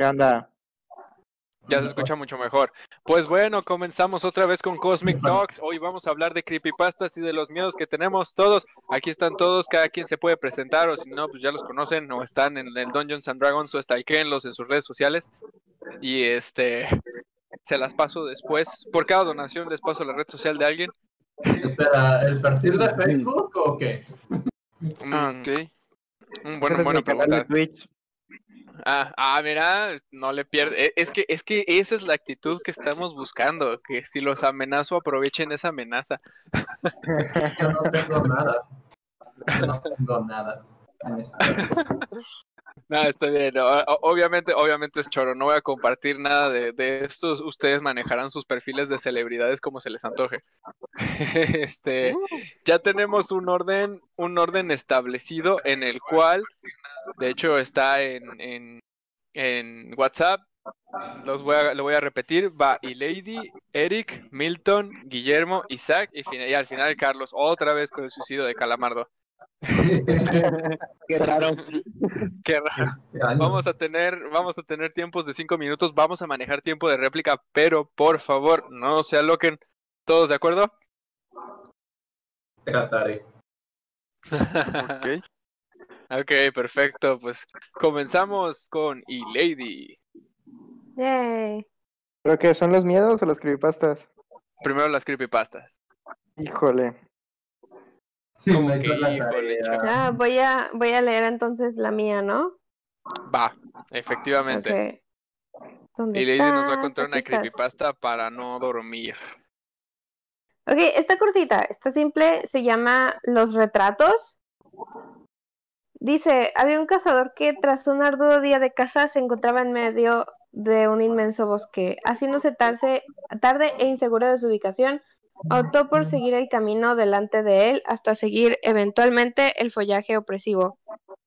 ¿Qué onda? Ya se escucha mucho mejor. Pues bueno, comenzamos otra vez con Cosmic Talks. Hoy vamos a hablar de creepypastas y de los miedos que tenemos todos. Aquí están todos, cada quien se puede presentar o si no, pues ya los conocen o están en el Dungeons and Dragons o stalkeenlos en sus redes sociales. Y este, se las paso después. Por cada donación les paso la red social de alguien. Espera, ¿el perfil de Facebook o qué? Mm, ok. buena canal de pregunta. Ah, ah, mira, no le pierde. e- Es que, es que esa es la actitud que estamos buscando, que si los amenazo aprovechen esa amenaza. Yo no tengo nada. Yo no tengo nada. No, está bien. obviamente, obviamente es choro. No voy a compartir nada de, de esto. Ustedes manejarán sus perfiles de celebridades como se les antoje. Este, ya tenemos un orden, un orden establecido en el cual, de hecho, está en, en, en WhatsApp. Los voy a, lo voy a repetir. Va Lady, Eric, Milton, Guillermo, Isaac y, y al final Carlos. Otra vez con el suicidio de Calamardo. Qué raro. Qué raro. Extraño. Vamos a tener, vamos a tener tiempos de cinco minutos, vamos a manejar tiempo de réplica, pero por favor, no se aloquen. ¿Todos de acuerdo? Trataré. Ok. ok, perfecto. Pues comenzamos con E-Lady. Yay. ¿Pero qué? ¿Son los miedos o las creepypastas? Primero las creepypastas. Híjole. Sí, Como me hizo que, la híjole, tarea. chaval. Ah, voy a voy a leer entonces la mía, ¿no? Va, efectivamente. Ok. ¿Dónde E-Lady nos va a estás? contar una estás. creepypasta para no dormir. Ok, está cortita, está simple, se llama Los retratos. Dice, había un cazador que tras un arduo día de caza se encontraba en medio de un inmenso bosque. Haciéndose tarde, tarde e inseguro de su ubicación, optó por seguir el camino delante de él hasta seguir eventualmente el follaje opresivo.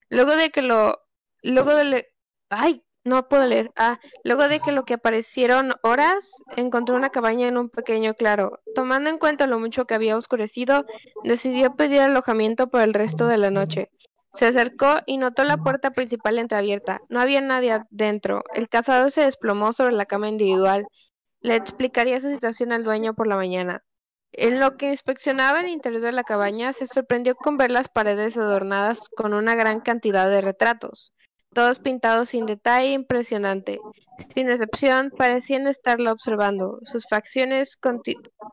Luego de que lo... Luego de... Ay, no puedo leer. Ah, Luego de que lo que aparecieron horas, encontró una cabaña en un pequeño claro. Tomando en cuenta lo mucho que había oscurecido, decidió pedir alojamiento por el resto de la noche. Se acercó y notó la puerta principal entreabierta. No había nadie dentro. El cazador se desplomó sobre la cama individual. Le explicaría su situación al dueño por la mañana. En lo que inspeccionaba el interior de la cabaña, se sorprendió con ver las paredes adornadas con una gran cantidad de retratos todos pintados sin detalle impresionante. Sin excepción, parecían estarla observando. Sus facciones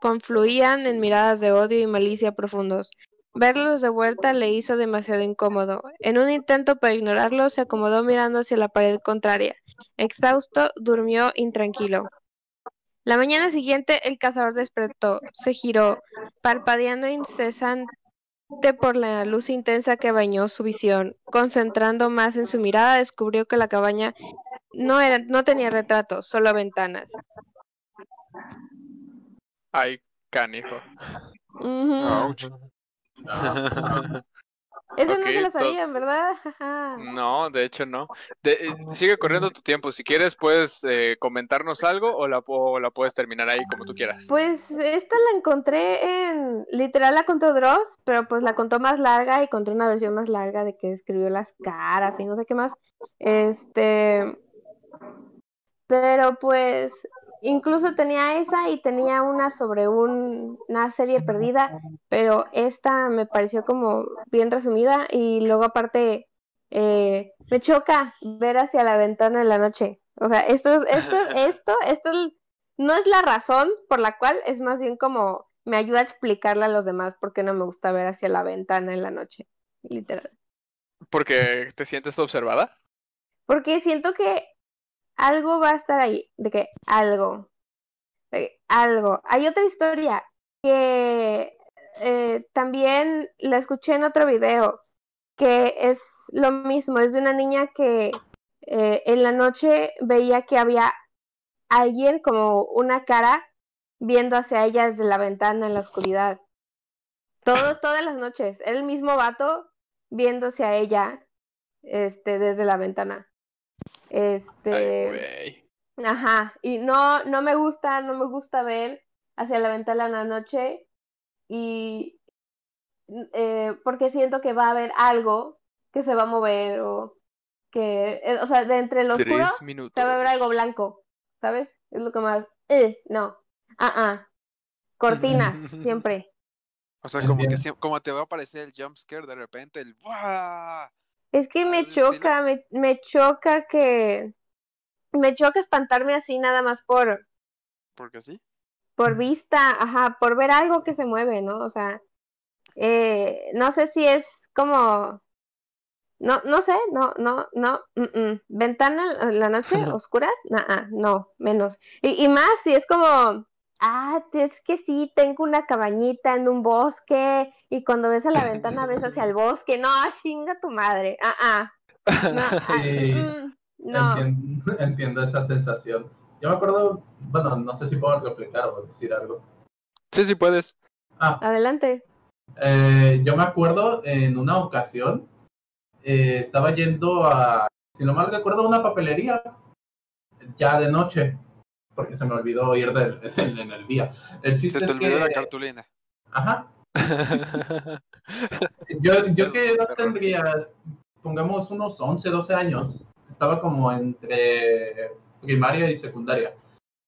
confluían en miradas de odio y malicia profundos. Verlos de vuelta le hizo demasiado incómodo. En un intento para ignorarlo, se acomodó mirando hacia la pared contraria. Exhausto, durmió intranquilo. La mañana siguiente, el cazador despertó, se giró, parpadeando incesante por la luz intensa que bañó su visión. Concentrando más en su mirada, descubrió que la cabaña no, era, no tenía retratos, solo ventanas. Ay, canijo. Ujú. Ouch. Esa Ok, no se la sabían, ¿verdad? No, de hecho no. De- eh, sigue corriendo tu tiempo. Si quieres, puedes eh, comentarnos algo o la, o la puedes terminar ahí como tú quieras. Pues esta la encontré en, literal la contó Dross, pero pues la contó más larga y encontré una versión más larga de que escribió las caras y no sé qué más. Este, pero pues incluso tenía esa y tenía una sobre un- una serie perdida, pero esta me pareció como bien resumida y luego aparte eh, me choca ver hacia la ventana en la noche. O sea, esto es, esto, esto, esto es- no es la razón por la cual, es más bien como me ayuda a explicarle a los demás por qué no me gusta ver hacia la ventana en la noche, literal. Porque te sientes observada. Porque siento que algo va a estar ahí, de que algo, algo. Hay otra historia que eh, también la escuché en otro video, que es lo mismo, es de una niña que eh, en la noche veía que había alguien como una cara viendo hacia ella desde la ventana en la oscuridad. Todos, todas las noches, el mismo vato viendo hacia ella este, desde la ventana. Este, Ay, ajá, y no, no me gusta, no me gusta ver hacia la ventana en la noche y eh, porque siento que va a haber algo que se va a mover o que, eh, o sea, de entre lo oscuro Tres se minutos. va a ver algo blanco, ¿sabes? Es lo que más, eh, no, ah, ah, cortinas, siempre. O sea, como que como te va a aparecer el jump scare de repente, el ¡buah! Es que me ¿Algo de estilo? choca, me, me choca que, me choca espantarme así nada más por, Porque sí. por vista, ajá, por ver algo que se mueve, ¿no? O sea, eh, no sé si es como, no, no sé, no, no, no, mm, mm. ventana en la noche, oscuras, nah, no, menos. Y, y más si es como, ah, es que sí, tengo una cabañita en un bosque y cuando ves a la ventana ves hacia el bosque, no, chinga tu madre, ah, ah, no, ah, Sí. mm, no. Entiendo, entiendo esa sensación. Yo me acuerdo, bueno, no sé si puedo replicar o decir algo. Sí, sí puedes. Ah, Adelante. Eh, yo me acuerdo en una ocasión, eh, estaba yendo a, si no mal recuerdo, a una papelería, ya de noche, porque se me olvidó ir del- en, en el día. El Se chiste te es olvidó la que, cartulina. ajá, yo, yo qué edad tendría, pongamos unos 11, 12 años, estaba como entre primaria y secundaria.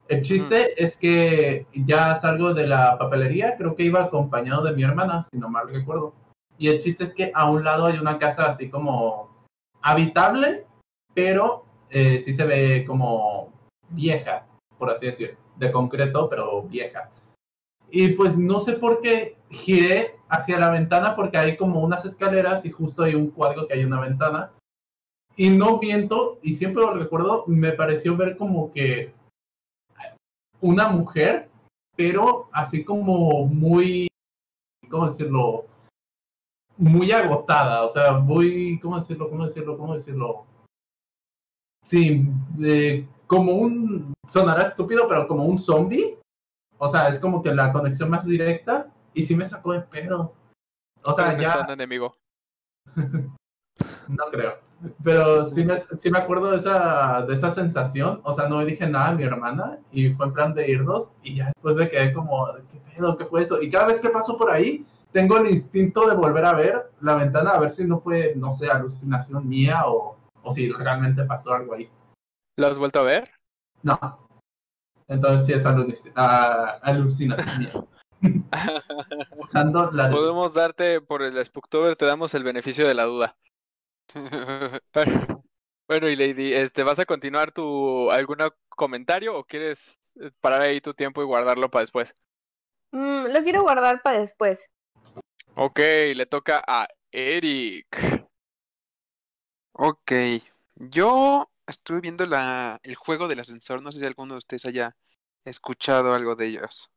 El chiste es que ya salgo de la papelería, creo que iba acompañado de mi hermana, si no mal recuerdo. Y el chiste es que a un lado hay una casa así como habitable, pero eh, sí se ve como vieja, por así decir, de concreto, pero vieja. Y pues no sé por qué giré hacia la ventana porque hay como unas escaleras y justo hay un cuadro que hay una ventana. Y no viento, y siempre lo recuerdo, me pareció ver como que una mujer, pero así como muy, ¿cómo decirlo? Muy agotada, o sea, muy, ¿cómo decirlo? ¿Cómo decirlo? ¿Cómo decirlo? Sí, de- como un, sonará estúpido, pero como un zombie. O sea, es como que la conexión más directa y sí me sacó de pedo. O sea, ya, enemigo. no creo. Pero sí me, sí me acuerdo de esa, de esa sensación. O sea, no le dije nada a mi hermana y fue en plan de irnos. Y ya después me quedé como, ¿qué pedo? ¿Qué fue eso? Y cada vez que paso por ahí, tengo el instinto de volver a ver la ventana, a ver si no fue, no sé, alucinación mía o, o si realmente pasó algo ahí. ¿Lo has vuelto a ver? No. Entonces sí es ah, alucinación. Usando la de- Podemos darte, por el Spooktober, te damos el beneficio de la duda. Bueno, y Lady, este, ¿vas a continuar tu algún comentario o quieres eh, parar ahí tu tiempo y guardarlo para después? Mm, lo quiero guardar para después. Ok, le toca a Eric. ok. Yo estuve viendo la, el juego del ascensor. No sé si alguno de ustedes haya escuchado algo de ellos.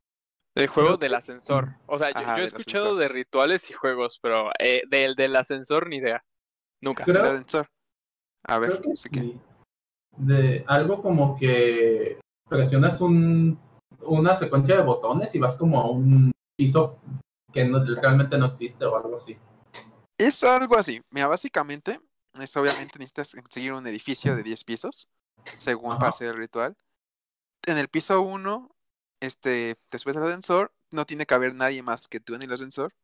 El juego del ascensor. O sea, yo, Ajá, yo he del escuchado ascensor. de rituales y juegos, pero eh, del, del ascensor ni idea. Nunca. Creo- El ascensor. A ver, Creo que sí. De algo como que presionas un, una secuencia de botones y vas como a un piso que no- realmente no existe o algo así. Es algo así. Mira, básicamente, es obviamente necesitas conseguir un edificio de 10 pisos, según para Ajá. hacer el ritual. En el piso 1, este, te subes al ascensor, no tiene que haber nadie más que tú en el ascensor.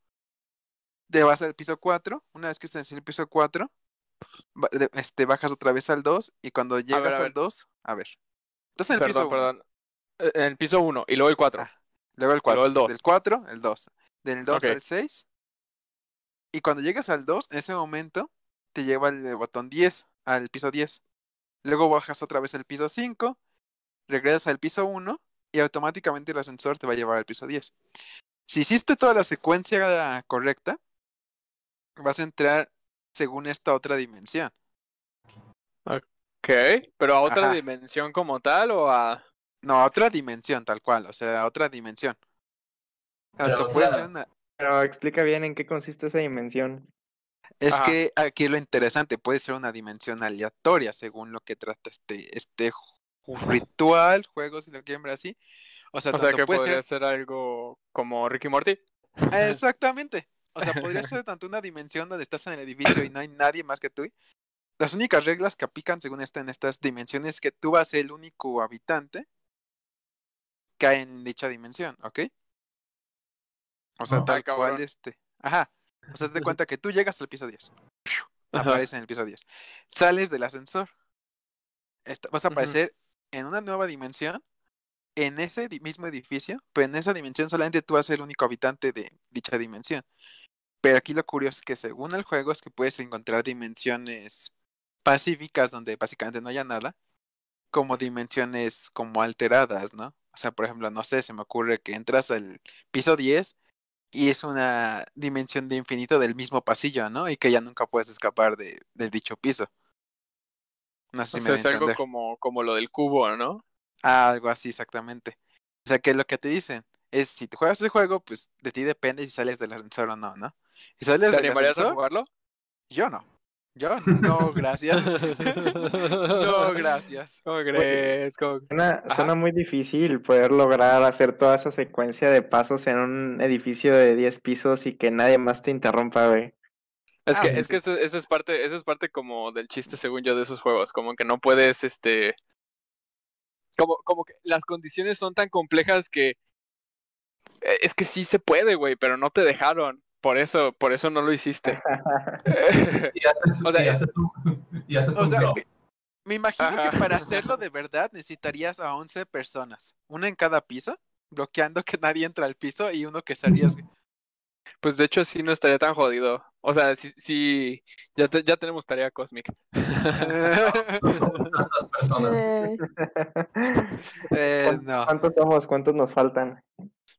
Te vas al piso 4, una vez que estés en el piso 4, ba- de- este, bajas otra vez al 2 y cuando llegas a al ver. 2, a ver. Estás en el piso Perdón, 1, perdón. Eh, En el piso 1 y luego el 4. Ah, luego el 4, el dos. del 4, el 2, del 2 Ok. al 6. Y cuando llegas al 2, en ese momento te lleva el botón 10 al piso 10. Luego bajas otra vez al piso 5, regresas al piso 1 y automáticamente el ascensor te va a llevar al piso 10. Si hiciste toda la secuencia correcta, vas a entrar según esta otra dimensión. Ok, pero a otra Ajá. dimensión como tal o a... No, a otra dimensión tal cual, o sea, a otra dimensión. Pero, Tanto o sea, una- Pero explica bien en qué consiste esa dimensión. Es Ajá. que aquí lo interesante puede ser una dimensión aleatoria según lo que trata este, este ritual, juego, si lo quieren ver así. O sea, O sea que puede podría ser ser algo como Ricky Morty. Exactamente. O sea, podría ser tanto una dimensión donde estás en el edificio y no hay nadie más que tú. Las únicas reglas que aplican según esta en estas dimensiones es que tú vas a ser el único habitante que hay en dicha dimensión, ¿ok? O sea, Ah, tal cual este. Ajá. O sea, de cuenta que tú llegas al piso 10. Ajá. aparece en el piso 10. Sales del ascensor. Vas a aparecer en una nueva dimensión, en ese mismo edificio, pero en esa dimensión solamente tú vas a ser el único habitante de dicha dimensión. Pero aquí lo curioso es que según el juego es que puedes encontrar dimensiones pacíficas donde básicamente no haya nada, como dimensiones como alteradas, ¿no? O sea, por ejemplo, no sé, se me ocurre que entras al piso 10 y es una dimensión de infinito del mismo pasillo, ¿no? Y que ya nunca puedes escapar de, de dicho piso. No sé O si sea, me es algo como, como lo del cubo, ¿no? Ah, algo así, exactamente. O sea, que lo que te dicen es, si te juegas el juego, pues de ti depende si sales del ascensor o no, ¿no? Si sales ¿Te del animarías a jugarlo? yo no. Yo no, gracias. No, gracias. ¿Cómo crees? ¿Cómo- Suena, muy difícil poder lograr hacer toda esa secuencia de pasos en un edificio de 10 pisos y que nadie más te interrumpa, güey. Es Ah, que, sí, es que eso, eso es parte, eso es parte como del chiste, según yo, de esos juegos, como que no puedes, este, como, como que las condiciones son tan complejas que eh, es que sí se puede, güey, pero no te dejaron, por eso, por eso no lo hiciste. Y haces, O sea, y haces un, y haces O un sea, blog. me, imagino Ajá. que para hacerlo de verdad necesitarías a 11 personas, una en cada piso, bloqueando que nadie entra al piso y uno que se arriesgue. Pues de hecho sí no estaría tan jodido. O sea, sí, sí ya, te- ya tenemos tarea cósmica. personas. Eh, Eh, ¿Cuán- no. ¿Cuántos somos? ¿Cuántos nos faltan?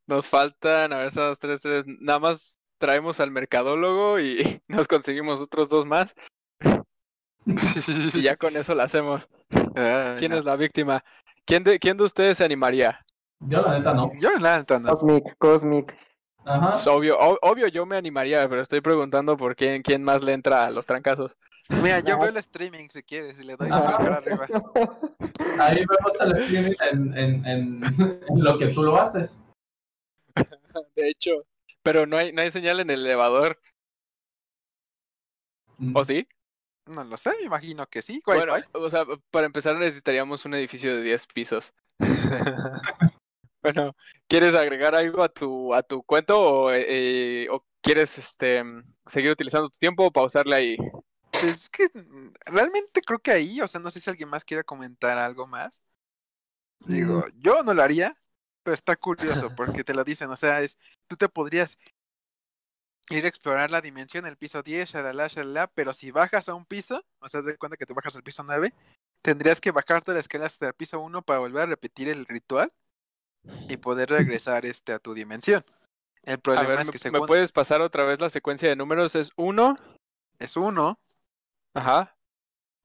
Nos faltan, a ver, esas tres, tres, nada más traemos al mercadólogo y nos conseguimos otros dos más y ya con eso la hacemos. Ay, ¿Quién no. es la víctima? ¿Quién de, quién de ustedes se animaría? Yo la neta no. Yo la neta no. Cosmic, Cosmic. Ajá. Es obvio, obvio yo me animaría, pero estoy preguntando por quién, quién más le entra a los trancazos. Mira, yo Ah. veo el streaming si quieres y le doy Ajá. para arriba. Ahí vemos el streaming en, en, en, en lo que tú lo haces. De hecho, pero no hay, no hay señal en el elevador, Mm. ¿o sí? No lo sé, me imagino que sí. Bueno, o sea, para empezar necesitaríamos un edificio de 10 pisos. Bueno, ¿quieres agregar algo a tu a tu cuento o, eh, o quieres este seguir utilizando tu tiempo o pausarle ahí? Es que mm, realmente creo que ahí, o sea, no sé si alguien más quiere comentar algo más. Digo, yo no lo haría, pero está curioso porque te lo dicen, o sea, es, tú te podrías ir a explorar la dimensión, el piso 10, shalala, shalala, pero si bajas a un piso, o sea, de cuenta que tú bajas al piso 9, tendrías que bajarte la escala hasta el piso 1 para volver a repetir el ritual y poder regresar este a tu dimensión. El problema ver, es ¿me, que me según puedes pasar otra vez la secuencia de números? Es 1, es 1, ajá,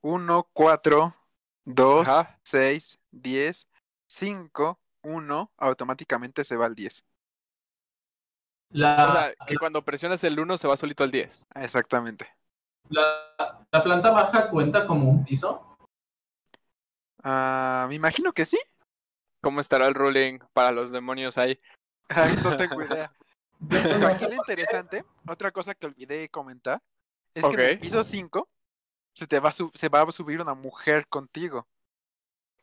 1, 4, 2, ajá. 6, 10, 5, 1, automáticamente se va al 10. La, O sea, que cuando presionas el 1 se va solito al 10. Exactamente. la, la planta baja cuenta como un piso. Ah, me imagino que sí. ¿Cómo estará el ruling para los demonios ahí? Ay, no tengo idea. Pero aquí lo interesante, otra cosa que olvidé comentar, es que en el piso 5 se te va a, su- se va a subir una mujer contigo.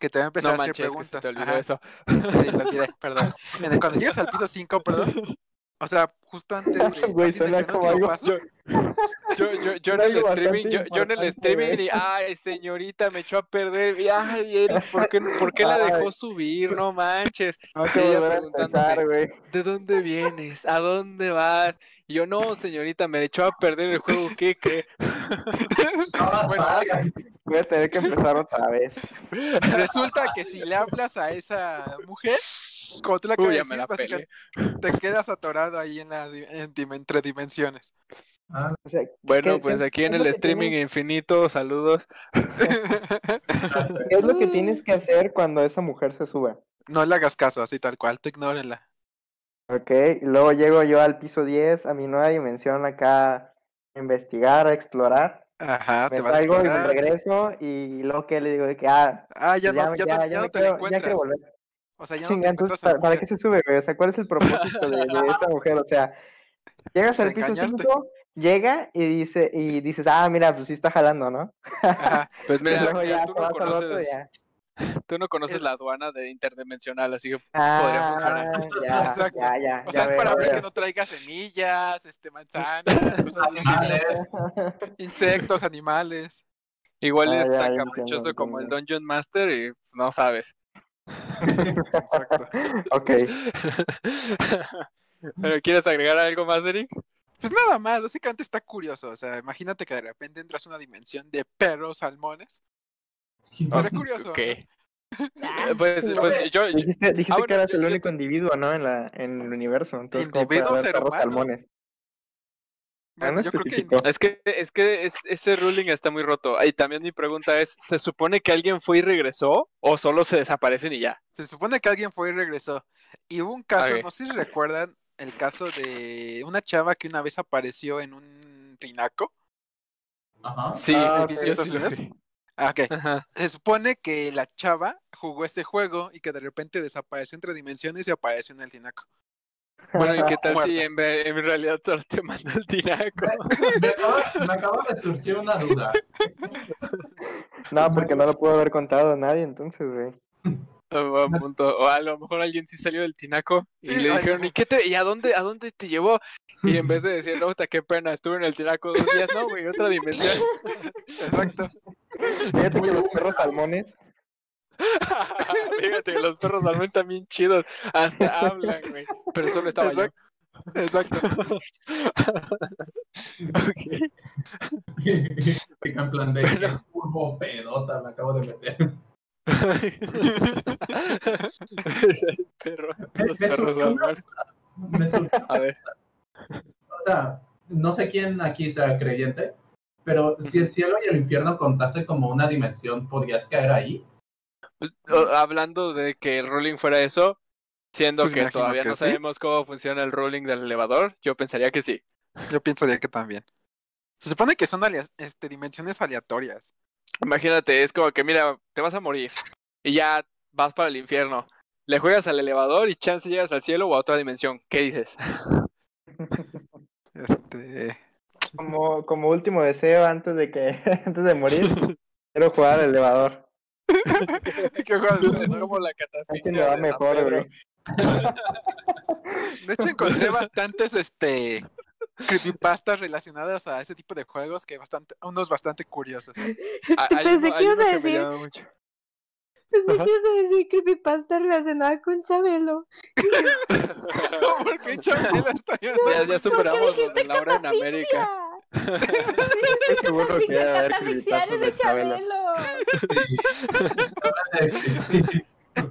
Que te va a empezar No a hacer manches, que se preguntas. te olvidó Ajá, eso. sí, lo olvidé, perdón. Cuando llegas al piso 5, perdón. O sea, justo antes de. Güey, suena como algo- paso, Yo, yo, yo, yo en el streaming, yo, yo en el streaming y ay señorita me echó a perder, y ay Eric, ¿por qué, por qué la dejó subir? No manches, Tengo que ella empezar, güey. ¿de dónde vienes? ¿A dónde vas? Y yo no señorita, me echó a perder el juego, ¿qué cree? No, Bueno, salga. Voy a tener que empezar otra vez. resulta que si le hablas a esa mujer, como tú acabas Uy, de decir, la básicamente peleé. te quedas atorado ahí en la en dim- entre dimensiones. Ah, O sea, Bueno, ¿qué- pues aquí en el streaming infinito, saludos. ¿Qué es lo que tienes que hacer cuando esa mujer se sube? no le hagas caso, así tal cual, tú ignórela. Ok, y luego llego yo al piso 10, a mi nueva dimensión acá, a investigar, a explorar. Ajá, Me te vas a salgo y me regreso y luego que le digo de que, ah, Ah, ya, ya, no, ya, ya, no- ya ya no te quiero, ya encuentras. quiero volver. O sea, ya no te entonces, ¿para, qué se sube, güey? O sea, ¿cuál es el propósito de, de esta mujer? O sea, llegas Pues al piso engañarte. 5, llega y dice, y dices, ah, mira, pues sí está jalando, ¿no? Ajá. Pues mira, luego ya ya tú no otro conoces, ya. tú no conoces Es- la aduana de interdimensional, así que podría funcionar. Ah, ya, Exacto. ya, ya, O ya sea, es para ver que no traiga semillas, este, manzanas, Animales. insectos, animales. Igual Ah, es ya, tan caprichoso entiendo, como el. Dungeon Master y pues, no sabes. Exacto. Ok. ¿Pero quieres agregar algo más, Eric? Pues nada más, básicamente está curioso. O sea, imagínate que de repente entras a una dimensión de perros salmones. Estaría curioso. Ok. Ah, Eh, Pues, sí. pues yo, yo- Dijiste, dijiste Ah, bueno, que eras yo- el yo único individuo, ¿no? En, la, en el universo. Entonces, ¿cómo puede Individuo, ser humano. salmones? Ah, Bueno, no yo creo que es que es que es- ese ruling está muy roto. Y también mi pregunta es, ¿se supone que alguien fue y regresó o solo se desaparecen y ya? se supone que alguien fue y regresó. Y hubo un caso, no sé si recuerdan, el caso de una chava que una vez apareció en un tinaco. Ajá. Sí, Ah, sí, ok. yo sí. Ah, ok. Ajá. Se supone que la chava jugó este juego y que de repente desapareció entre dimensiones y apareció en el tinaco. Bueno, ¿y qué tal si en, en realidad solo te manda el tinaco? Me acaba, me acaba de surgir una duda. No, porque no lo pudo haber contado a nadie, entonces, güey. O, buen punto. O a lo mejor alguien sí salió del tinaco y Sí, le ay, dijeron. ¿y qué te, y a dónde, a dónde te llevó? Y en vez de decir, no, qué pena, estuve en el tinaco dos días, no, güey, otra dimensión. Exacto. Fíjate que los perros salmones. Fíjate, los perros salmones están bien chidos, hasta hablan, güey. Pero solo estaba yo. Exacto. Exacto. Ok. En plan de qué turbo pedota me acabo de meter. Perro, los me perros salmones. Me A ver. o sea, no sé quién aquí sea creyente, pero si el cielo y el infierno contase como una dimensión, ¿podrías caer ahí? O- Hablando de que el ruling fuera eso, siendo Pues que todavía que no sí. sabemos cómo funciona el ruling del elevador, yo pensaría que sí. Yo pensaría que también. Se supone que son este, dimensiones aleatorias. Imagínate, es como que mira, te vas a morir y ya vas para el infierno. Le juegas al elevador y chance llegas al cielo o a otra dimensión. ¿Qué dices? Este. Como, como último deseo antes de que antes de morir, quiero jugar al elevador. ¿Qué juegas? Es como la va catafixia de San mejor, güey. De hecho, encontré bastantes este creepypastas relacionadas a ese tipo de juegos que bastante, unos bastante curiosos. Ah, Pensé uno, que ibas a decir-. Pensé que ibas a decir creepypasta relacionada con Chabelo. ¿Por qué Chabelo está Ya, ya superamos los de Laura en América. Que de Chabelo.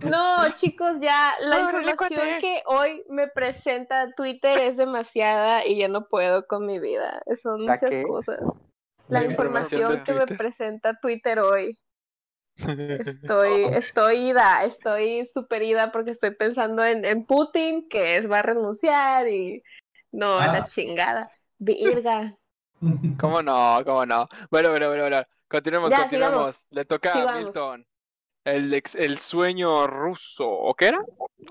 No, chicos, ya la información que hoy me presenta Twitter es demasiada y ya no puedo con mi vida. Son ¿La muchas qué? cosas. La La información que me presenta Twitter hoy. Estoy, estoy ida, estoy super ida porque estoy pensando en, en Putin, que es, va a renunciar y no, a la Ah. chingada. Virga. ¿Cómo no? ¿Cómo no? Bueno, bueno, bueno, bueno. Continuemos, Ya, continuemos. sigamos. Le toca a Sigamos. Milton. El, ex- el sueño ruso, ¿o qué era?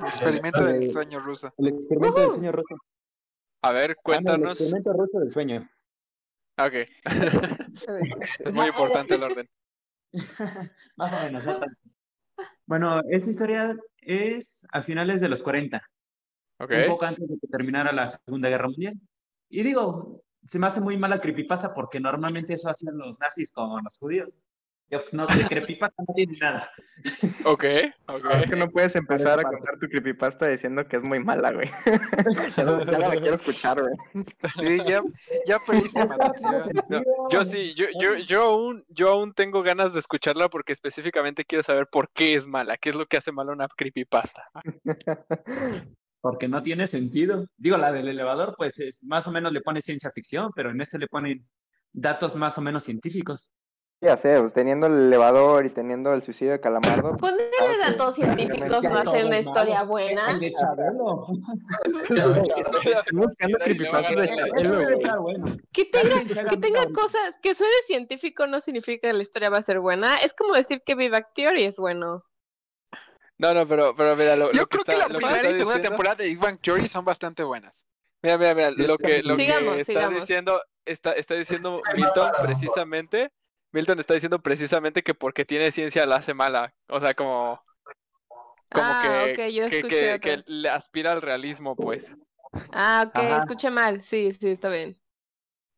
Experimento del Eh, sueño ruso. El experimento del sueño ruso. A ver, Ah, no, el cuéntanos. experimento ruso del sueño. Ok. es muy importante el orden. Más o menos, no tanto. Bueno, esta historia es a finales de los 40, Ok. un poco antes de que terminara la Segunda Guerra Mundial. Y digo, se me hace muy mala creepypasta porque normalmente eso hacían los nazis con los judíos. Yo, pues no, de creepypasta no tiene nada. Ok, ok. Es que no puedes empezar a contar tu creepypasta diciendo que es muy mala, güey. ya, no, ya no la quiero escuchar, güey. Sí, ya, ya perdiste mi atención. No, yo sí, yo, yo, yo aún, yo aún tengo ganas de escucharla porque específicamente quiero saber por qué es mala, qué es lo que hace mala una creepypasta. Porque no tiene sentido. Digo, la del elevador, pues es, más o menos le pone ciencia ficción, pero en este le ponen datos más o menos científicos. Ya sé, pues teniendo el elevador y teniendo el suicidio de Calamardo. pues, Ponerle claro que- datos científicos no hace una historia malo. buena. El de Chabelo. Buscando creepypastas de Chabelo. Que tenga, que tenga cosas, que suene científico no significa que la historia va a ser buena. Es como decir que Big Bang Theory es bueno. No, no, pero, pero mira, lo, Yo lo creo que está, la primera y está segunda diciendo- temporada de Big Bang Theory son bastante buenas. Mira, mira, mira, lo que, lo Sigamos, que está sigamos. diciendo, está, está diciendo Milton precisamente Milton está diciendo precisamente que porque tiene ciencia la hace mala. O sea, como. Como Ah, que, yo que, escuché que, le aspira al realismo, pues. Ah, ok, Ajá. escuché mal. Sí, sí, está bien.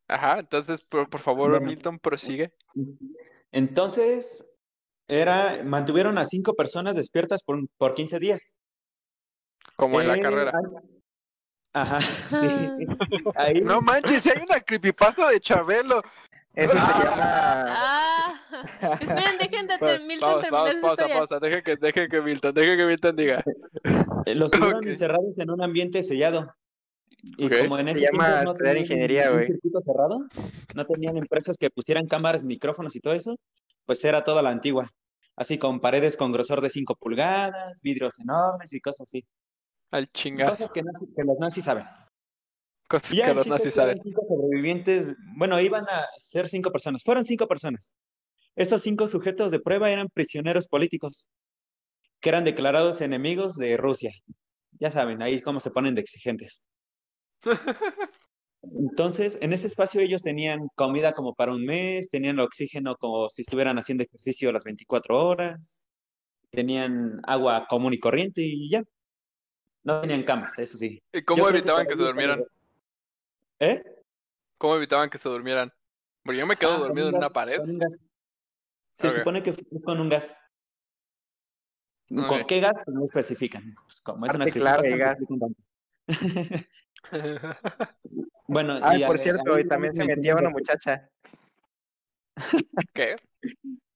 Ajá, entonces, por, por favor, Bueno. Milton, prosigue. Entonces, era, mantuvieron a cinco personas despiertas por, por 15 días. Como en la Eh, carrera. Ajá, sí. Ahí, No manches, si hay una creepypasta de Chabelo. Eso se Ah. llama. Ah, esperen, dejen de Pues, Milton vamos, terminar vamos, pausa, historia. pausa. Deje que, deje que Milton, deje que Milton diga. eh, los tuvieron encerrados en un ambiente sellado. Y como en Se ese llama no tenían ingeniería, un güey. circuito cerrado, no tenían empresas que pusieran cámaras, micrófonos y todo eso, pues era toda la antigua. Así con paredes con grosor de 5 pulgadas, vidrios enormes y cosas así. Al chingazo. Cosas que, nazi- que los nazis saben. Cosas ya que los nazis saben. cinco sobrevivientes, bueno, iban a ser cinco personas, fueron cinco personas. Estos cinco sujetos de prueba eran prisioneros políticos, que eran declarados enemigos de Rusia. Ya saben, ahí cómo se ponen de exigentes. Entonces, en ese espacio ellos tenían comida como para un mes, tenían oxígeno como si estuvieran haciendo ejercicio las 24 horas, tenían agua común y corriente y ya. No tenían camas, eso sí. ¿Y cómo evitaban que se durmieran? ¿Eh? ¿Cómo evitaban que se durmieran? Porque yo me quedo Ah, con dormido un en una gas, pared. con un gas. Se supone que fue con un gas. ¿Con qué gas? Pues no especifican. Pues como es una Parte clave, gas. Bueno, y por cierto, y también se metía una muchacha. ¿Qué?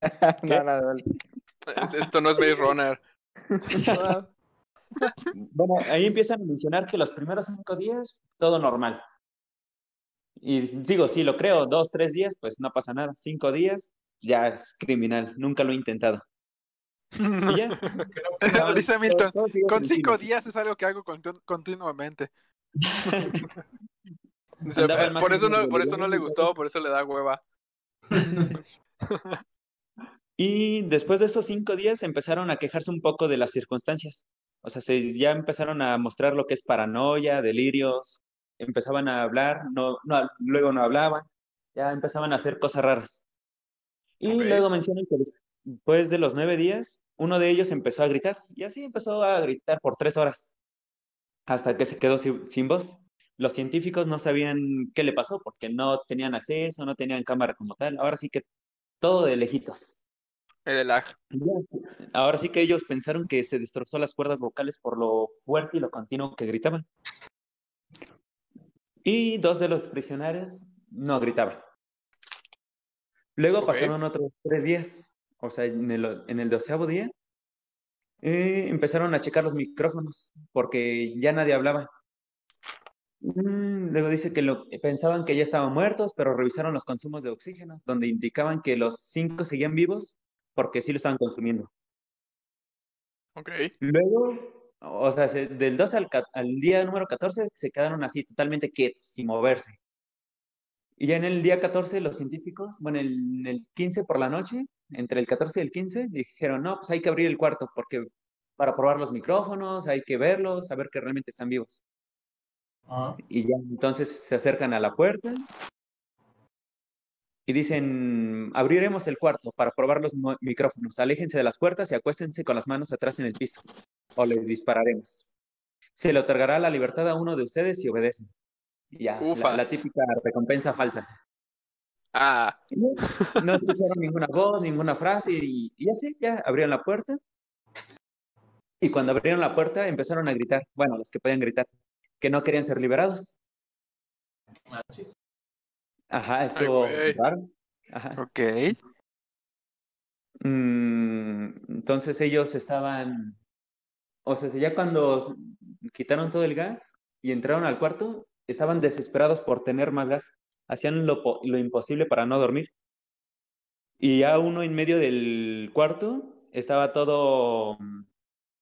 No, no, no. Es- Esto no es Maze Runner. Bueno, ahí empiezan a mencionar que los primeros cinco días, todo normal. Y digo, sí, lo creo, dos, tres días, pues no pasa nada. Cinco días, ya es criminal. Nunca lo he intentado. Y ya. No, Dice Milton, Con cinco días es algo que hago continu- continuamente. Dice, Andaba "Eh, más por eso no, por eso no le gustó, por eso le da hueva. Y después de esos cinco días empezaron a quejarse un poco de las circunstancias. O sea, se, ya empezaron a mostrar lo que es paranoia, delirios, empezaban a hablar, no, no, luego no hablaban, ya empezaban a hacer cosas raras. Y Ok. luego mencionan que después de los nueve días, uno de ellos empezó a gritar, y así empezó a gritar por tres horas, hasta que se quedó sin, voz. Los científicos no sabían qué le pasó, porque no tenían acceso, no tenían cámara como tal. Ahora sí que todo de lejitos. El lag. Ahora sí que ellos pensaron que se destrozó las cuerdas vocales por lo fuerte y lo continuo que gritaban. Y dos de los prisioneros no gritaban. Luego pasaron otros tres días, o sea, en el, en el doceavo día, eh, empezaron a checar los micrófonos porque ya nadie hablaba. Mm, Luego dice que lo, pensaban que ya estaban muertos, pero revisaron los consumos de oxígeno, donde indicaban que los cinco seguían vivos porque sí lo estaban consumiendo. Ok. Luego, o sea, se- del 12 al, al día número 14 se quedaron así, totalmente quietos, sin moverse. Y ya en el día 14 los científicos, bueno, en el 15 por la noche, entre el 14 y el 15, dijeron, no, pues hay que abrir el cuarto porque para probar los micrófonos, hay que verlos, saber que realmente están vivos. Ah, Y ya entonces se acercan a la puerta y dicen, abriremos el cuarto para probar los micrófonos. Aléjense de las puertas y acuéstense con las manos atrás en el piso o les dispararemos. Se le otorgará la libertad a uno de ustedes si obedecen. Ya, la, la típica recompensa falsa. Ah, ya, No escucharon ninguna voz, ninguna frase y, y así, ya abrieron la puerta. Y cuando abrieron la puerta empezaron a gritar, bueno, los que podían gritar, que no querían ser liberados. Ajá, estuvo raro. Ajá. Ok. Mm, entonces ellos estaban, o sea, ya cuando quitaron todo el gas y entraron al cuarto, estaban desesperados por tener más gas. Hacían lo, lo imposible para no dormir. Y ya uno en medio del cuarto estaba todo mm,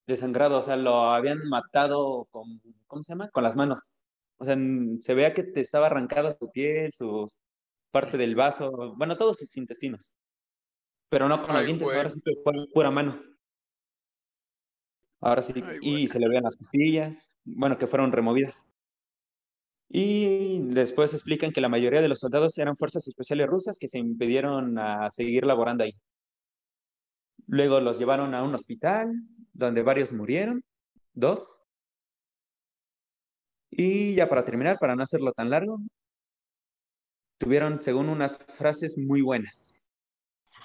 desangrado, o sea, lo habían matado con, ¿cómo se llama? Con las manos. O sea, se veía que te estaba arrancada su piel, sus parte del vaso, bueno, todos sus intestinos. Pero no con los Ay, dientes, güey. ahora sí fue pura mano. Ahora sí, Ay, y güey. se le veían las costillas, bueno, que fueron removidas. Y después explican que la mayoría de los soldados eran fuerzas especiales rusas que se impidieron a seguir laborando ahí. Luego los llevaron a un hospital donde varios murieron, dos. Y ya para terminar, para no hacerlo tan largo, tuvieron, según unas frases muy buenas.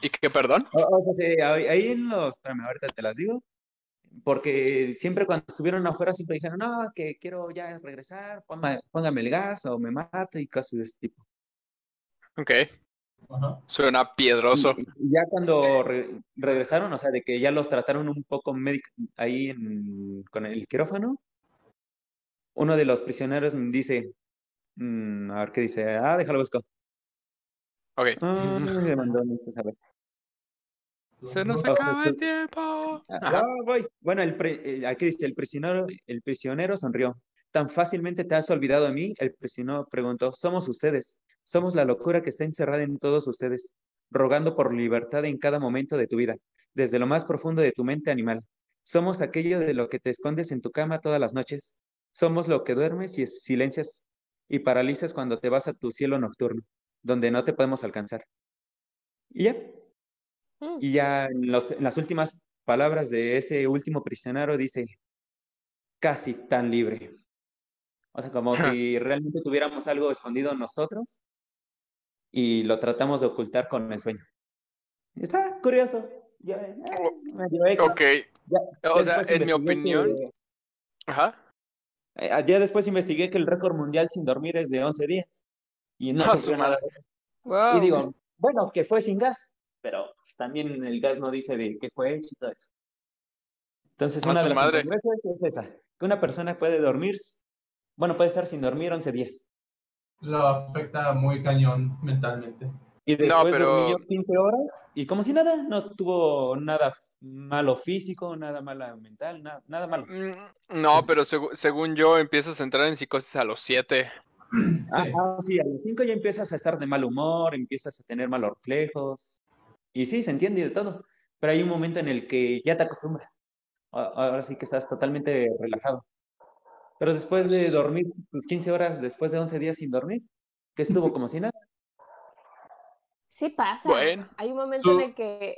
¿Y qué, perdón? O, o sea, sí, ahí ahí en los, espérame, ahorita te las digo, porque siempre cuando estuvieron afuera siempre dijeron, no, que quiero ya regresar, ponga- póngame el gas o me mato y cosas de ese tipo. Ok, suena piedroso. Y, y ya cuando re- regresaron, o sea, de que ya los trataron un poco ahí en- con el quirófano, uno de los prisioneros dice, mm, a ver qué dice, ah, déjalo busco. Ok. Ah, me mandó, no sé saber. Se nos acaba el tiempo. Ah, ah, voy. Bueno, el eh, aquí dice, el prisionero, el prisionero sonrió. ¿Tan fácilmente te has olvidado de mí? El prisionero preguntó, somos ustedes. Somos la locura que está encerrada en todos ustedes, rogando por libertad en cada momento de tu vida, desde lo más profundo de tu mente animal. Somos aquello de lo que te escondes en tu cama todas las noches. Somos lo que duermes y silencias y paralizas cuando te vas a tu cielo nocturno, donde no te podemos alcanzar. Y ya, Mm. y ya en, los- en las últimas palabras de ese último prisionero dice, casi tan libre. O sea, como si realmente tuviéramos algo escondido nosotros y lo tratamos de ocultar con el sueño. Está curioso. Ya, eh, medio X. Ok. Ya- O sea, en mi opinión. que- Ajá. eh, ya después investigué que el récord mundial sin dormir es de 11 días. Y no Ah, su nada. Wow. Y digo, bueno, que fue sin gas, pero pues, también el gas no dice de qué fue hecho y todo eso. Entonces, A una de las madre. es esa, que una persona puede dormir, bueno, puede estar sin dormir 11 días. Lo afecta muy cañón mentalmente. Y No, después pero- durmió 15 horas y como si nada, no tuvo nada malo físico, nada malo mental, nada, nada malo. Mm, No, pero segu- según yo empiezas a entrar en psicosis a los 7. Ah, Sí. ah, sí, a los 5 ya empiezas a estar de mal humor, empiezas a tener malos reflejos. Y sí, se entiende y de todo. Pero hay un momento en el que ya te acostumbras. A- Ahora sí que estás totalmente relajado. Pero después de dormir tus 15 horas, después de 11 días sin dormir, que estuvo como si nada. Sí pasa. Bueno. Hay un momento en el que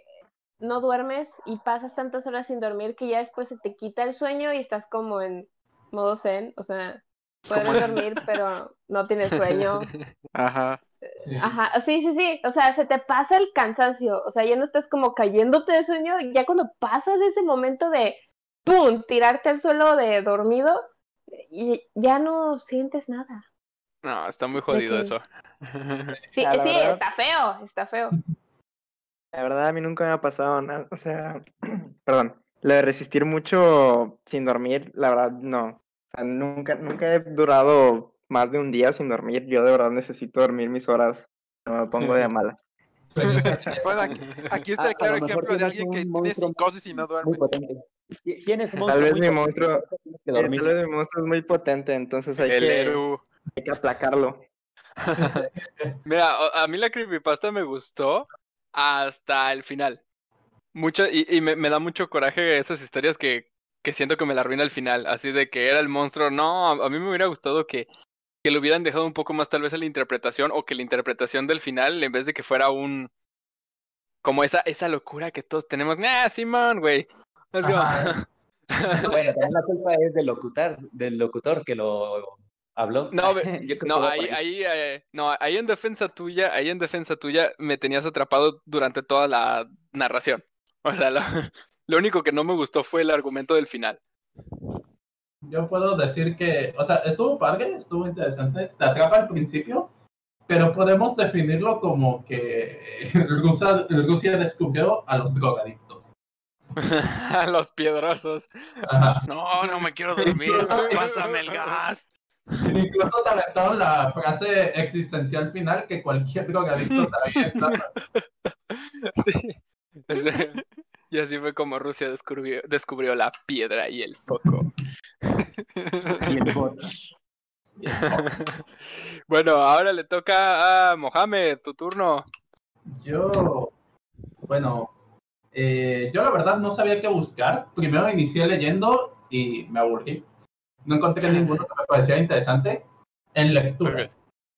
no duermes y pasas tantas horas sin dormir que ya después se te quita el sueño y estás como en modo zen, o sea, puedes dormir pero no tienes sueño. Ajá. Sí. Ajá, sí, sí, sí, o sea, se te pasa el cansancio, o sea, ya no estás como cayéndote de sueño, ya cuando pasas ese momento de, ¡pum!, tirarte al suelo de dormido, y ya no sientes nada. No, está muy jodido eso. Sí, sí, verdad. está feo, está feo. La verdad, a mí nunca me ha pasado nada. O sea, perdón. Lo de resistir mucho sin dormir, la verdad, no. O sea, nunca, nunca he durado más de un día sin dormir. Yo de verdad necesito dormir mis horas. No me pongo de mala. Bueno, aquí, aquí está Ah, el claro ejemplo de alguien que tiene psicosis y no duerme. Tienes un Tal monstruo vez mi monstruo, tal vez mi monstruo es muy potente, entonces hay El que, Eru. hay que aplacarlo. Mira, a mí la creepypasta me gustó hasta el final. Mucho, y, y me, me da mucho coraje esas historias que, que siento que me la arruina al final. Así de que era el monstruo. No, a, a mí me hubiera gustado que, que lo hubieran dejado un poco más tal vez a la interpretación o que la interpretación del final, en vez de que fuera un... Como esa, esa locura que todos tenemos. ¡Ah, Simón, güey! Bueno, también la culpa es del locutor, del locutor que lo habló. No, Yo No, ahí. ahí, eh, no, ahí en defensa tuya, ahí en defensa tuya me tenías atrapado durante toda la narración. O sea, lo, lo único que no me gustó fue el argumento del final. Yo puedo decir que, o sea, estuvo padre, estuvo interesante, te atrapa al principio, pero podemos definirlo como que Rusia, Rusia descubrió a los drogadictos. A los piedrosos. Ajá. No, no me quiero dormir. Pásame el gas. Incluso te aventaron la frase existencial final que cualquier drogadicto sabía. Sí. Y así fue como Rusia descubrió, descubrió la piedra y el foco. Y el bot. Bueno, ahora le toca a Mohamed, tu turno. Yo, bueno, eh, yo la verdad no sabía qué buscar. Primero inicié leyendo y me aburrí. No encontré ninguno que me parecía interesante. en lectura.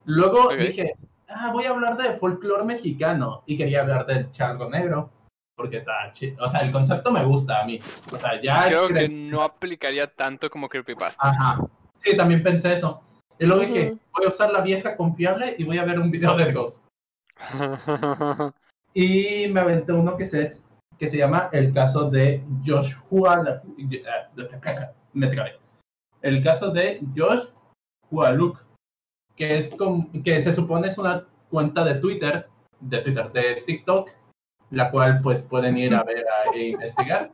Luego dije, ah, voy a hablar de folclore mexicano y quería hablar del charro negro porque está chido. O sea, el concepto me gusta a mí. O sea, ya Creo que no aplicaría tanto como creepypasta. Ajá. Sí, también pensé eso. Y luego dije, voy a usar la vieja confiable y voy a ver un video de Ghost. Y me aventé uno que se, que se llama El caso de Joshua. eh, Me trabé. El caso de Josh Hualuk, que es com- que se supone es una cuenta de Twitter, de Twitter, de TikTok, la cual pues pueden ir a ver a- e investigar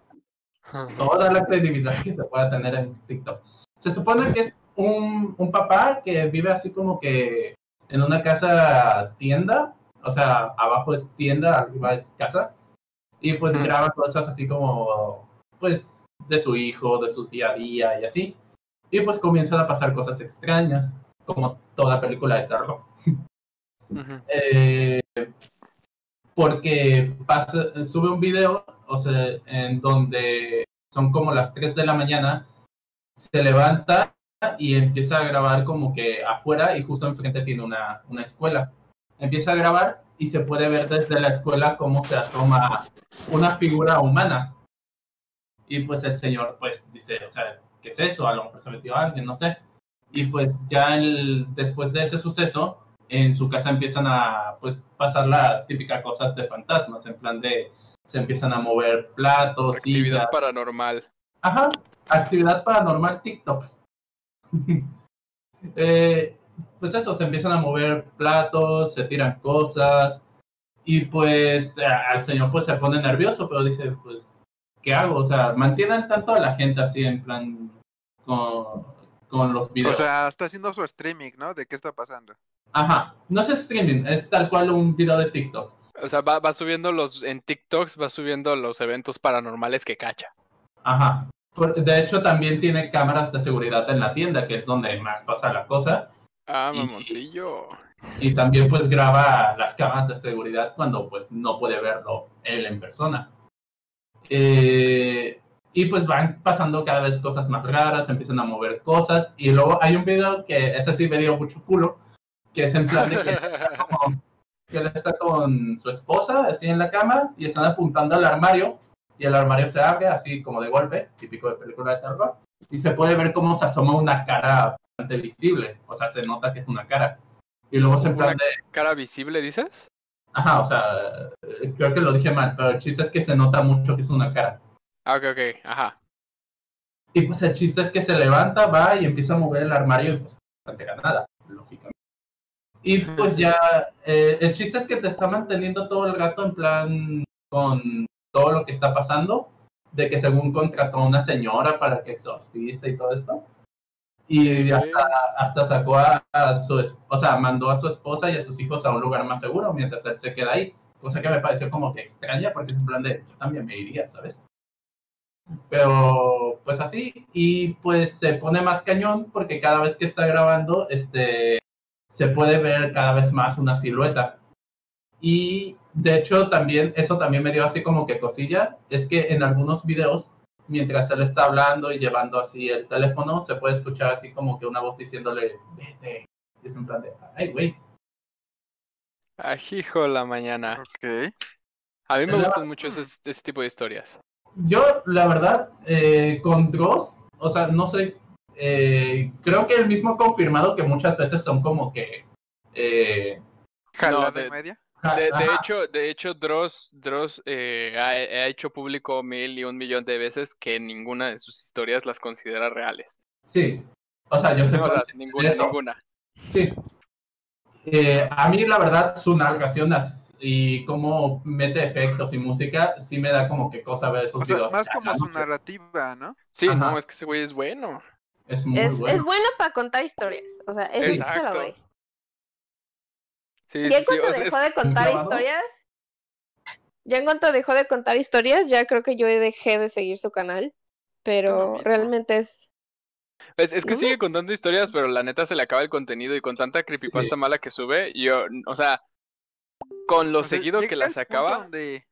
toda la credibilidad que se pueda tener en TikTok. Se supone que es un, un papá que vive así como que en una casa tienda, o sea, abajo es tienda, arriba es casa, y pues graba cosas así como, pues, de su hijo, de su día a día y así. Y pues comienzan a pasar cosas extrañas, como toda película de terror. Eh, porque pasa, sube un video, o sea, en donde son como las 3 de la mañana, se levanta y empieza a grabar como que afuera y justo enfrente tiene una, una escuela. Empieza a grabar y se puede ver desde la escuela cómo se asoma una figura humana. Y pues el señor pues dice, o sea, ¿qué es eso? A lo mejor se metió alguien, no sé. Y pues ya el, después de ese suceso, en su casa empiezan a pues pasar la típica cosas de fantasmas, en plan de se empiezan a mover platos, Actividad sillas. paranormal. Ajá, actividad paranormal TikTok. Eh, pues eso, se empiezan a mover platos, se tiran cosas y pues eh, al señor pues se pone nervioso, pero dice pues, ¿qué hago? O sea, mantienen tanto a la gente así en plan con, con los O videos. sea, está haciendo su streaming, ¿no? De qué está pasando. Ajá, no es streaming, es tal cual un video de TikTok. O sea, va, va subiendo los, en TikToks va subiendo los eventos paranormales que cacha. Ajá. De hecho, también tiene cámaras de seguridad en la tienda, que es donde más pasa la cosa. Ah, Y- mamoncillo. Y también pues graba las cámaras de seguridad cuando pues no puede verlo él en persona. Eh, y pues van pasando cada vez cosas más raras, empiezan a mover cosas. Y luego hay un video que ese sí me dio mucho culo, que es en plan de que, él está como- que él está con su esposa así en la cama y están apuntando al armario y el armario se abre así como de golpe, típico de película de terror. Y se puede ver cómo se asoma una cara bastante visible, o sea, se nota que es una cara. Y luego se en plan de, ¿Cara visible, dices? Ajá, o sea, creo que lo dije mal, pero el chiste es que se nota mucho que es una cara. Ah, ok, ok, ajá. Y pues el chiste es que se levanta, va y empieza a mover el armario y pues no te nada, lógicamente. Y pues ya, eh, el chiste es que te está manteniendo todo el rato en plan con todo lo que está pasando, de que según contrató a una señora para que exorcista y todo esto. Y hasta, hasta sacó a, a su, o sea, mandó a su esposa y a sus hijos a un lugar más seguro mientras él se queda ahí. Cosa que me pareció como que extraña porque es en plan de, yo también me iría, ¿sabes? Pero pues así, y pues se pone más cañón porque cada vez que está grabando, este, se puede ver cada vez más una silueta. Y de hecho también, eso también me dio así como que cosilla, es que en algunos videos, mientras él está hablando y llevando así el teléfono, se puede escuchar así como que una voz diciéndole, vete. Y es en plan de, ay, güey. Ajijo la mañana. Ok. A mí me La- gustan mucho ese, ese tipo de historias. Yo, la verdad, eh, con Dross, o sea, no sé, eh, creo que el mismo ha confirmado que muchas veces son como que... eh, Jalada de- media. De, de hecho, de hecho, Dross, Dross eh, ha, ha hecho público mil y un millón de veces que ninguna de sus historias las considera reales. sí, o sea, yo sé No, ninguna, eso. ninguna. Sí. Eh, a mí, la verdad, su narración as- y cómo mete efectos y música, sí me da como que cosa ver esos O sea, videos. más a como la su noche. narrativa, ¿no? Sí, Ajá. no, es que ese güey es bueno. Es muy Es, bueno. es bueno para contar historias. O sea, eso sí se lo doy. Sí, Ya en cuanto sea, dejó es- de contar historias, ya en cuanto dejó de contar historias, ya creo que yo dejé de seguir su canal. Pero realmente es. Es, es que sigue contando historias, pero la neta se le acaba el contenido y con tanta creepypasta Sí. mala que sube, yo, o sea, con lo O sea, seguido que el las punto acaba, Donde,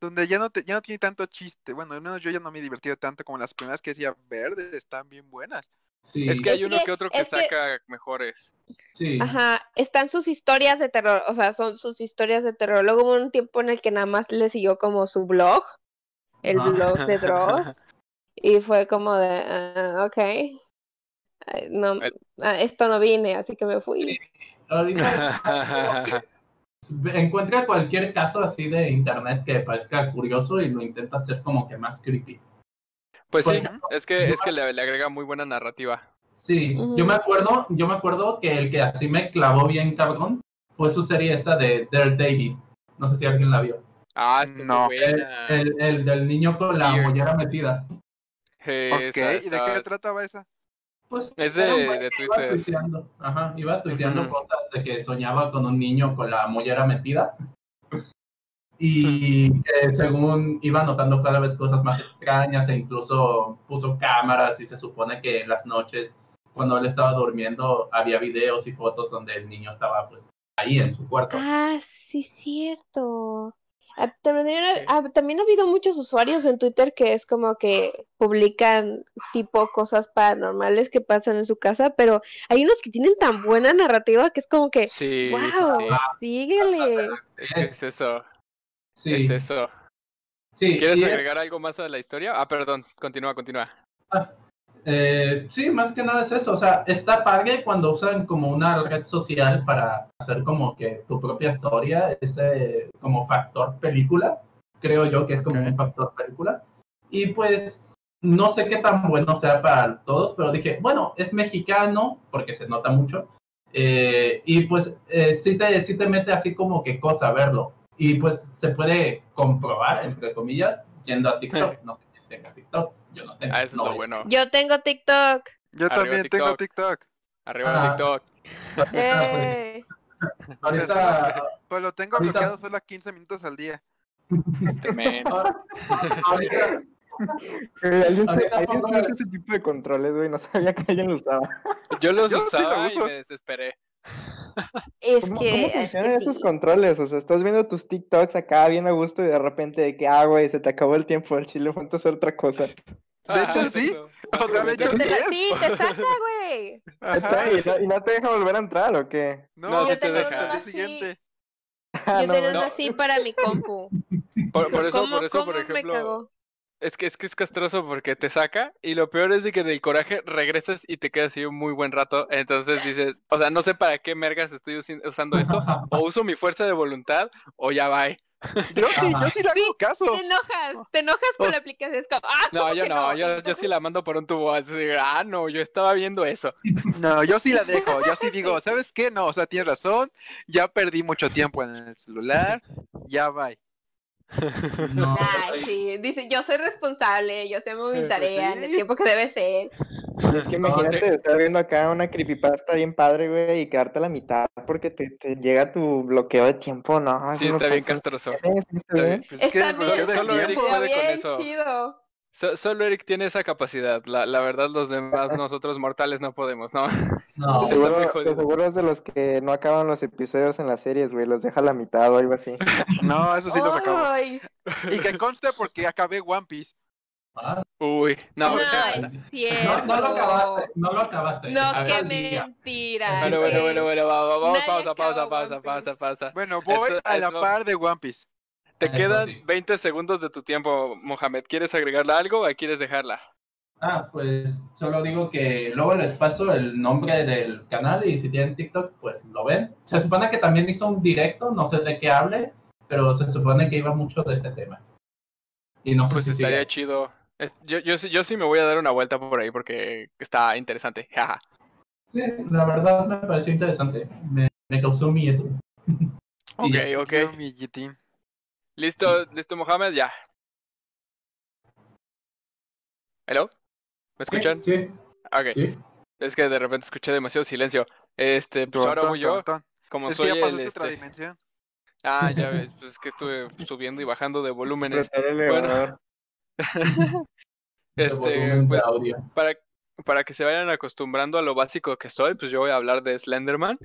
donde ya, no te- ya no tiene tanto chiste. Bueno, al menos yo ya no me he divertido tanto como las primeras que decía, verde, están bien buenas. Sí, Es que hay Es uno que- que otro que es que- saca mejores. sí. Ajá, están sus historias de terror, o sea, son sus historias de terror. Luego hubo un tiempo en el que nada más le siguió como su blog, el Ajá. blog de Dross, y fue como de, ah, ok, no, El- a esto no vine, así que me fui. encuentra cualquier caso así de internet que parezca curioso y lo intenta hacer como que más creepy. Pues Por sí, ejemplo, es que, es que le, le agrega muy buena narrativa. Sí, yo me acuerdo, yo me acuerdo que el que así me clavó bien cabrón fue su serie esta de Dare David. No sé si alguien la vio. Ah, esto No. El, buena. el- el del niño con la mollera metida. Eh, Ok, esa ¿y de qué trataba esa? Pues Es de- de que iba Twitter. tuiteando, Ajá, iba tuiteando Ujú. cosas de que soñaba con un niño con la mollera metida. Y que según iba notando cada vez cosas más extrañas e incluso puso cámaras y se supone que en las noches cuando él estaba durmiendo había videos y fotos donde el niño estaba pues ahí en su cuarto. Ah, sí, cierto. Ah, También, ah, también ha habido muchos usuarios en Twitter que es como que publican tipo cosas paranormales que pasan en su casa, pero hay unos que tienen tan buena narrativa que es como que, Sí, wow, sí. síguele. Es que es eso, Sí, es eso. sí. ¿Quieres agregar algo más a la historia? Ah, perdón, continúa, continúa. Eh, sí, más que nada es eso. O sea, está padre cuando usan como una red social para hacer como que tu propia historia, ese como factor película. Creo yo que es como un factor película. Y pues no sé qué tan bueno sea para todos, pero dije, bueno, es mexicano, porque se nota mucho. eh, y pues eh, sí, te, sí te mete así como que cosa verlo. Y pues se puede comprobar, entre comillas, yendo a TikTok. No sé quién tenga TikTok. Yo no tengo. Ah, eso es no lo voy- bueno. Yo tengo TikTok. Yo Arriba también tengo TikTok. Arriba Ah. TikTok. Eh, Ahorita, Pues lo tengo Ahorita- bloqueado solo a 15 minutos al día. Ahorita, Eh, ¿Alguien, se, alguien sí usa ese tipo de controles, güey. No sabía que alguien lo usaba. Yo los Yo sí lo usaba uso. y me desesperé. es ¿Cómo, que, cómo es que funcionan esos sí. controles? O sea, estás viendo tus TikToks acá bien a gusto y de repente de que, ah, güey, se te acabó el tiempo, el chile, ponte a hacer otra cosa. De hecho, Ah, sí. O sea, de hecho, te sí la- es. sí, te saca, güey. ¿Y no, y no te deja volver a entrar o qué? No, No, te te deja. Así. siguiente. Ah, Yo no, güey. una así para mi compu. Por, por eso, ¿Cómo- por eso, por ejemplo, es que es que es castroso porque te saca y lo peor es de que del coraje regresas y te quedas así un muy buen rato. Entonces dices, o sea, no sé para qué mergas estoy usando esto. O uso mi fuerza de voluntad o ya va. Yo sí, yo sí le hago caso. Te enojas, te enojas con Oh. la aplicación. Es como, ah, No, ¿cómo yo no, yo, yo sí la mando por un tubo. Así, ah, no, yo estaba viendo eso. No, yo sí la dejo. Yo sí digo, ¿sabes qué? No, o sea, tienes razón. Ya perdí mucho tiempo en el celular. Ya va. no, Ay, sí, dice, yo soy responsable, yo sé mi Pues tarea en el tiempo que debe ser. Es que No, imagínate estar viendo acá una creepypasta bien padre, güey, y quedarte a la mitad porque te, te llega tu bloqueo de tiempo, ¿no? Sí, no está bien castroso. Está Está bien. bien. Pues es que Está bien, bloqueo de solo Eric tiempo. puede con bien eso. chido. So- solo Eric tiene esa capacidad. La, la verdad, los demás, nosotros mortales, no podemos, ¿no? no, Seguro, seguro es de los que no acaban los episodios en las series, güey, los deja a la mitad o algo así. No, eso sí los acabo. Y que conste porque acabé One Piece. ah, Uy, no, no, o sea, es no, lo acabaste, no lo acabaste. No, A qué mentira. Bueno, bueno, bueno, bueno, va- va- vamos, pausa, pausa, pausa, pausa, Piece. pausa. Bueno, voy Esto- a la esto- par de One Piece. Te Eso quedan sí. 20 segundos de tu tiempo, Mohamed. ¿Quieres agregarle algo o quieres dejarla? Ah, pues solo digo que luego les paso el nombre del canal y si tienen TikTok, pues lo ven. Se supone que también hizo un directo, no sé de qué hable, pero se supone que iba mucho de ese tema. Y no sé Pues si estaría sigue. chido. Yo, yo, sí- yo sí me voy a dar una vuelta por ahí porque está interesante. Sí, la verdad me pareció interesante. Me, me causó miedo. Ok, ok. ¿Listo, listo, Mohamed? Ya. ¿Hello? ¿Me escuchan? Sí, Ok. sí. Es que de repente escuché demasiado silencio. Este, pues ahora voy yo. Como Es que soy ya el. otra este- dimensión. Ah, ya ves, pues es que estuve subiendo y bajando de volúmenes. Bueno. Este, volumen de pues audio. para, para que se vayan acostumbrando a lo básico que soy, pues yo voy a hablar de Slenderman.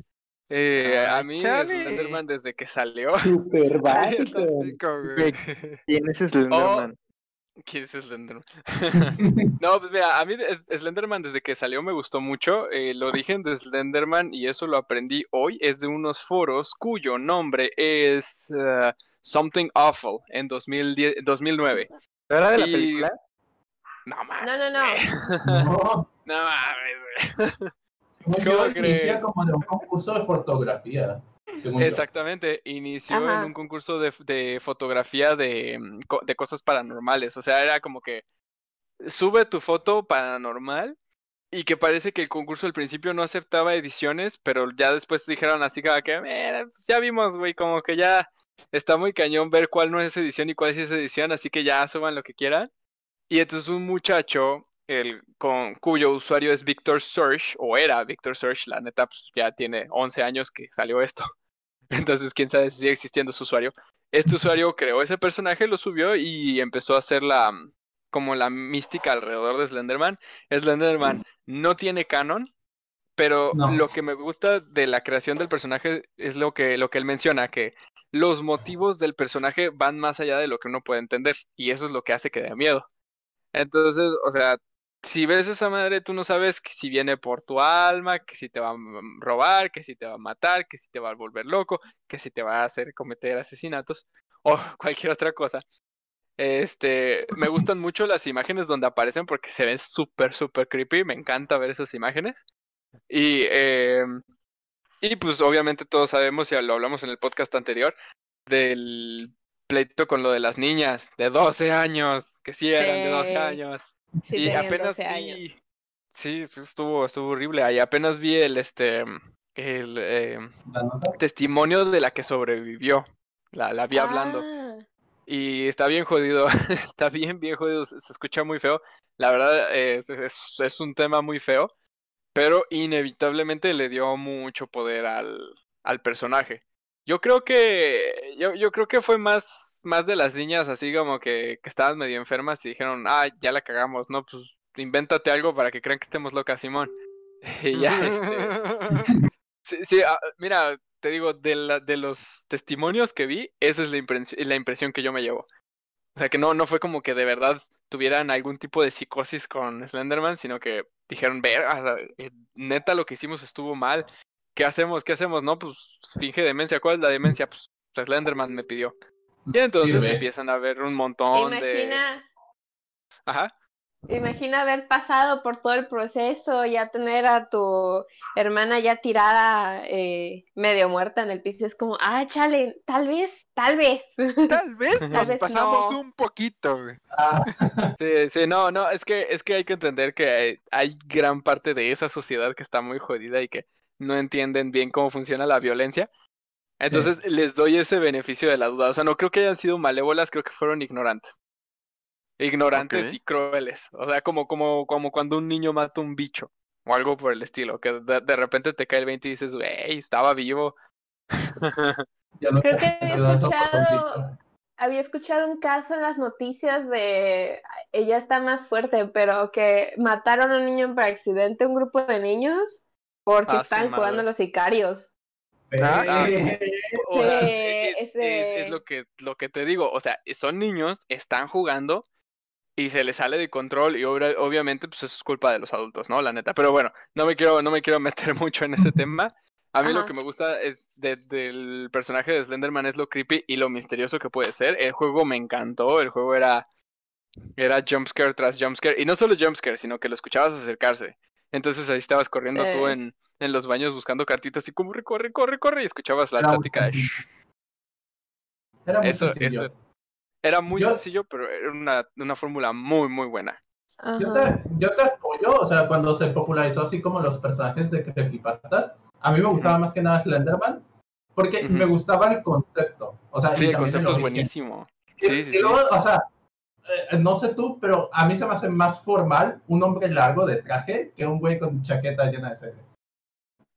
Eh, a mí chale. Slenderman desde que salió. Básico. Güey, ¿Quién es Slenderman? ¿Quién es Slenderman? no, pues mira, a mí Slenderman desde que salió me gustó mucho. Eh, el origen de Slenderman, y eso lo aprendí hoy, es de unos foros cuyo nombre es eh, Something Awful en 2010, 2009. ¿No era de la Y- película? No mames. No, no, no. No, No mames, güey. según ¿Cómo yo, crees? inicia como de un concurso de fotografía. Yo. Exactamente, inició Ajá. en un concurso de, de fotografía de, mm, de cosas paranormales. O sea, era como que sube tu foto paranormal y que parece que el concurso al principio no aceptaba ediciones, pero ya después dijeron así como que, "Mira, pues ya vimos, güey, como que ya está muy cañón ver cuál no es edición y cuál sí es edición, así que ya suban lo que quieran. Y entonces un muchacho, el, con, cuyo usuario es Victor Search, o era Victor Search, la neta, pues ya tiene 11 años que salió esto. Entonces, quién sabe si sigue existiendo su usuario. Este usuario creó ese personaje, lo subió y empezó a hacer la como la mística alrededor de Slenderman. Slenderman no tiene canon, pero No. lo que me gusta de la creación del personaje es lo que, lo que él menciona, que los motivos del personaje van más allá de lo que uno puede entender, y eso es lo que hace que dé miedo. Entonces, o sea, si ves esa madre, tú no sabes que si viene por tu alma, que si te va a robar, que si te va a matar, que si te va a volver loco, que si te va a hacer cometer asesinatos o cualquier otra cosa. Este, me gustan mucho las imágenes donde aparecen porque se ven súper, súper creepy. Me encanta ver esas imágenes. Y, eh, y pues obviamente todos sabemos, ya lo hablamos en el podcast anterior, del pleito con lo de las niñas de 12 años, que sí eran de 12 Sí. años. Sí, y apenas 12 vi, años. sí, estuvo, estuvo horrible. Ahí apenas vi el, este, el eh, testimonio de la que sobrevivió. La, la vi hablando. Ah, Y está bien jodido, está bien, bien jodido, se, se escucha muy feo. La verdad es, es, es un tema muy feo, pero inevitablemente le dio mucho poder al, al personaje. Yo creo que, yo, yo creo que fue más, más de las niñas así como que, que estaban medio enfermas y dijeron, ah, ya la cagamos, ¿no? Pues invéntate algo para que crean que estemos locas, Simón. Y ya, este, Sí, sí, ah, mira, te digo, de, la, de los testimonios que vi, esa es la, impresi- la impresión que yo me llevo. O sea, que no, no fue como que de verdad tuvieran algún tipo de psicosis con Slenderman, sino que dijeron, ver, neta lo que hicimos estuvo mal. ¿Qué hacemos? ¿Qué hacemos? No, pues finge demencia. ¿Cuál es la demencia? Pues Slenderman me pidió. Y entonces Sirve. empiezan a ver un montón de... Imagina, Ajá. imagina haber pasado por todo el proceso, ya tener a tu hermana ya tirada, eh, medio muerta en el piso. Es como, ah, chale, tal vez, tal vez. Tal vez Tal nos vez pasamos no. un poquito, güey. Ah, Sí, sí, no, no, es que, es que hay que entender que hay, hay gran parte de esa sociedad que está muy jodida y que no entienden bien cómo funciona la violencia. Entonces les doy ese beneficio de la duda. O sea, no creo que hayan sido malévolas, creo que fueron ignorantes. Ignorantes y crueles. O sea, como, como, como cuando un niño mata un bicho o algo por el estilo, que de, de repente te cae el 20 y dices, güey, estaba vivo. ya no Creo que había escuchado, había escuchado un caso en las noticias de, ella está más fuerte, pero que mataron a un niño por accidente, un grupo de niños, porque Ah, madre. jugando los sicarios. Ah, O sea, Sí, es, es- ese- es lo que, lo que te digo. O sea, son niños, están jugando y se les sale de control y obviamente pues eso es culpa de los adultos, ¿no? La neta. Pero bueno, no me quiero, no me quiero meter mucho en ese tema. A mí lo que me gusta es de- del personaje de Slenderman es lo creepy y lo misterioso que puede ser. El juego me encantó, el juego era, era jumpscare tras jumpscare. Y no solo jumpscare, sino que lo escuchabas acercarse. Entonces ahí estabas corriendo tú Eh. en, en los baños buscando cartitas y como corre, corre, corre, corre y escuchabas la Era plática de. Era muy Eso, sencillo. eso. Era muy Yo- sencillo, pero era una, una fórmula muy, muy buena. Yo te, yo te apoyo, o sea, cuando se popularizó así como los personajes de creepypastas, a mí me gustaba más que nada Slenderman, porque Ujú. me gustaba el concepto. O sea, Sí, el concepto es buenísimo. Y, Sí, y sí, sí. luego, o sea, eh, no sé tú, pero a mí se me hace más formal un hombre largo de traje que un güey con chaqueta llena de sangre.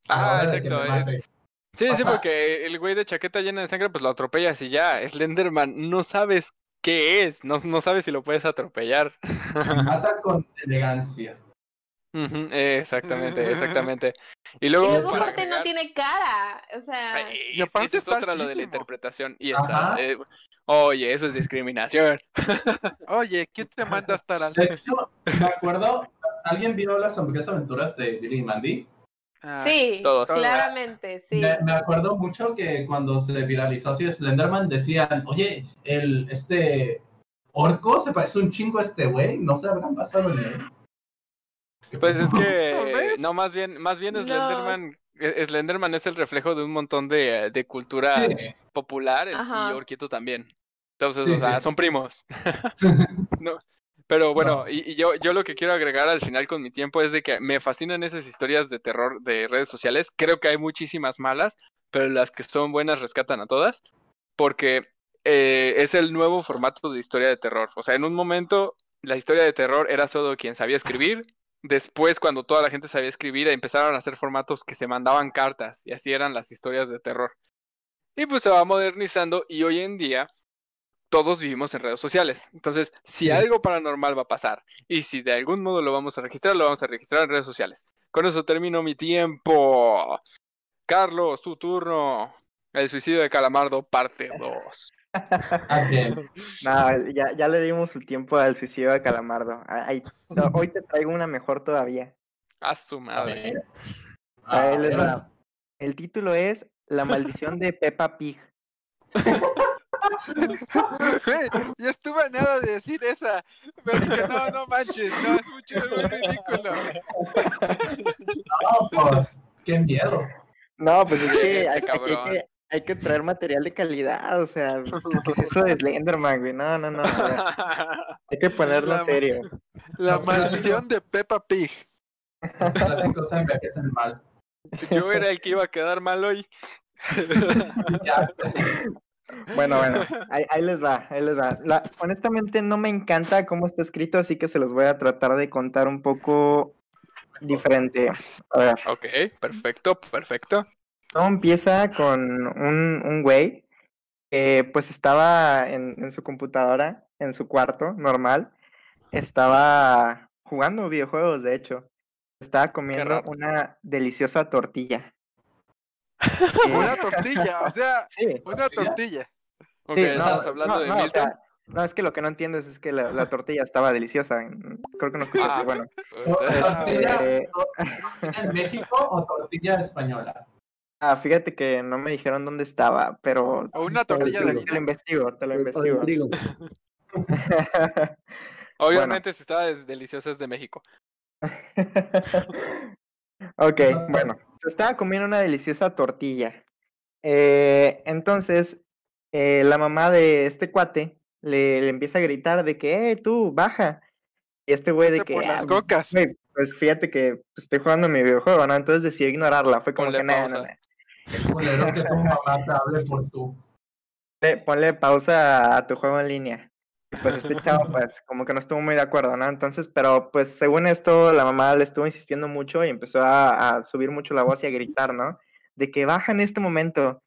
Ah, exacto. es-. Sí, sí, porque el güey de chaqueta llena de sangre, pues lo atropellas y ya. Slenderman, no sabes qué es, no, no sabes si lo puedes atropellar. Mata con elegancia. Exactamente, exactamente. Y Y luego, aparte no tiene cara. O sea, Ay, Y aparte esa es otra lo de la interpretación. Y está. eh, oye, eso es discriminación. Oye, ¿quién te manda a estar al... De hecho, me acuerdo, ¿alguien vio las sombrías aventuras de Billy y Mandy? Ah, sí, todos. claramente, sí. Me, me acuerdo mucho que cuando se viralizó así Slenderman decían, oye, el este orco se parece un chingo a este güey, no se habrán pasado en él. ¿Qué Pues es que. No, más bien, más bien No. Slenderman. eh, Slenderman es el reflejo de un montón de, de cultura Sí. popular Ajá. y Orquito también. Entonces, Sí, o sea, sí. son primos. no, pero bueno, No. y, y yo, yo lo que quiero agregar al final con mi tiempo es de que me fascinan esas historias de terror de redes sociales. Creo que hay muchísimas malas, pero las que son buenas rescatan a todas. Porque eh, es el nuevo formato de historia de terror. O sea, en un momento la historia de terror era solo quien sabía escribir. Después, cuando toda la gente sabía escribir, empezaron a hacer formatos que se mandaban cartas y así eran las historias de terror. Y pues se va modernizando y hoy en día todos vivimos en redes sociales. Entonces, si algo paranormal va a pasar y si de algún modo lo vamos a registrar, lo vamos a registrar en redes sociales. Con eso termino mi tiempo. Carlos, tu turno. El suicidio de Calamardo, parte 2. Again. No, ya, ya le dimos su tiempo al suicidio de Calamardo. Ay, no, hoy te traigo una mejor todavía. A su A madre. ver. Ahí A ver. va. El título es La maldición de Peppa Pig. Yo estuve a nada de decir esa, pero dije, no, no manches, no, es mucho muy ridículo. No, pues, qué miedo. No, pues es que Este hay, hay que hay que traer material de calidad, o sea, ¿qué es eso de Slenderman, güey? No, no, no. Hay que ponerlo La- serio. La maldición de Peppa Pig. Clásicos envejecen mal. Yo era el que iba a quedar mal hoy. Ya, Bueno, bueno, ahí, ahí les va, ahí les va. La- honestamente no me encanta cómo está escrito, así que se los voy a tratar de contar un poco diferente. A ver, Ok, perfecto, perfecto. Todo empieza con un, un güey que pues estaba en, en su computadora, en su cuarto normal, estaba jugando videojuegos, de hecho. Estaba comiendo una deliciosa tortilla. Una tortilla, o sea, Sí, una tortilla. Ok, sí, estamos hablando no, de no, o Milton. sea, no, es que lo que no entiendes es que la, la tortilla estaba deliciosa. Creo que no escuchaste, Ah. bueno. ¿Tortilla, Eh, tortilla en México o tortilla española? Ah, fíjate que no me dijeron dónde estaba, pero O una tortilla de te lo investigo, te lo investigo. Obviamente, si estaba des- deliciosa es de México. ok, bueno, se estaba comiendo una deliciosa tortilla. Eh, entonces, eh, la mamá de este cuate le, le empieza a gritar de que, eh, tú, baja. Y este güey de que, por las "Ah, cocas". pues fíjate que pues, estoy jugando mi videojuego, ¿no? Entonces decidí ignorarla. Fue como Ponle que, "Nah, nah, pausa". nah". Qué culero que tu mamá te hable por tú. Ponle- Ponle pausa a tu juego en línea. Pues este chavo, pues, como que no estuvo muy de acuerdo, ¿no? Entonces, pero pues según esto, la mamá le estuvo insistiendo mucho y empezó a, a subir mucho la voz y a gritar, ¿no? De que baja en este momento.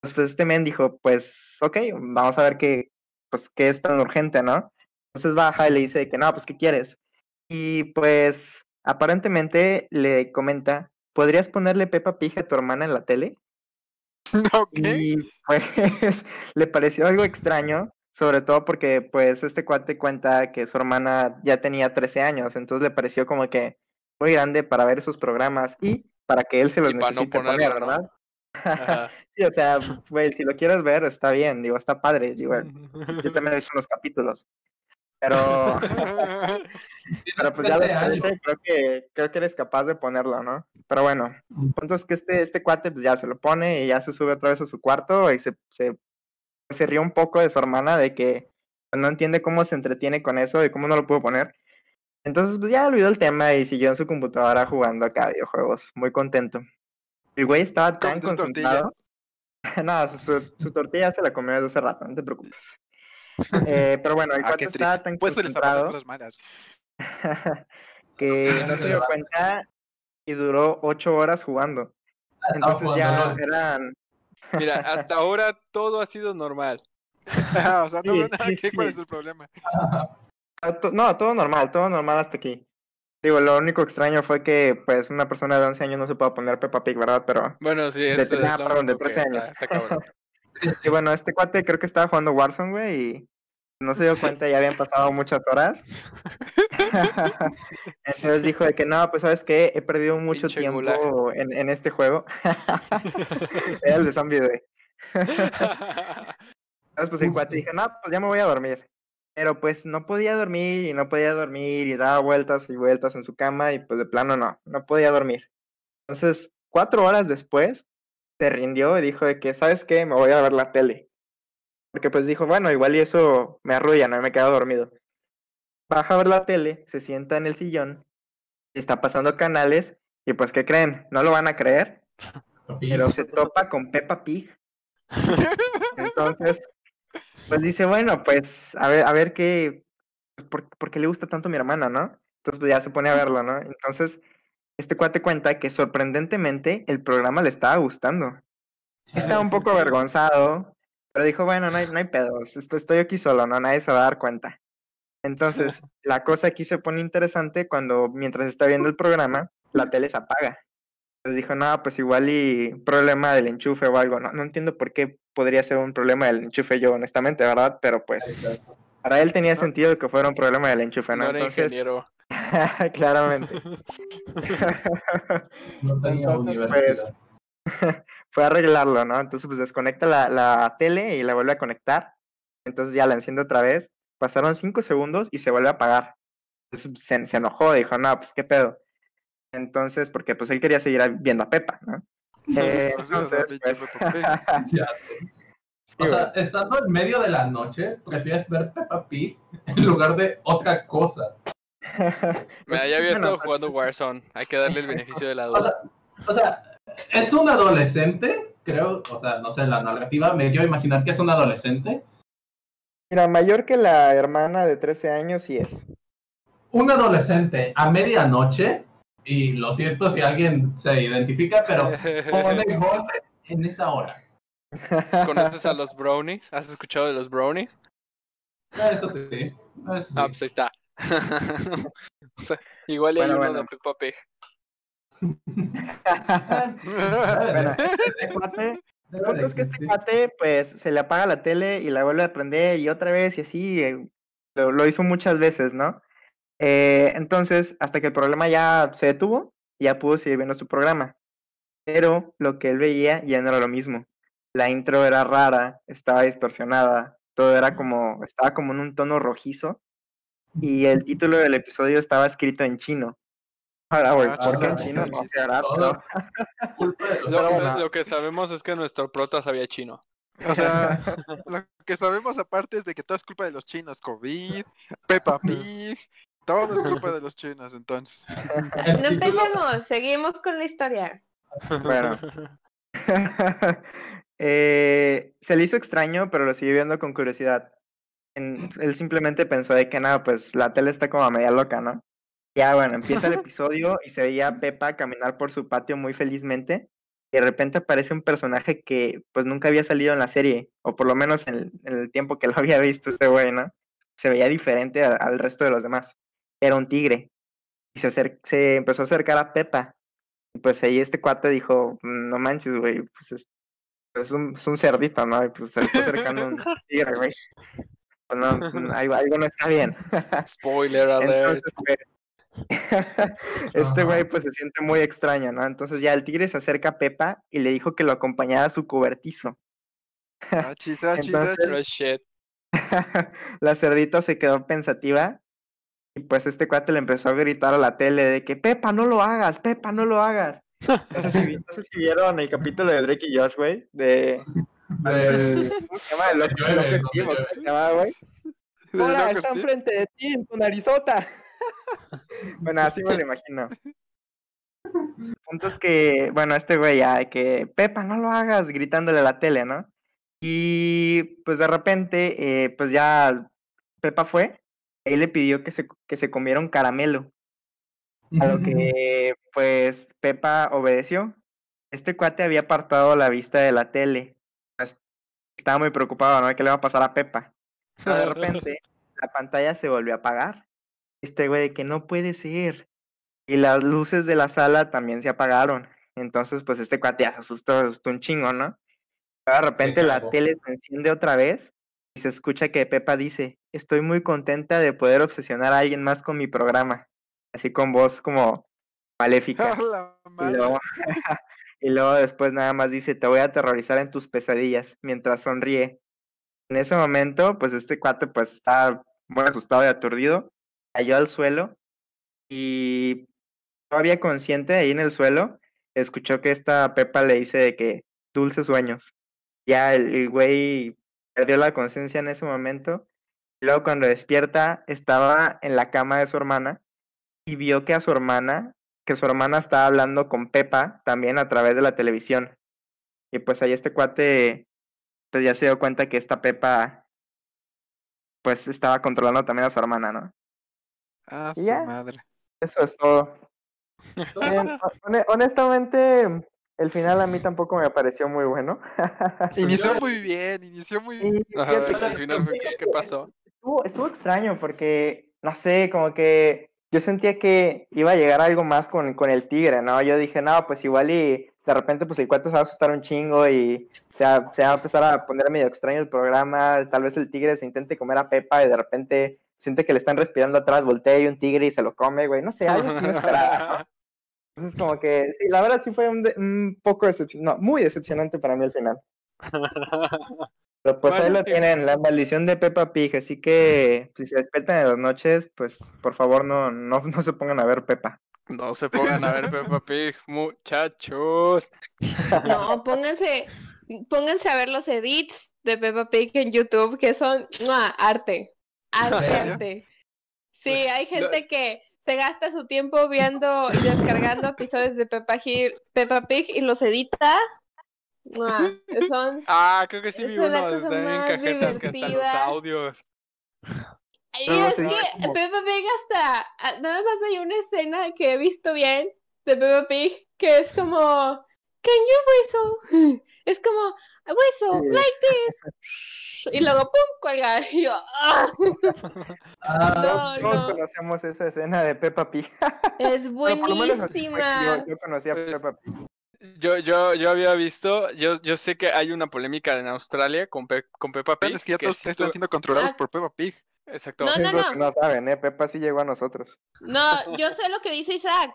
Pues, pues este men dijo, pues, ok, vamos a ver qué, pues, qué es tan urgente, ¿no? Entonces baja y le dice que no, pues, ¿qué quieres? Y pues, aparentemente le comenta, ¿podrías ponerle Peppa Pig a tu hermana en la tele? Ok. Y pues le pareció algo extraño, sobre todo porque pues este cuate cuenta que su hermana ya tenía 13 años, entonces le pareció como que muy grande para ver esos programas y para que él se los Y no necesite poner, ponerlo, ¿no? ¿verdad? Ajá. Sí, o sea, güey, si lo quieres ver, está bien, digo, está padre, digo, yo también he visto unos capítulos. Pero, pero pues ya 13 los años. 13, creo que, creo que eres capaz de ponerlo, ¿no? Pero bueno, el punto es que este, este cuate pues ya se lo pone y ya se sube otra vez a su cuarto y se, se, se ríe un poco de su hermana de que no entiende cómo se entretiene con eso, de cómo no lo pudo poner. Entonces, pues ya olvidó el tema y siguió en su computadora jugando acá videojuegos, muy contento. El güey estaba tan su tortilla. concentrado. no, su, su- su tortilla se la comió desde hace rato, no te preocupes. Eh, pero bueno, el Ah, cuate estaba triste. tan Pues cosas malas. que no se dio cuenta y duró ocho horas jugando. Entonces ya LOL. eran Mira, hasta ahora todo ha sido normal. o sea, no Sí, veo nada sí, que cuál sí. es el problema. Ah, No, todo normal, todo normal hasta aquí. Digo, lo único extraño fue que, pues, una persona de 11 años no se puede poner Peppa Pig, ¿verdad? Pero, Bueno, sí, De es, ah, lo perdón, de único que 13 años. está- está cabrón. Y bueno, este cuate creo que estaba jugando Warzone, güey, y no se dio cuenta, ya habían pasado muchas horas. Entonces dijo de que, no, pues, ¿sabes qué? He perdido mucho Pinche tiempo en este juego. Era el de zombie, güey. Entonces, pues el cuate dijo, no, pues ya me voy a dormir. Pero pues no podía dormir y no podía dormir y daba vueltas y vueltas en su cama y pues de plano no, no podía dormir. Entonces, cuatro horas después, se rindió y dijo de que, ¿sabes qué? Me voy a ver la tele. Porque pues dijo, bueno, igual y eso me arrulla, no me quedo dormido. Baja a ver la tele, se sienta en el sillón, está pasando canales y pues, ¿qué creen? No lo van a creer, pero se topa con Peppa Pig. Entonces, pues dice, bueno, pues a ver, a ver qué, por, por qué le gusta tanto a mi hermana, ¿no? Entonces pues ya se pone a verlo, ¿no? Entonces, este cuate cuenta que sorprendentemente el programa le estaba gustando. Estaba un poco avergonzado, pero dijo, bueno, no hay, no hay pedos, esto- estoy aquí solo, ¿no? Nadie se va a dar cuenta. Entonces, la cosa aquí se pone interesante cuando mientras está viendo el programa, la tele se apaga. Entonces dijo, no, pues igual y problema del enchufe o algo. No, no entiendo por qué podría ser un problema del enchufe yo, honestamente, ¿verdad? Pero pues para él tenía sentido que fuera un problema del enchufe, ¿no? No era Entonces, ingeniero. claramente. No tenía Entonces, universidad. Fue a arreglarlo, ¿no? Entonces, pues desconecta la, la tele y la vuelve a conectar. Entonces ya la enciende otra vez. Pasaron cinco segundos y se vuelve a apagar. Entonces se, se enojó, dijo, no, pues qué pedo. Entonces, porque pues él quería seguir viendo a Pepa, ¿no? Eh, entonces, pues, O sea, estando en medio de la noche, prefieres ver Peppa Pig en lugar de otra cosa. Mira, ya había Bueno, estado pues, jugando es- Warzone. Hay que darle el beneficio de la O duda. sea, o sea, es un adolescente, creo, o sea, no sé, la narrativa me dio a imaginar que es un adolescente. Mira, mayor que la hermana de 13 años sí es. Un adolescente a medianoche, y lo siento si alguien se identifica, pero pone golpe en esa hora. ¿Conoces a los brownies? ¿Has escuchado de los brownies? Eso sí. Eso sí. Ah, pues ahí está. O sea, igual y hay Bueno, uno bueno. de Peppa Pig. Bueno, este cuate, es que este cuate, pues, se le apaga la tele y la vuelve a prender y otra vez y así, eh, lo, lo hizo muchas veces, ¿no? Eh, entonces, hasta que el problema ya se detuvo, ya pudo seguir viendo su programa. Pero lo que él veía ya no era lo mismo. La intro era rara, estaba distorsionada, todo era como, estaba como en un tono rojizo y el título del episodio estaba escrito en chino. Ahora, güey, Ah, ¿por qué en sí, chino? No ¿verdad? todo. Pero- Lo, que sabemos es que nuestro prota sabía chino. O sea, lo que sabemos aparte es de que todo es culpa de los chinos. COVID, Peppa Pig, todo es culpa de los chinos, entonces. No empecemos, seguimos con la historia. Bueno. Eh, se le hizo extraño, pero lo siguió viendo con curiosidad. En- él simplemente pensó de que nada, pues la tele está como a media loca, ¿no? Ya bueno, empieza el episodio y se veía a Pepa caminar por su patio muy felizmente. Y de repente aparece un personaje que pues nunca había salido en la serie, o por lo menos en el, en el tiempo que lo había visto este güey, ¿no? Se veía diferente a- al resto de los demás. Era un tigre. Y se, se empezó a acercar a Pepa. Y pues ahí este cuate dijo, no manches, güey, pues es, es un, es un cerdito, ¿no? Y pues se está acercando un tigre, güey. Pues no, no, algo, no está bien. Spoiler alert. Entonces, este güey pues se siente muy extraño, ¿no? Entonces ya el tigre se acerca a Pepa y le dijo que lo acompañara a su cobertizo. Achis, achis, Entonces- achis. Oh, shit. la cerdita se quedó pensativa y pues este cuate le empezó a gritar a la tele de que Pepa, no lo hagas, Pepa, no lo hagas. No sé si, vi- no sé si vieron el capítulo de Drake y Josh, güey, de... del- ¿Cómo se llama? El Donde loco- llueve, loco donde Steve, ¿o llueve. ¿cómo se llama, güey? De Hola, está enfrente de ti, en tu narizota. bueno, así me lo imagino. El punto es que, bueno, este güey ya, que, Pepa, no lo hagas, gritándole a la tele, ¿no? Y pues de repente, eh, pues ya Pepa fue, él le pidió que se, que se comiera un caramelo, a lo que pues Pepa obedeció. Este cuate había apartado la vista de la tele. Estaba muy preocupado, ¿no? ¿Qué le va a pasar a Pepa? Pero de repente la pantalla se volvió a apagar. Este güey de que no puede ser. y las luces de la sala también se apagaron. Entonces, pues este cuate ya se asustó, se asustó un chingo, ¿no? De repente la tele se enciende otra vez y se escucha que Pepa dice, estoy muy contenta de poder obsesionar a alguien más con mi programa. Así con voz como maléfica. Y luego, y luego después nada más dice, te voy a aterrorizar en tus pesadillas, mientras sonríe. En ese momento, pues este cuate pues estaba muy asustado y aturdido, cayó al suelo y todavía consciente ahí en el suelo, escuchó que esta Pepa le dice de que dulces sueños. Ya el, el güey perdió la conciencia en ese momento. Y luego cuando despierta, estaba en la cama de su hermana y vio que a su hermana, que su hermana estaba hablando con Pepa también a través de la televisión. Y pues ahí este cuate, pues ya se dio cuenta que esta Pepa, pues estaba controlando también a su hermana, ¿no? Ah, su ya. madre. Eso es todo. Honestamente, el final a mí tampoco me pareció muy bueno. Inició muy bien, inició muy bien. Ajá, final fue, ¿qué, qué pasó? estuvo, estuvo extraño porque, no sé, como que yo sentía que iba a llegar algo más con, con el tigre, ¿no? Yo dije, no, pues igual y de repente pues el cuate se va a asustar un chingo y se va, se va a empezar a poner medio extraño el programa, tal vez el tigre se intente comer a Pepa y de repente siente que le están respirando atrás, voltea y un tigre y se lo come, güey, no sé, algo así me esperaba, ¿no? Entonces como que, sí, la verdad sí fue un, de- un poco decepcionante, no, muy decepcionante para mí al final. Pero pues ahí lo tienen, la maldición de Peppa Pig, así que si se despiertan en las noches, pues por favor no, no, no se pongan a ver Peppa. No se pongan a ver Peppa Pig, muchachos. No, pónganse, pónganse a ver los edits de Peppa Pig en YouTube, que son ¡mua! arte. Arte, arte. Sí, hay gente que se gasta su tiempo viendo y descargando episodios de Peppa Pig y los edita. Son Ah, creo que sí vi uno, están más cajetas que hasta los audios. Y No, es sí, que como- Peppa Pig hasta, ah, nada más hay una escena que he visto bien de Peppa Pig que es como, can you whistle? Es como, whistle, Sí. like this. Y luego, pum, cuelga. Y yo, ¡ah! Ah, No, Todos no. conocemos esa escena de Peppa Pig. Es buenísima. yo, yo conocí a Pues, Peppa Pig. Yo, yo, yo había visto, yo, yo sé que hay una polémica en Australia con, Pe- con Peppa Pig. Es que ya todos están siendo controlados Ah. por Peppa Pig. Exacto. No, no, no. que no saben, ¿eh? Peppa sí llegó a nosotros. No, yo sé lo que dice Isaac.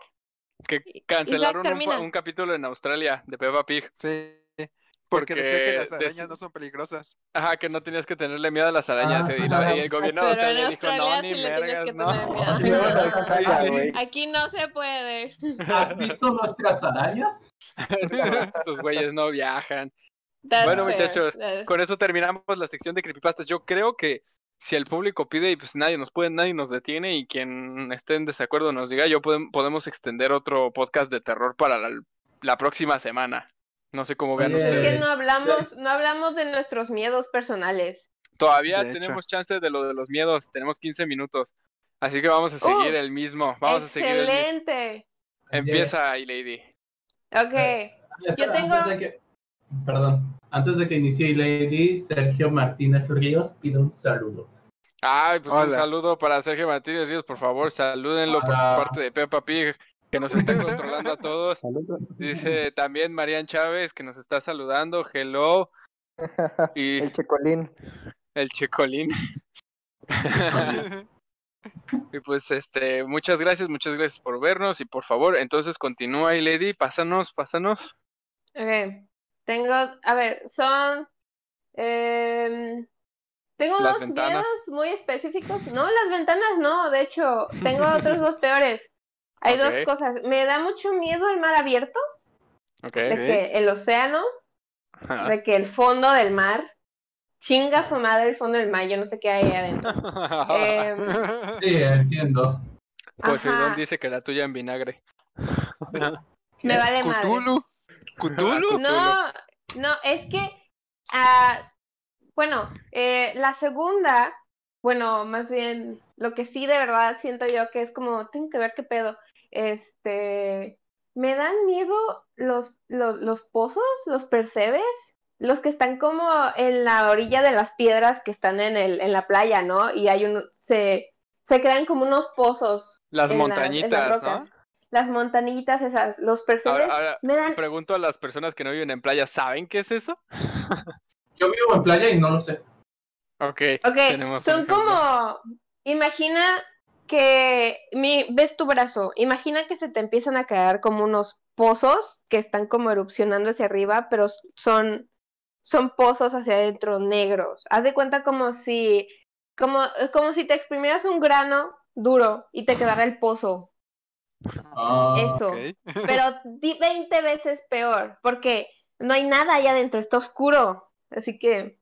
Que cancelaron un, un capítulo en Australia de Peppa Pig. Sí. Porque, decía que las arañas no son peligrosas. Ajá, que no tenías que tenerle miedo a las arañas. Ah, y, la- ajá. y el gobierno de Australia dijo, no, ni sí mergas, que no. miedo. Aquí no se puede. ¿Has visto nuestras arañas? Estos güeyes no viajan. That's Bueno, fair. muchachos, That's- Con eso terminamos la sección de creepypastas. Yo creo que si el público pide y pues nadie nos puede, nadie nos detiene y quien esté en desacuerdo nos diga, yo podem- podemos extender otro podcast de terror para la, la próxima semana. No sé cómo vean Oye, Es ustedes. que no hablamos, no hablamos de nuestros miedos personales. Todavía De hecho. tenemos chance de lo de los miedos, tenemos 15 minutos. Así que vamos a seguir Uh, el mismo. Vamos a seguir el mismo. Excelente. Empieza ahí, Lady. Ok. Espera, tengo- antes de que- Perdón. Antes de que inicie Lady, Sergio Martínez Ríos pide un saludo. Ay, pues un saludo para Sergio Martínez Ríos, por favor, salúdenlo por Hola. parte de Peppa Pig, que nos está controlando a todos. Dice también Marian Chávez, que nos está saludando, hello, y El Checolín. el Checolín. y pues, este, muchas gracias, muchas gracias por vernos, y por favor, entonces continúa ahí, Lady, pásanos, pásanos. Ok. Tengo, a ver, son. em, tengo Las dos ventanas. miedos muy específicos. No, las ventanas no, de hecho, tengo otros dos peores. Hay dos cosas. Me da mucho miedo el mar abierto, Ok. de que el océano, de que el fondo del mar. Chinga su madre el fondo del mar, yo no sé qué hay ahí adentro. Em, Sí, entiendo. Poseidón ajá. dice que la tuya en vinagre. me vale madre. Cthulhu. Cthulhu. No, no, es que, ah, bueno, eh, la segunda, bueno, más bien, lo que sí de verdad siento yo que es como, tengo que ver qué pedo, este, me dan miedo los, los, los pozos, los percebes, los que están como en la orilla de las piedras que están en el, en la playa, ¿no? Y hay un, se, se crean como unos pozos Las la- montañitas. ¿no? las montañitas esas, los Ahora, personajes ahora, me dan pregunto a las personas que no viven en playa, ¿saben qué es eso? Yo vivo en playa y no lo sé. Ok. Ok, son como, imagina que mi, ves tu brazo, imagina que se te empiezan a caer como unos pozos que están como erupcionando hacia arriba, pero son, son pozos hacia adentro negros. Haz de cuenta como si, como, como si te exprimieras un grano duro y te quedara el pozo. Ah, Eso, pero di- 20 veces peor, porque no hay nada allá adentro, está oscuro. Así que,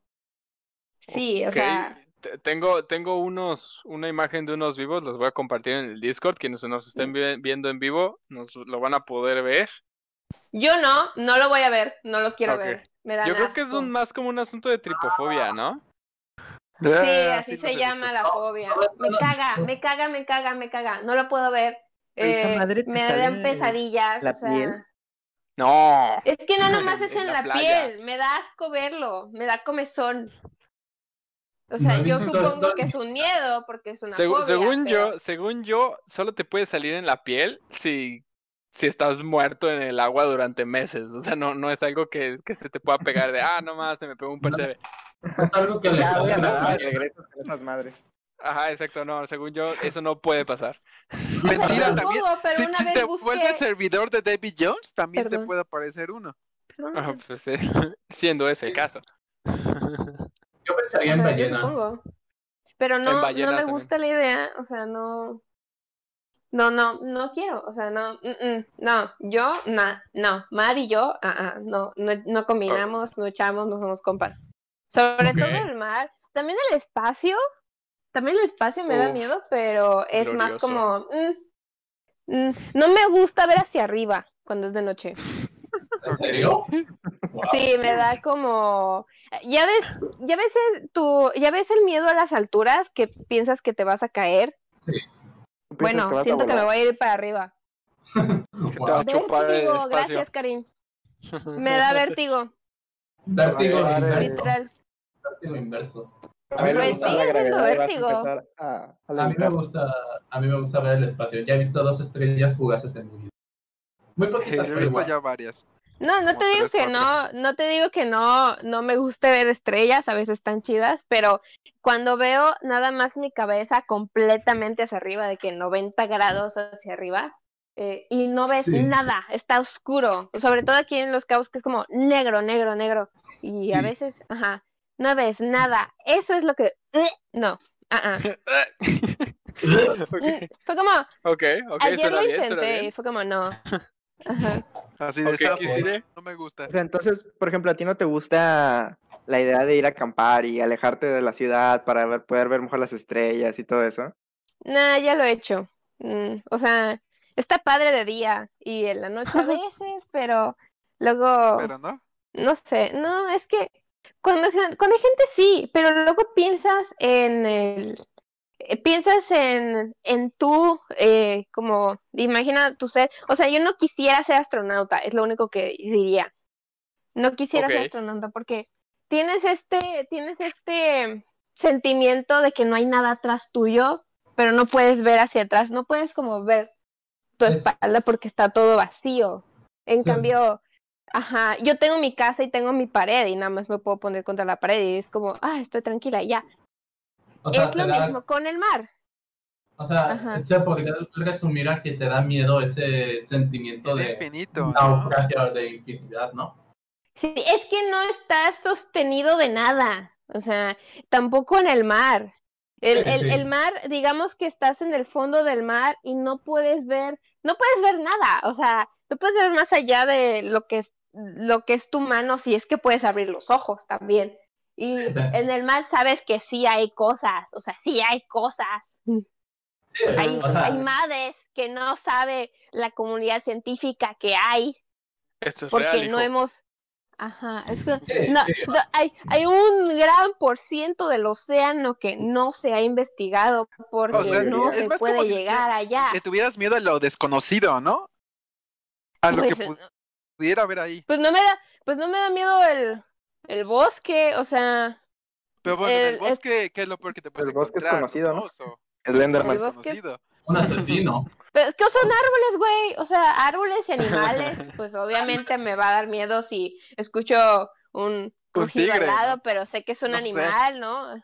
sí, o sea... te- Tengo, tengo unos, una imagen de unos vivos, los voy a compartir en el Discord. Quienes nos estén vi- viendo en vivo nos lo van a poder ver. Yo no, no lo voy a ver, no lo quiero ver. Me da Yo creo que es un, más como un asunto de tripofobia, ¿no? Sí, Ah, así se llama visto. la fobia. Me caga, me caga, me caga, me caga. No lo puedo ver. Eh, madre me dan pesadillas. la o sea, piel. No. Es que no nomás es En en la la, piel, me da asco verlo, me da comezón. O sea, yo supongo que es un miedo porque es una Segu- fobia, según pero- yo, según yo, solo te puede salir en la piel si, si estás muerto en el agua durante meses. O sea, no, no es algo que, que se te pueda pegar de, ah, nomás se me pegó un percebe. Es algo que le voy a esas madres. Ajá, exacto, no, según yo, eso no puede pasar. Mentira, también. pero Si, una si vez te busqué- vuelves servidor de David Jones, también te puede aparecer uno. Ajá, pues, eh, siendo ese el caso. Ballenas. Pero no, no me también. gusta la idea, o sea, no, no, no, no quiero, o sea, no, mm, mm, no, yo, na, no, Mar y yo, ah, ah, no, no, no combinamos, no echamos, no somos compas. Sobre todo el mar, también el espacio, también el espacio me da miedo, pero es más como, mm, mm, no me gusta ver hacia arriba cuando es de noche. ¿En serio? Wow. Sí, me da como ya ves, ya ves el- tu, ya ves el miedo a las alturas que piensas que te vas a caer. ¿Tú piensas Bueno, que siento que me voy a ir para arriba. Que te va a Wow. Vértigo, espacio. gracias, Karim. Me da vértigo, Vértigo inverso. literal. Vértigo inverso. A mí me Pues gusta vértigo. a- a A mí me gusta, a mí me gusta ver el espacio. Ya he visto dos estrellas fugaces en mi vida. Muy poquitas, he pero visto igual. ya varias. No, no te digo que no, no te digo que no, no me guste ver estrellas, a veces están chidas, pero cuando veo nada más mi cabeza completamente hacia arriba, de que 90 grados hacia arriba, eh, y no ves Sí. nada, está oscuro, sobre todo aquí en Los Cabos que es como negro, negro, negro, y a veces, ajá, no ves nada, eso es lo que, eh, no. Ok, Mm, fue como, ok, ok, ayer lo intenté bien. fue como, no, ajá. Así de Ok, sapo. No me gusta. O sea, entonces, por ejemplo, a ti no te gusta la idea de ir a acampar y alejarte de la ciudad para ver- poder ver mejor las estrellas y todo eso. Nah, ya lo he hecho. Mm, o sea, está padre de día y en la noche a veces, pero luego, Pero no. no sé, no, es que cuando, cuando hay gente sí, pero luego piensas en el, piensas en, en tú, eh, como, imagina tu ser, o sea, yo no quisiera ser astronauta, es lo único que diría. No quisiera ser astronauta porque tienes este, tienes este sentimiento de que no hay nada atrás tuyo, pero no puedes ver hacia atrás, no puedes como ver tu Es- espalda porque está todo vacío. En Sí. cambio, ajá, yo tengo mi casa y tengo mi pared y nada más me puedo poner contra la pared y es como, ah, estoy tranquila y ya. O sea, es lo da- mismo con el mar. O sea, Ajá. se podría resumir a que te da miedo ese sentimiento Es de infinito. ¿no? naufragio de infinidad, ¿no? Sí, es que no está sostenido de nada, o sea, tampoco en el mar. El, Sí, el, sí. el mar, digamos que estás en el fondo del mar y no puedes ver, no puedes ver nada, o sea, no puedes ver más allá de lo que es, lo que es tu mano, si es que puedes abrir los ojos también. Y en el mar sabes que sí hay cosas, o sea, sí hay cosas. Sí, Hay, o sea, hay madres que no sabe la comunidad científica que hay Esto es porque real, no hijo. hemos ajá es que Sí, no, sí. no, hay hay un gran por ciento del océano que no se ha investigado porque O sea, no se puede si llegar allá Que tuvieras miedo a lo desconocido, ¿no? A lo que pues, pu- pudiera haber ahí. pues no me da pues no me da miedo el el bosque o sea Pero bueno, en el es- bosque, ¿qué es lo peor que te puedes El bosque es conocido, Un ¿no? oso. Slenderman. El bosque es- desconocido. un asesino. Pero es que son árboles, güey. O sea, árboles y animales, pues obviamente me va a dar miedo si escucho un Un crujido al tigre, lado, ¿no? pero sé que es un No sé. animal, ¿no?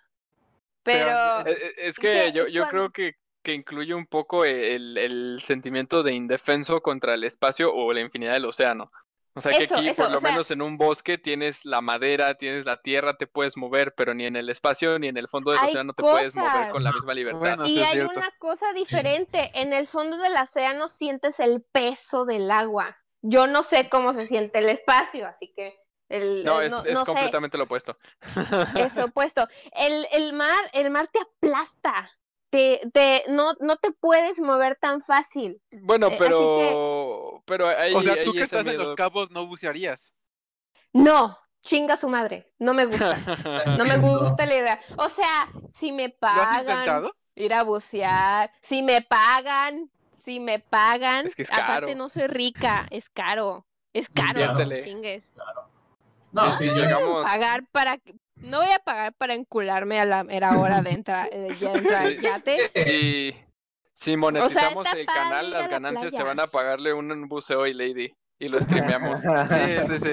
Pero, Pero, Eh, eh, Es que yo, yo cuando- creo que, que incluye un poco el, el sentimiento de indefenso contra el espacio o la infinidad del océano. O sea que Eso, aquí, eso, por lo sea- menos en un bosque, tienes la madera, tienes la tierra, te puedes mover, pero ni en el espacio ni en el fondo del Hay océano te puedes mover con la misma libertad. Bueno, sí y hay cierto. una cosa diferente. En el fondo del océano sientes el peso del agua. Yo no sé cómo se siente el espacio, así que el, No, el- es, no, es no sé. completamente lo opuesto. Es opuesto. El, el mar, el mar te aplasta. Te, te, no, no te puedes mover tan fácil. Bueno, Eh, así pero, pero ahí, o sea, tú que estás en los cabos no bucearías. No, chinga su madre. No me gusta. No me gusta la idea. O sea, si me ¿Lo has pagan ir a bucear, si me pagan, si me pagan, Es que es aparte caro. no soy rica, es caro. Es caro, Inviértele. chingues. No, Sí, sí, yo llegamos- Pagar para no voy a pagar para encularme a la mera hora de entrar, de ya entrar al Sí. yate. Si, si monetizamos el canal, las la ganancias se van a pagarle un buceo y Lady. Y lo streameamos. Sí, sí, sí.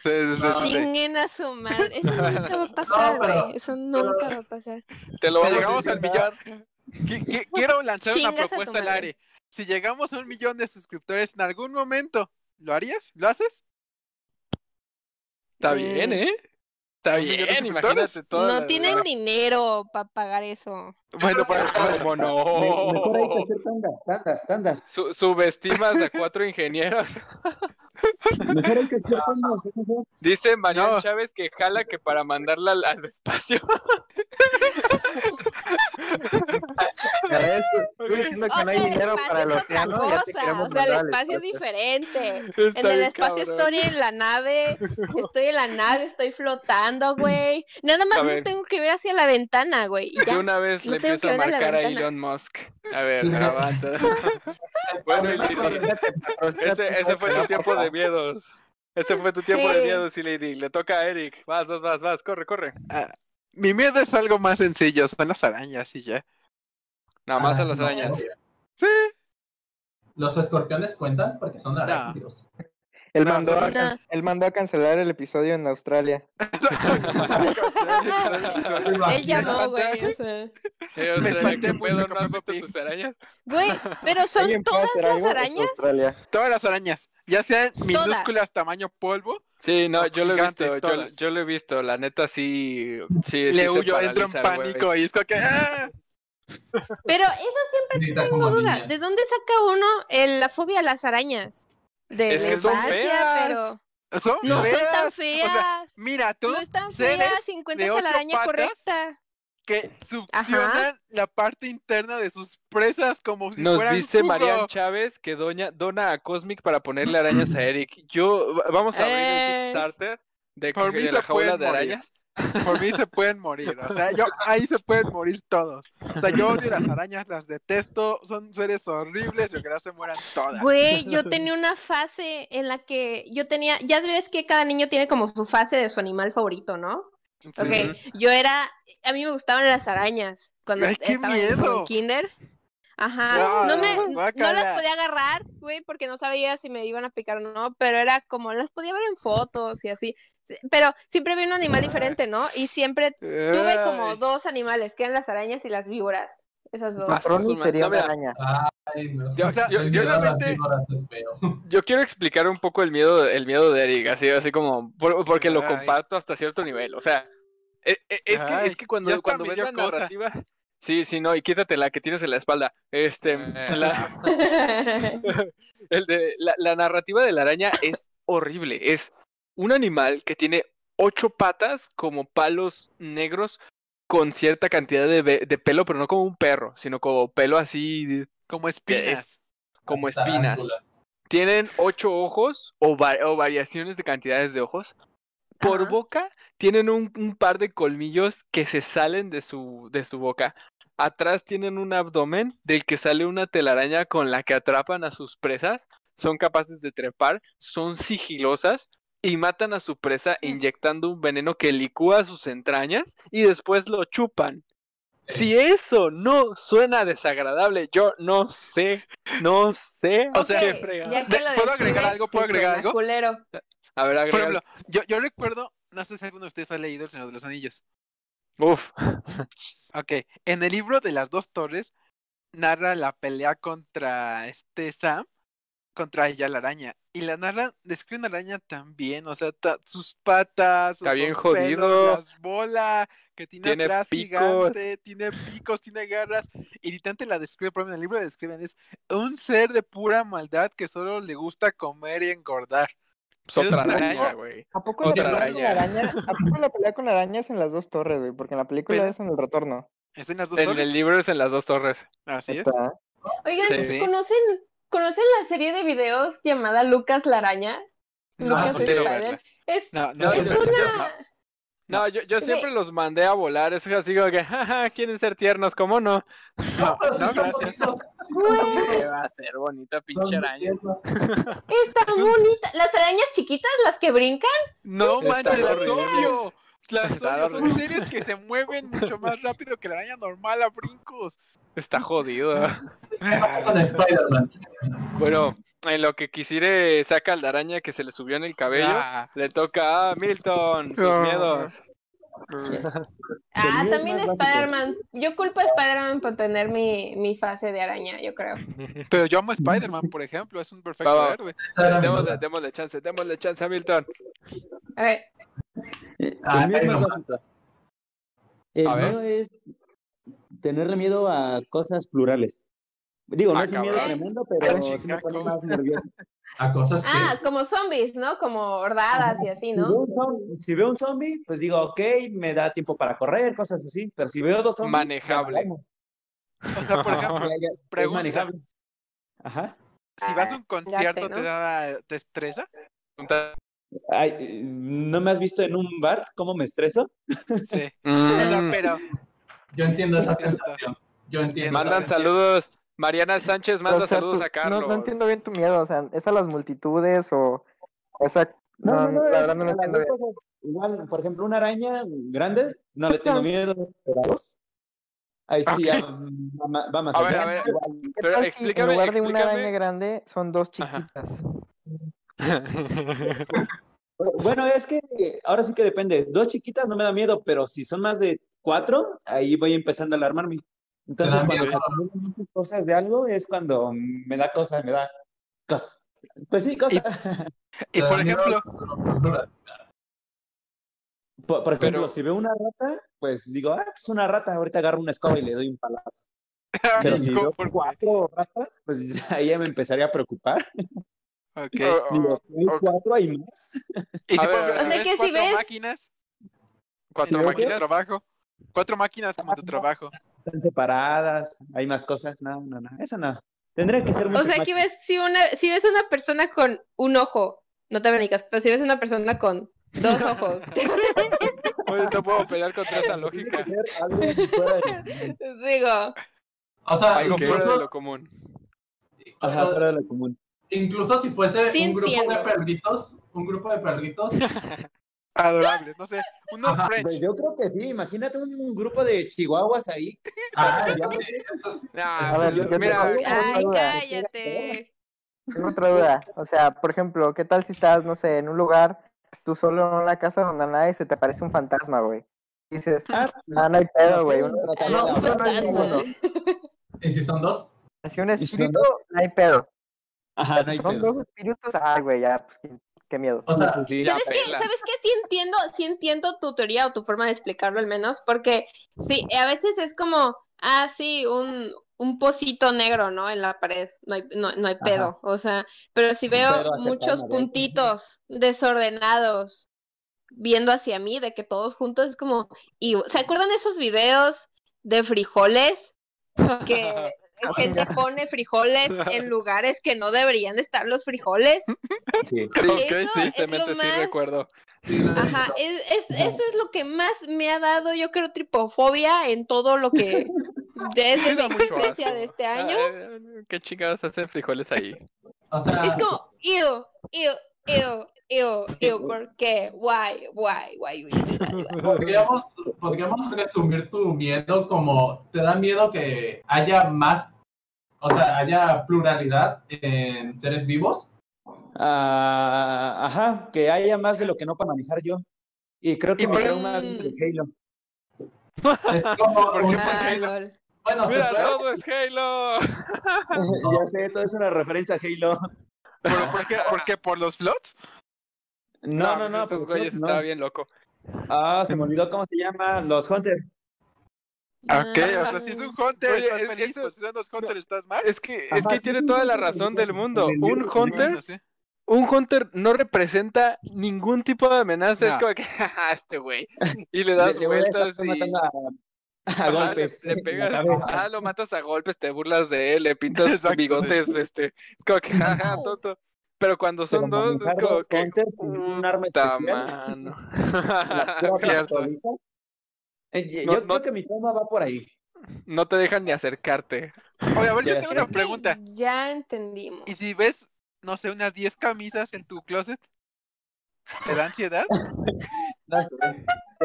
Sí, sí, sí, sí. Chinguen a su madre. Eso nunca va a pasar, güey. pero- Eso nunca va a pasar. Te lo Si llegamos al qui- Quiero lanzar una Chingas propuesta al aire. Si llegamos a un millón de suscriptores en algún momento, ¿lo harías? ¿Lo haces? Está Mm. bien, ¿eh? Está ¿Un millón de bien, imagínate todo. No tienen dinero para pagar eso. Bueno, para, ¿Cómo Me- Mejor hay que no? hacer tandas, tandas, tandas. Su- subestimas a cuatro ingenieros. Mejor hay que hacer tandas, mejor. Dice Mariano No. Chávez que jala que para mandarla al, al espacio. Tú- diciendo que O no hay sea, el dinero espacio para el océano, ya te queremos O sea, el espacio es diferente. Está En el espacio cabrón. estoy en la nave, estoy en la nave, estoy flotando, güey. Nada más no tengo que ver hacia la ventana, güey. Y una vez no le empiezo a que ver a marcar a ventana. Elon Musk. A ver, aguanta. bueno, Lady, ese, ese fue tu tiempo de miedos. Ese fue tu tiempo de Sí. miedos, y Lady. Le toca a Eric. Vas, vas, vas, vas. Corre, corre. Ah, mi miedo es algo más sencillo, son las arañas y ya. Nada más a Ah, las no. arañas. Sí. Los escorpiones cuentan porque son arácnidos. Él No, mandó, a él mandó a cancelar el episodio en Australia. Él llamó, güey. O sea. Eh, o Me sea, espanté ¿qué mucho pedo? que ¿No has me visto metí. tus arañas? Güey, pero son ¿Alguien puede todas las arañas. Australia. Todas las arañas, ya sean minúsculas tamaño polvo, Sí, no, yo lo he visto, yo, lo he visto, la neta sí, sí, sí le huyo, entro en pánico y es como que ¡ah! Pero eso siempre tengo duda. niña. ¿De dónde saca uno el- la fobia a las arañas? De Es la que son feas. pero Son no son feas. tan O sea, feas. mira, tú no están feas si encuentras a la araña correcta. que succionan la parte interna de sus presas como si Nos fueran dice jugo. Marian Chávez que doña, dona a Cosmic para ponerle arañas a Eric. Yo, va- vamos a abrir el Eh. Kickstarter de, de la jaula de morir. arañas. Por mí se pueden morir. O sea, yo ahí se pueden morir todos. O sea, yo odio las arañas, las detesto, son seres horribles, yo que se mueran todas. Güey, yo tenía una fase en la que yo tenía, ya ves que cada niño tiene como su fase de su animal favorito, ¿no? Sí. Ok, yo era, a mí me gustaban las arañas cuando ¡Ay, qué estaba como en miedo! kinder. Ajá, no me, no las podía agarrar, güey, porque no sabía si me iban a picar o no, pero era como, las podía ver en fotos y así, Sí, pero siempre vi un animal diferente, ¿no? Y siempre tuve como dos animales, que eran las arañas y las víboras, esas dos. Su sería una araña. Ay, no. Yo- O sea, yo- yo realmente-. Yo quiero explicar un poco el miedo, el miedo de Eric, así, así como, por- porque lo comparto hasta cierto nivel. O sea, e- e- es, que, es que cuando, cuando ves la cosa. narrativa, sí, sí, no, y quítate la que tienes en la espalda. Este, Eh. la, el de, la, la narrativa de la araña es horrible. Es un animal que tiene ocho patas como palos negros con cierta cantidad de, pelo, pero no como un perro, sino como pelo así Como espinas. como espinas. Tienen ocho ojos o, va- o variaciones de cantidades de ojos. Por Ajá. boca tienen un, un par de colmillos que se salen de su, de su boca. Atrás tienen un abdomen del que sale una telaraña con la que atrapan a sus presas. Son capaces de trepar, son sigilosas y matan a su presa inyectando un veneno que licúa sus entrañas y después lo chupan. Si eso no suena desagradable, yo no sé, no sé. O sea, ¿Puedo agregar algo? ¿Puedo agregar algo? culero. A ver, Por ejemplo, yo, yo recuerdo, no sé si alguno de ustedes ha leído El Señor de los Anillos. Uf. Ok, en el libro de las dos torres narra la pelea contra este Sam, contra ella la araña. Y la narra, describe una araña también, o sea, ta- sus patas, sus Está bien jodido. las bolas, que tiene, Tiene atrás gigante, tiene picos, tiene garras. Literalmente la describe, por ejemplo, en el libro la describen, es un ser de pura maldad que solo le gusta comer y engordar. Pues otra Es araña, güey. ¿A poco, la pelea con la araña. araña, ¿A poco la pelea con la araña es en las dos torres, güey? Porque en la película Pero- es en el retorno. ¿Es en las dos En torres? el libro es en las dos torres. Así es. Está. Oigan, Sí. ¿conocen, ¿conocen la serie de videos llamada Lucas la araña? No, Lucas no Spider. Es, No, No, no, es una... No, yo, yo siempre los mandé a volar. Es así como que, jaja, quieren ser tiernos, ¿cómo no? no, no, están gracias. están va a ser bonita pinche araña. tiernos. Está Es un- bonita. Las arañas chiquitas, las que brincan. No manches, las horrible. Las. Son series que se mueven mucho más rápido que la araña normal a brincos. Está jodido. Con Spider-Man. bueno, en lo que quisiera saca la araña que se le subió en el cabello, Ah, le toca a Milton sus Ah. miedos. Ah, también. Spider-Man. Yo culpo a Spider-Man por tener mi, mi fase de araña, yo creo. pero yo amo a Spider-Man, por ejemplo. Es un perfecto mi Démosle, démosle chance, démosle chance a Milton. A ver, Eh, Ah, el mío es ahí más nomás. básico. El A ver. mío es tenerle miedo a cosas plurales. Digo, no Ah, es un miedo tremendo, pero Ah, sí me pone más nervioso. A cosas que. ah, como zombies, ¿no? Como hordadas y así, Si veo, ¿no? si veo un zombie, pues digo, ok, me da tiempo para correr, cosas así. Pero si veo dos zombies, ya Manejable. O sea, por ejemplo, Pregunta. manejable. Ajá. si vas a un concierto, ¿no? ¿te da te estresa? Ay, ¿no me has visto en un bar cómo me estreso? Sí. Mm, pero Yo entiendo esa sensación. Yo entiendo. Mandan saludos. Mariana Sánchez manda O sea, saludos tú- a Carlos. No, no entiendo bien tu miedo, o sea, ¿es a las multitudes o esa... No, no, no, la es no las dos cosas. Igual, por ejemplo, una araña grande, no le tengo miedo, pero a dos. Ahí sí ya va, va más A ver, a ver. Igual, ¿Qué Pero explícame- en lugar de una araña grande son dos Ajá. Bueno, es que ahora sí que depende. Dos chiquitas no me da miedo, pero si son más de cuatro, ahí voy empezando a alarmarme. Entonces, cuando miedo. se acumulan muchas cosas de algo, es cuando me da cosas, me da cosas. Pues sí, cosas. y por da miedo ejemplo. Por, por ejemplo, Pero- si veo una rata, pues digo, ah, pues una rata, ahorita agarro una escoba y le doy un palazo. Pero si veo ¿Por cuatro ratas, pues ahí ya me empezaría a preocupar. Ok. Digo, hay cuatro hay más. Y si ver, ver. O sea que si cuatro ves- máquinas, Cuatro ¿Sí, o qué? máquinas de máquinas. trabajo. Cuatro máquinas como tu trabajo. Están separadas, hay más cosas. No, no, no, eso no. Tendría que ser O mucho sea, más. que ves, si, una, si ves una persona con un ojo, no te brincas, pero si ves una persona con dos ojos, Oye, no puedo pelear contra esa lógica. digo, O sea, Algo fuera de lo común. Ajá, fuera de lo común. Incluso si fuese Sí un grupo entiendo. de perritos, un grupo de perritos, Adorables, no sé. Unos Ajá, French. Pues yo creo que sí, imagínate un grupo de chihuahuas ahí. ah, te mira, ay, cállate. Tengo otra duda. O sea, por ejemplo, ¿qué tal si estás, no sé, en un lugar, tú solo en una casa donde nadie se te aparece un fantasma, güey? Y dices, ah, no, no hay pedo, güey. No, de- no, no hay ninguno. ¿Y si son dos? Si un espíritu, no hay pedo. Ajá, no hay son pedo. dos espíritus, ay, güey, ya, pues, qué, qué miedo. O sea, Sí, sí, sí. Ya ¿Sabes qué? ¿Sabes qué? Sí entiendo, sí entiendo tu teoría o tu forma de explicarlo al menos, porque sí, a veces es como, ah, sí, un, un pocito negro, ¿no? En la pared, no hay, no, no hay Ajá. pedo, o sea, pero si veo muchos puntitos desordenados viendo hacia mí, de que todos juntos es como, y, ¿se acuerdan de esos videos de frijoles? Que gente pone frijoles en lugares que no deberían de estar los frijoles. Sí. Ok, Eso sí, es lo tristemente sí más- recuerdo. Ajá, es, es- eso es lo que más me ha dado, yo creo, tripofobia en todo lo que desde mi existencia asco. de este año. Ah, ¿Qué chingados hacen frijoles ahí? O sea, Es como, ew, ew, Ew, ew, ew, ¿por qué? Why, why, why? why? Podríamos, podríamos resumir tu miedo como te da miedo que haya más, o sea, haya pluralidad en seres vivos. Ah, ajá, que haya más de lo que no para manejar yo. Y creo que Y me trauma de Halo. Es como ¿Por qué? lol. bueno, Mira, todo es Halo. ya sé, todo es una referencia a Halo. ¿Pero por qué? ¿Por qué? ¿Por los flots? No, no, no. Güeyes no. estaba bien loco. Ah, se me olvidó cómo se llama. Los Hunter. Ok, o sea, si es un Hunter, Oye, estás es- feliz, eso- pues si son dos Hunter, estás mal. Es que, es que sí, tiene toda la razón de- del mundo. Un Hunter, un Hunter no representa ningún tipo de amenaza. Es como que, jaja, este güey. Y le das Le- le voy a estar vueltas y. matando a, le- golpes. Le, pegas, ah, lo matas a golpes, te burlas de él, le pintas Exacto, bigotes, este, es como que, jaja, tonto. Pero cuando son Pero dos, es como que, sin un arma mano. Cierto. Eh, No, yo no- creo que mi trauma va por ahí. no te dejan ni acercarte. Oye, a ver, yo tengo una pregunta. Ya entendimos. ¿Y si ves, no sé, unas 10 camisas en tu closet? ¿Te da ansiedad? No sé.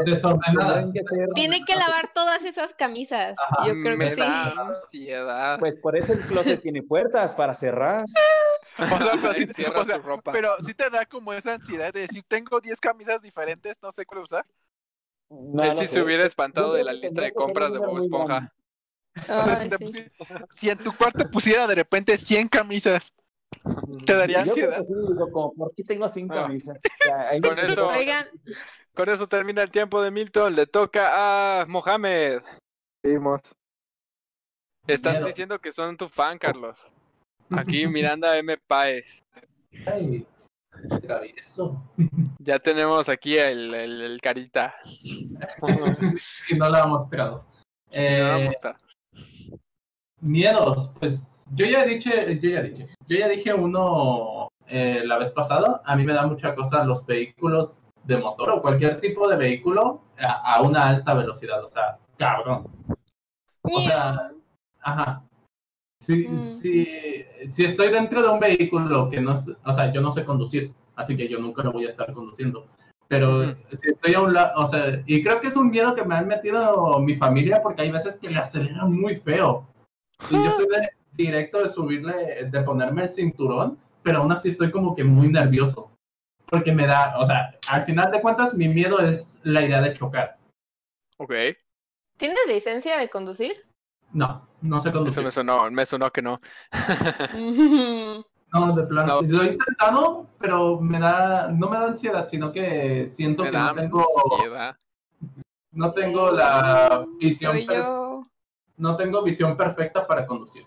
Desordenadas. Tiene que lavar todas esas camisas. Ajá, Yo creo Me que sí. ansiedad. Pues por eso el closet tiene puertas para cerrar. O sea, pero, sí- Encierra o sea, su ropa. pero sí te da como esa ansiedad de decir, tengo 10 camisas diferentes, no sé cuál usar. No, Él no sí sé. se hubiera espantado Yo de la lista de compras de Bob Esponja. O sea, si, te sí. pusi- si en tu cuarto pusiera de repente 100 camisas, ¿te daría Yo creo ansiedad? que sí, digo, como, ¿por qué tengo cinco Ah. camisas? Ya, ahí Con eso- Oigan, Con eso termina el tiempo de Milton. Le toca a Mohamed. Seguimos. Estás Miedo. diciendo que son tu fan, Carlos. Aquí Miranda M. Páez. Ay, travieso. Ya tenemos aquí el, el, el carita. Y no la ha mostrado. Eh, mostrar. Miedos, pues yo ya dije, yo ya dije, yo ya dije uno eh, la vez pasada. A mí me da mucha cosa los vehículos de motor o cualquier tipo de vehículo a, a una alta velocidad, o sea, cabrón. O sea, ajá. Si, Mm. si, si estoy dentro de un vehículo que no, es- o sea, yo no sé conducir, así que yo nunca lo voy a estar conduciendo. Pero si estoy a un lado, o sea, y creo que es un miedo que me han metido mi familia porque hay veces que le aceleran muy feo. Y yo soy de, directo de subirle, de ponerme el cinturón, pero aún así estoy como que muy nervioso. Porque me da, o sea, al final de cuentas mi miedo es la idea de chocar. Ok. ¿tienes licencia de conducir? No, no sé Eso conducir. me sonó, me sonó que no. No, de plano. No. Lo he intentado, pero me da, no me da ansiedad, sino que siento Me que no tengo, ansiedad. no tengo la visión, Soy yo. No tengo visión perfecta para conducir.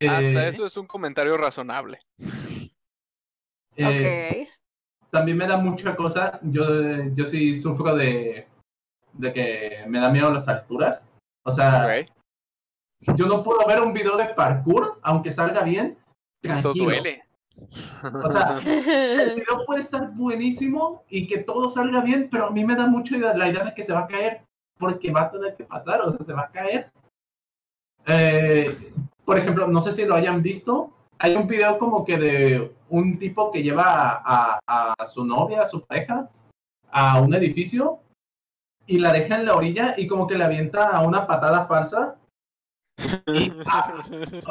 Hasta Eh, eso es un comentario razonable. eh, Ok. También me da mucha cosa. Yo, yo sí sufro de, de que me da miedo las alturas. O sea, yo no puedo ver un video de parkour, aunque salga bien. Eso Tranquilo. duele. O sea, el video puede estar buenísimo y que todo salga bien, pero a mí me da mucho la idea de que se va a caer, porque va a tener que pasar, o sea, se va a caer. Eh, por ejemplo, no sé si lo hayan visto, hay un video como que de un tipo que lleva a, a- a su novia, a su pareja, a un edificio y la deja en la orilla y como que le avienta una patada falsa. Y, ah,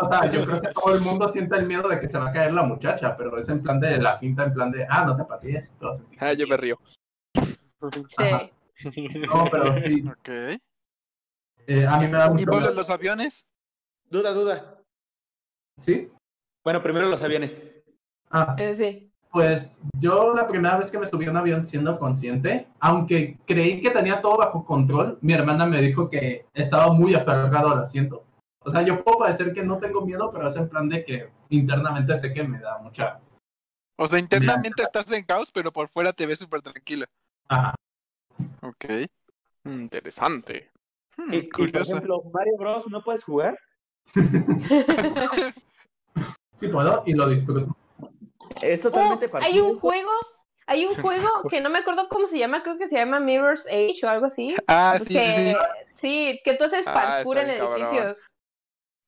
o sea, yo creo que todo el mundo siente el miedo de que se va a caer la muchacha, pero es en plan de la finta, en plan de, ah, no te sentir Ah, yo me río. Ajá. Sí. No, pero sí, Ok. eh, a mí me da ¿Y mucho vos miedo. los aviones? Duda, duda. ¿Sí? Bueno, primero los aviones. Ah, Eh, sí. pues yo la primera vez que me subí a un avión siendo consciente, aunque creí que tenía todo bajo control, mi hermana me dijo que estaba muy aferrado al asiento. O sea, yo puedo parecer que no tengo miedo, pero es en plan de que internamente sé que me da mucha... O sea, internamente estás en caos, pero por fuera te ves súper tranquila. Ajá. Ok. Interesante. Hmm, Y, y, por curioso. ejemplo, Mario Bros. no puedes jugar. Sí puedo y lo disfruto. Es Oh, totalmente hay partido un juego, hay un juego que no me acuerdo cómo se llama, creo que se llama Mirror's Age o algo así. Ah, sí, sí, que, sí. sí, que tú haces Ah, parkour en bien cabrón. edificios.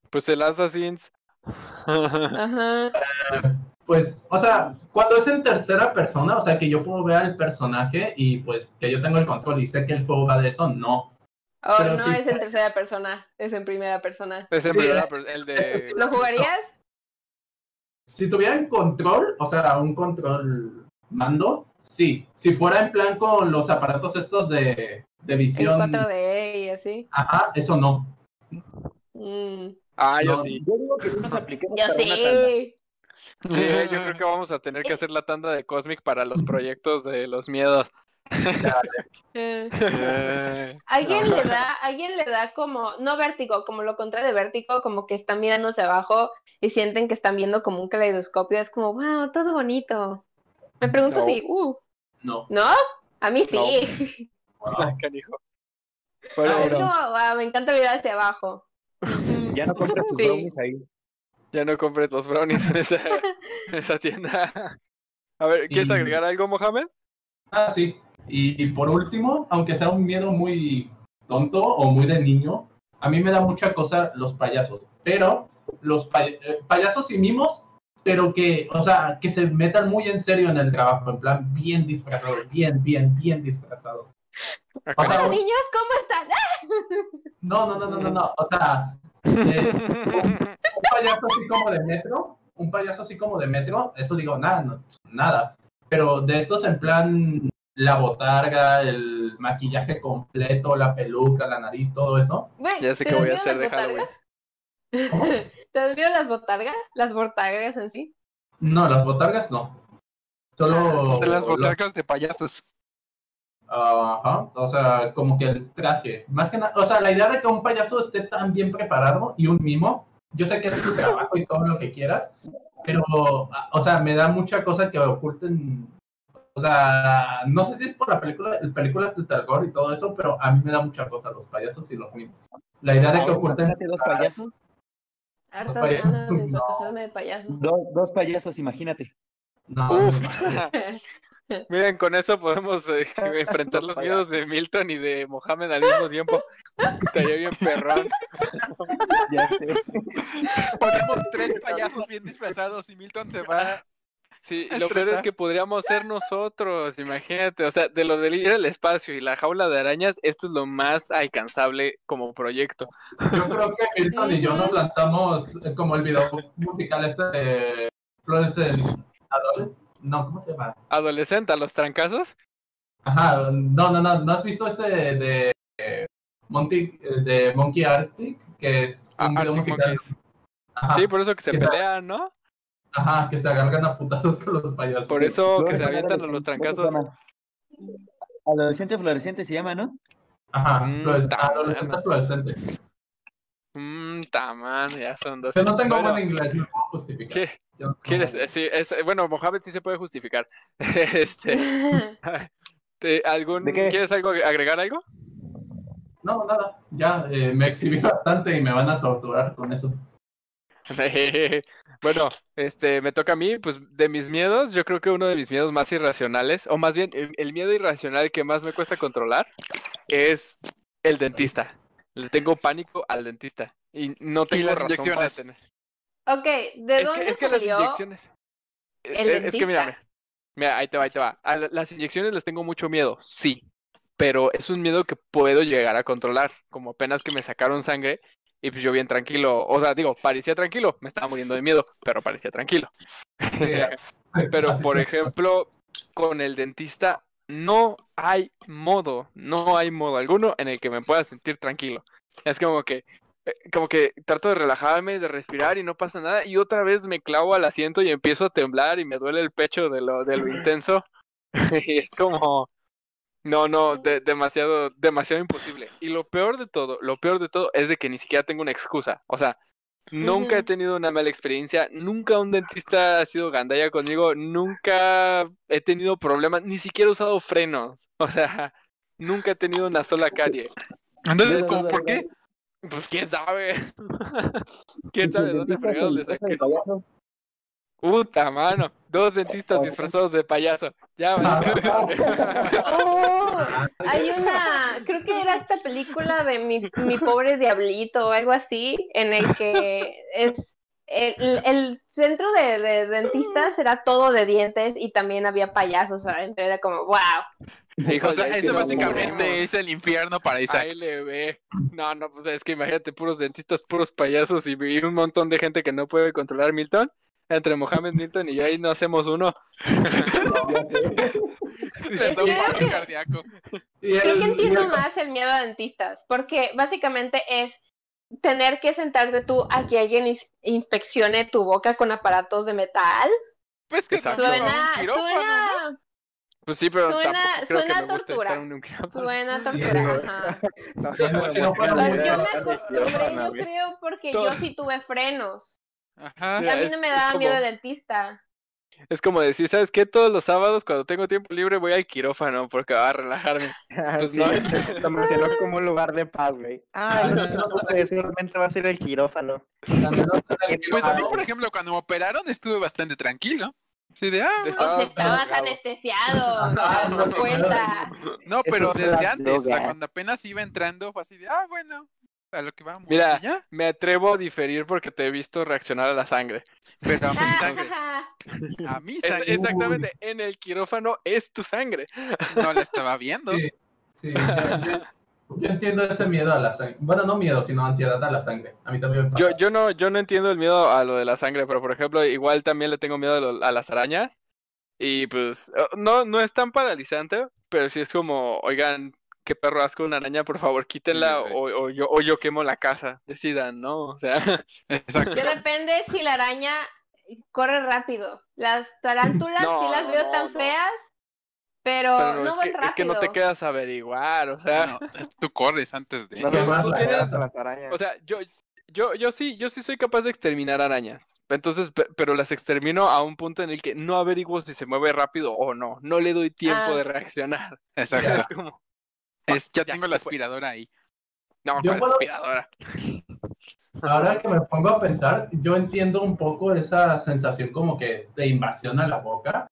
Pues el Assassin's. Ajá. Pues, o sea, cuando es en tercera persona, o sea, que yo puedo ver al personaje y pues que yo tengo el control y sé que el juego va de eso, no. Oh, Pero no sí. es en tercera persona, es en primera persona. Es en Sí, primera es- per- el de... ¿Lo jugarías? Si tuvieran control, o sea, un control mando, sí. Si fuera en plan con los aparatos estos de, de El visión, 4D y así. ajá, eso no. Mm, Ah, yo No, sí. Yo digo que nos apliquemos Yo para una tanda. sí. Sí, yo creo que vamos a tener que hacer la tanda de Cosmic para los proyectos de los miedos. Eh, Eh, Alguien le da, alguien le da como, no vértigo, como lo contrario de vértigo, como que están mirando hacia abajo y sienten que están viendo como un caleidoscopio. Es como, wow, todo bonito. Me pregunto No. si, uh, No. ¿no? A mí sí. ah, es como, wow, me encanta mirar hacia abajo. Ya no compres tus Sí. ahí. Ya no compré los brownies en esa, en esa tienda. A ver, ¿quieres Y- agregar algo, Mohamed? Ah, sí. Y, y por último, aunque sea un miedo muy tonto o muy de niño, a mí me da mucha cosa los payasos. Pero los pay- eh, payasos y mimos, pero que, o sea, que se metan muy en serio en el trabajo, en plan bien disfrazados, bien, bien, bien disfrazados. O sea, niños, ¿cómo están? No, no, no, no, no, no. O sea, eh, un payaso así como de metro, un payaso así como de metro, eso digo, nada, no, nada. Pero de estos en plan la botarga, el maquillaje completo, la peluca, la nariz, todo eso. Güey, Ya sé ¿te qué voy a hacer de las Halloween. botargas? ¿Te desvieron las botargas? ¿Las botargas en sí? No, las botargas no. Solo. De las lo- botargas de payasos. Ajá, o sea, como que el traje. Más que nada, o sea, la idea de que un payaso esté tan bien preparado y un mimo, yo sé que es tu trabajo y todo lo que quieras, pero, o sea, me da mucha cosa que oculten. O sea, no sé si es por la película, películas de terror y todo eso, pero a mí me da mucha cosa los payasos y los mimos. La idea de que oculten. payasos. Los paya- ganas de No. disfrazarme de payaso. Dos, dos payasos, imagínate. No, Uf. no. Miren, con eso podemos eh, enfrentar los miedos de Milton y de Mohamed al mismo tiempo. Estaría bien perrón. Ya sé. Ponemos tres payasos bien disfrazados y Milton se va. Sí, A lo peor es que podríamos ser nosotros, imagínate. O sea, de lo de ir al espacio y la jaula de arañas, esto es lo más alcanzable como proyecto. Yo creo que Milton y yo nos lanzamos eh, como el video musical este de Flores en Adoles. No, ¿cómo se llama? Adolescente, a los trancazos. Ajá, no, no, no, ¿no has visto este de, de, eh, Monty, eh, de Monkey Arctic? Que es Ah, un video Arctic musical. Ajá, Sí, por eso que se pelean, ¿no? ajá, que se agarran a putazos con los payasos. Por eso que se avientan a los adolescentes, ¿cómo se trancazos. Adolescente fluorescente se llama, ¿no? Ajá, Mm, adolescente fluorescente. Mmm, tamán, ya son dos. Yo no tengo Bueno, buen inglés, no puedo justificar. ¿qué? Yo no- ¿Quieres? Sí, es, bueno, Mohamed sí se puede justificar. Este, te- ¿algún, ¿De qué? ¿Quieres algo, agregar algo? No, nada, ya eh, me exhibí bastante y me van a torturar con eso. bueno, este, me toca a mí, pues de mis miedos, yo creo que uno de mis miedos más irracionales, o más bien el, el miedo irracional que más me cuesta controlar, es el dentista. Le tengo pánico al dentista y no tengo las razón para inyecciones? tener. ok, ¿de Es dónde que, es que las salió? inyecciones. el Eh, es que mira, dentista? mira, mira, ahí te va, ahí te va. A las inyecciones les tengo mucho miedo, sí, pero es un miedo que puedo llegar a controlar, como apenas que me sacaron sangre y pues yo bien tranquilo, o sea, digo, parecía tranquilo, me estaba muriendo de miedo, pero parecía tranquilo. Pero por ejemplo, con el dentista no hay modo, no hay modo alguno en el que me pueda sentir tranquilo. Es como que, eh, como que trato de relajarme, de respirar y no pasa nada y otra vez me clavo al asiento y empiezo a temblar y me duele el pecho de lo, de lo intenso. y es como, no, no, de- demasiado, demasiado imposible. Y lo peor de todo, lo peor de todo es de que ni siquiera tengo una excusa. O sea, nunca he tenido una mala experiencia, nunca un dentista ha sido gandalla conmigo, nunca he tenido problemas, ni siquiera he usado frenos. O sea, nunca he tenido una sola carie. Entonces, Ve, ¿cómo, ve, ¿por qué? Pues quién sabe. ¿Quién sabe dónde fregados le saqué? Puta mano, dos dentistas disfrazados de payaso. Ya, vale. Oh, hay una, creo que era esta película de mi, mi pobre diablito o algo así, en el que es el, el centro de, de dentistas era todo de dientes y también había payasos adentro. Era como, wow. Hijo, O sea, es que ese no básicamente es el infierno para Isaac. Ahí le ve. No, no, pues es que imagínate, puros dentistas, puros payasos y, y un montón de gente que no puede controlar Milton. Entre Mohamed Milton y yo ahí no hacemos uno. Le da un paro cardíaco. Creo que entiendo más el miedo a dentistas, porque básicamente es tener que sentarte tú a que alguien ins- inspeccione tu boca con aparatos de metal. Pues que Exacto. Suena, suena, Pues sí, pero Suena- tampoco creo suena que me tortura. estar en un suena tortura. ajá. No, no, Pues yo me no, acostumbré, yo güey. creo, porque Todo- yo sí tuve frenos. Ajá. Y a mí es- no me daba miedo como- el dentista. Es como decir, ¿sabes qué? Todos los sábados cuando tengo tiempo libre voy al quirófano porque va a relajarme. Pues Sí, no. Lo mencionó como un lugar de paz, güey. Ah, no, no, no, seguramente va a ser el quirófano. Pues a mí, por ejemplo, cuando me operaron estuve bastante tranquilo. Sí, de, ah, estabas drogado. anestesiado, no cuenta. no, pero desde antes, o sea, cuando apenas iba entrando, fue así de, ah, bueno, a lo que vamos. Mira. ya. Me atrevo a diferir porque te he visto reaccionar a la sangre. Pero a mi sangre, a mi Es- sangre exactamente, en el quirófano es tu sangre. no la estaba viendo. Sí, sí, yo, yo- yo entiendo ese miedo a la sangre. Bueno, no miedo, sino ansiedad a la sangre. A mí también me pasa. Yo, yo no, yo no entiendo el miedo a lo de la sangre, pero por ejemplo, igual también le tengo miedo a, lo- a las arañas. Y pues, eh, no, no es tan paralizante, pero sí es como, oigan, qué perro asco una araña, por favor, quítenla Sí, o, o yo, o yo quemo la casa. Decidan, ¿no? O sea, Exacto. Depende si la araña corre rápido. Las tarántulas No, sí las veo no, tan no. feas, pero, pero no, es, van que, rápido. es que no te quedas a averiguar, o sea. No, tú corres antes de. Tienes- grasa. las arañas. O sea, yo, yo, yo sí, yo sí soy capaz de exterminar arañas. Entonces, pe- pero las extermino a un punto en el que no averiguo si se mueve rápido o no. No le doy tiempo Ah. de reaccionar. Exacto. Es como, Es, ya Ya, tengo la aspiradora ahí. no, Yo puedo- aspiradora. Ahora que me pongo a pensar, yo entiendo un poco esa sensación como que de invasión a la boca,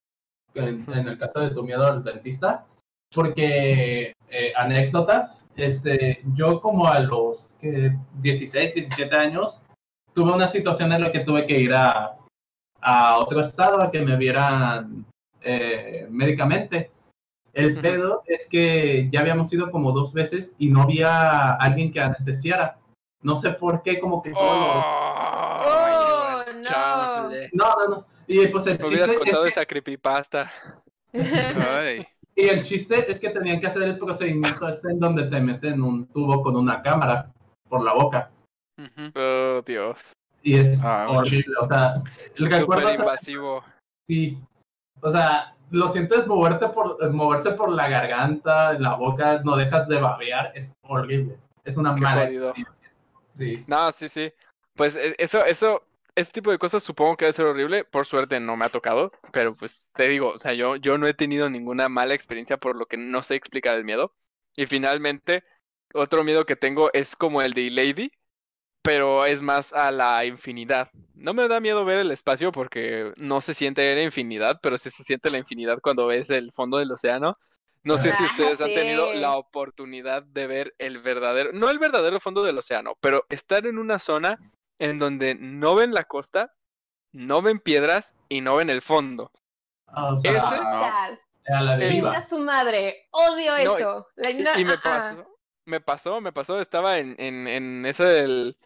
en, en el caso de tu miedo al dentista, porque, eh, anécdota, este, yo como a los que 16, 17 años, tuve una situación en la que tuve que ir a, a otro estado a que me vieran eh, médicamente. El pedo es que ya habíamos ido como dos veces y no había alguien que anestesiara. No sé por qué, como que Oh, buen no. No, no, no. Y pues el Me hubieras chiste, es contado que, esa creepypasta. Ay. y el chiste es que tenían que hacer el procedimiento este en donde te meten un tubo con una cámara por la boca. Oh, Dios. Y es Ah, horrible. O sea, el recuerdo es invasivo. sí. O sea, lo sientes moverte por, eh, moverse por la garganta, en la boca, no dejas de babear, es horrible. Es una Qué mala jodido. experiencia. Sí. No, sí, sí. Pues e- eso, eso, ese tipo de cosas supongo que debe ser horrible. Por suerte no me ha tocado, pero pues te digo, o sea, yo, yo no he tenido ninguna mala experiencia por lo que no sé explicar el miedo. Y finalmente, otro miedo que tengo es como el de Lady, pero es más a la infinidad. No me da miedo ver el espacio porque no se siente la infinidad, pero sí se siente la infinidad cuando ves el fondo del océano. No sé si Ah, ustedes han tenido la oportunidad de ver el verdadero, no el verdadero fondo del océano, pero estar en una zona en donde no ven la costa, no ven piedras y no ven el fondo. Ah, o sea, Ese- Chal. a la su madre. Odio No, eso. La- Y, no, y me pasó, me pasó, me pasó, estaba en, en, en ese del,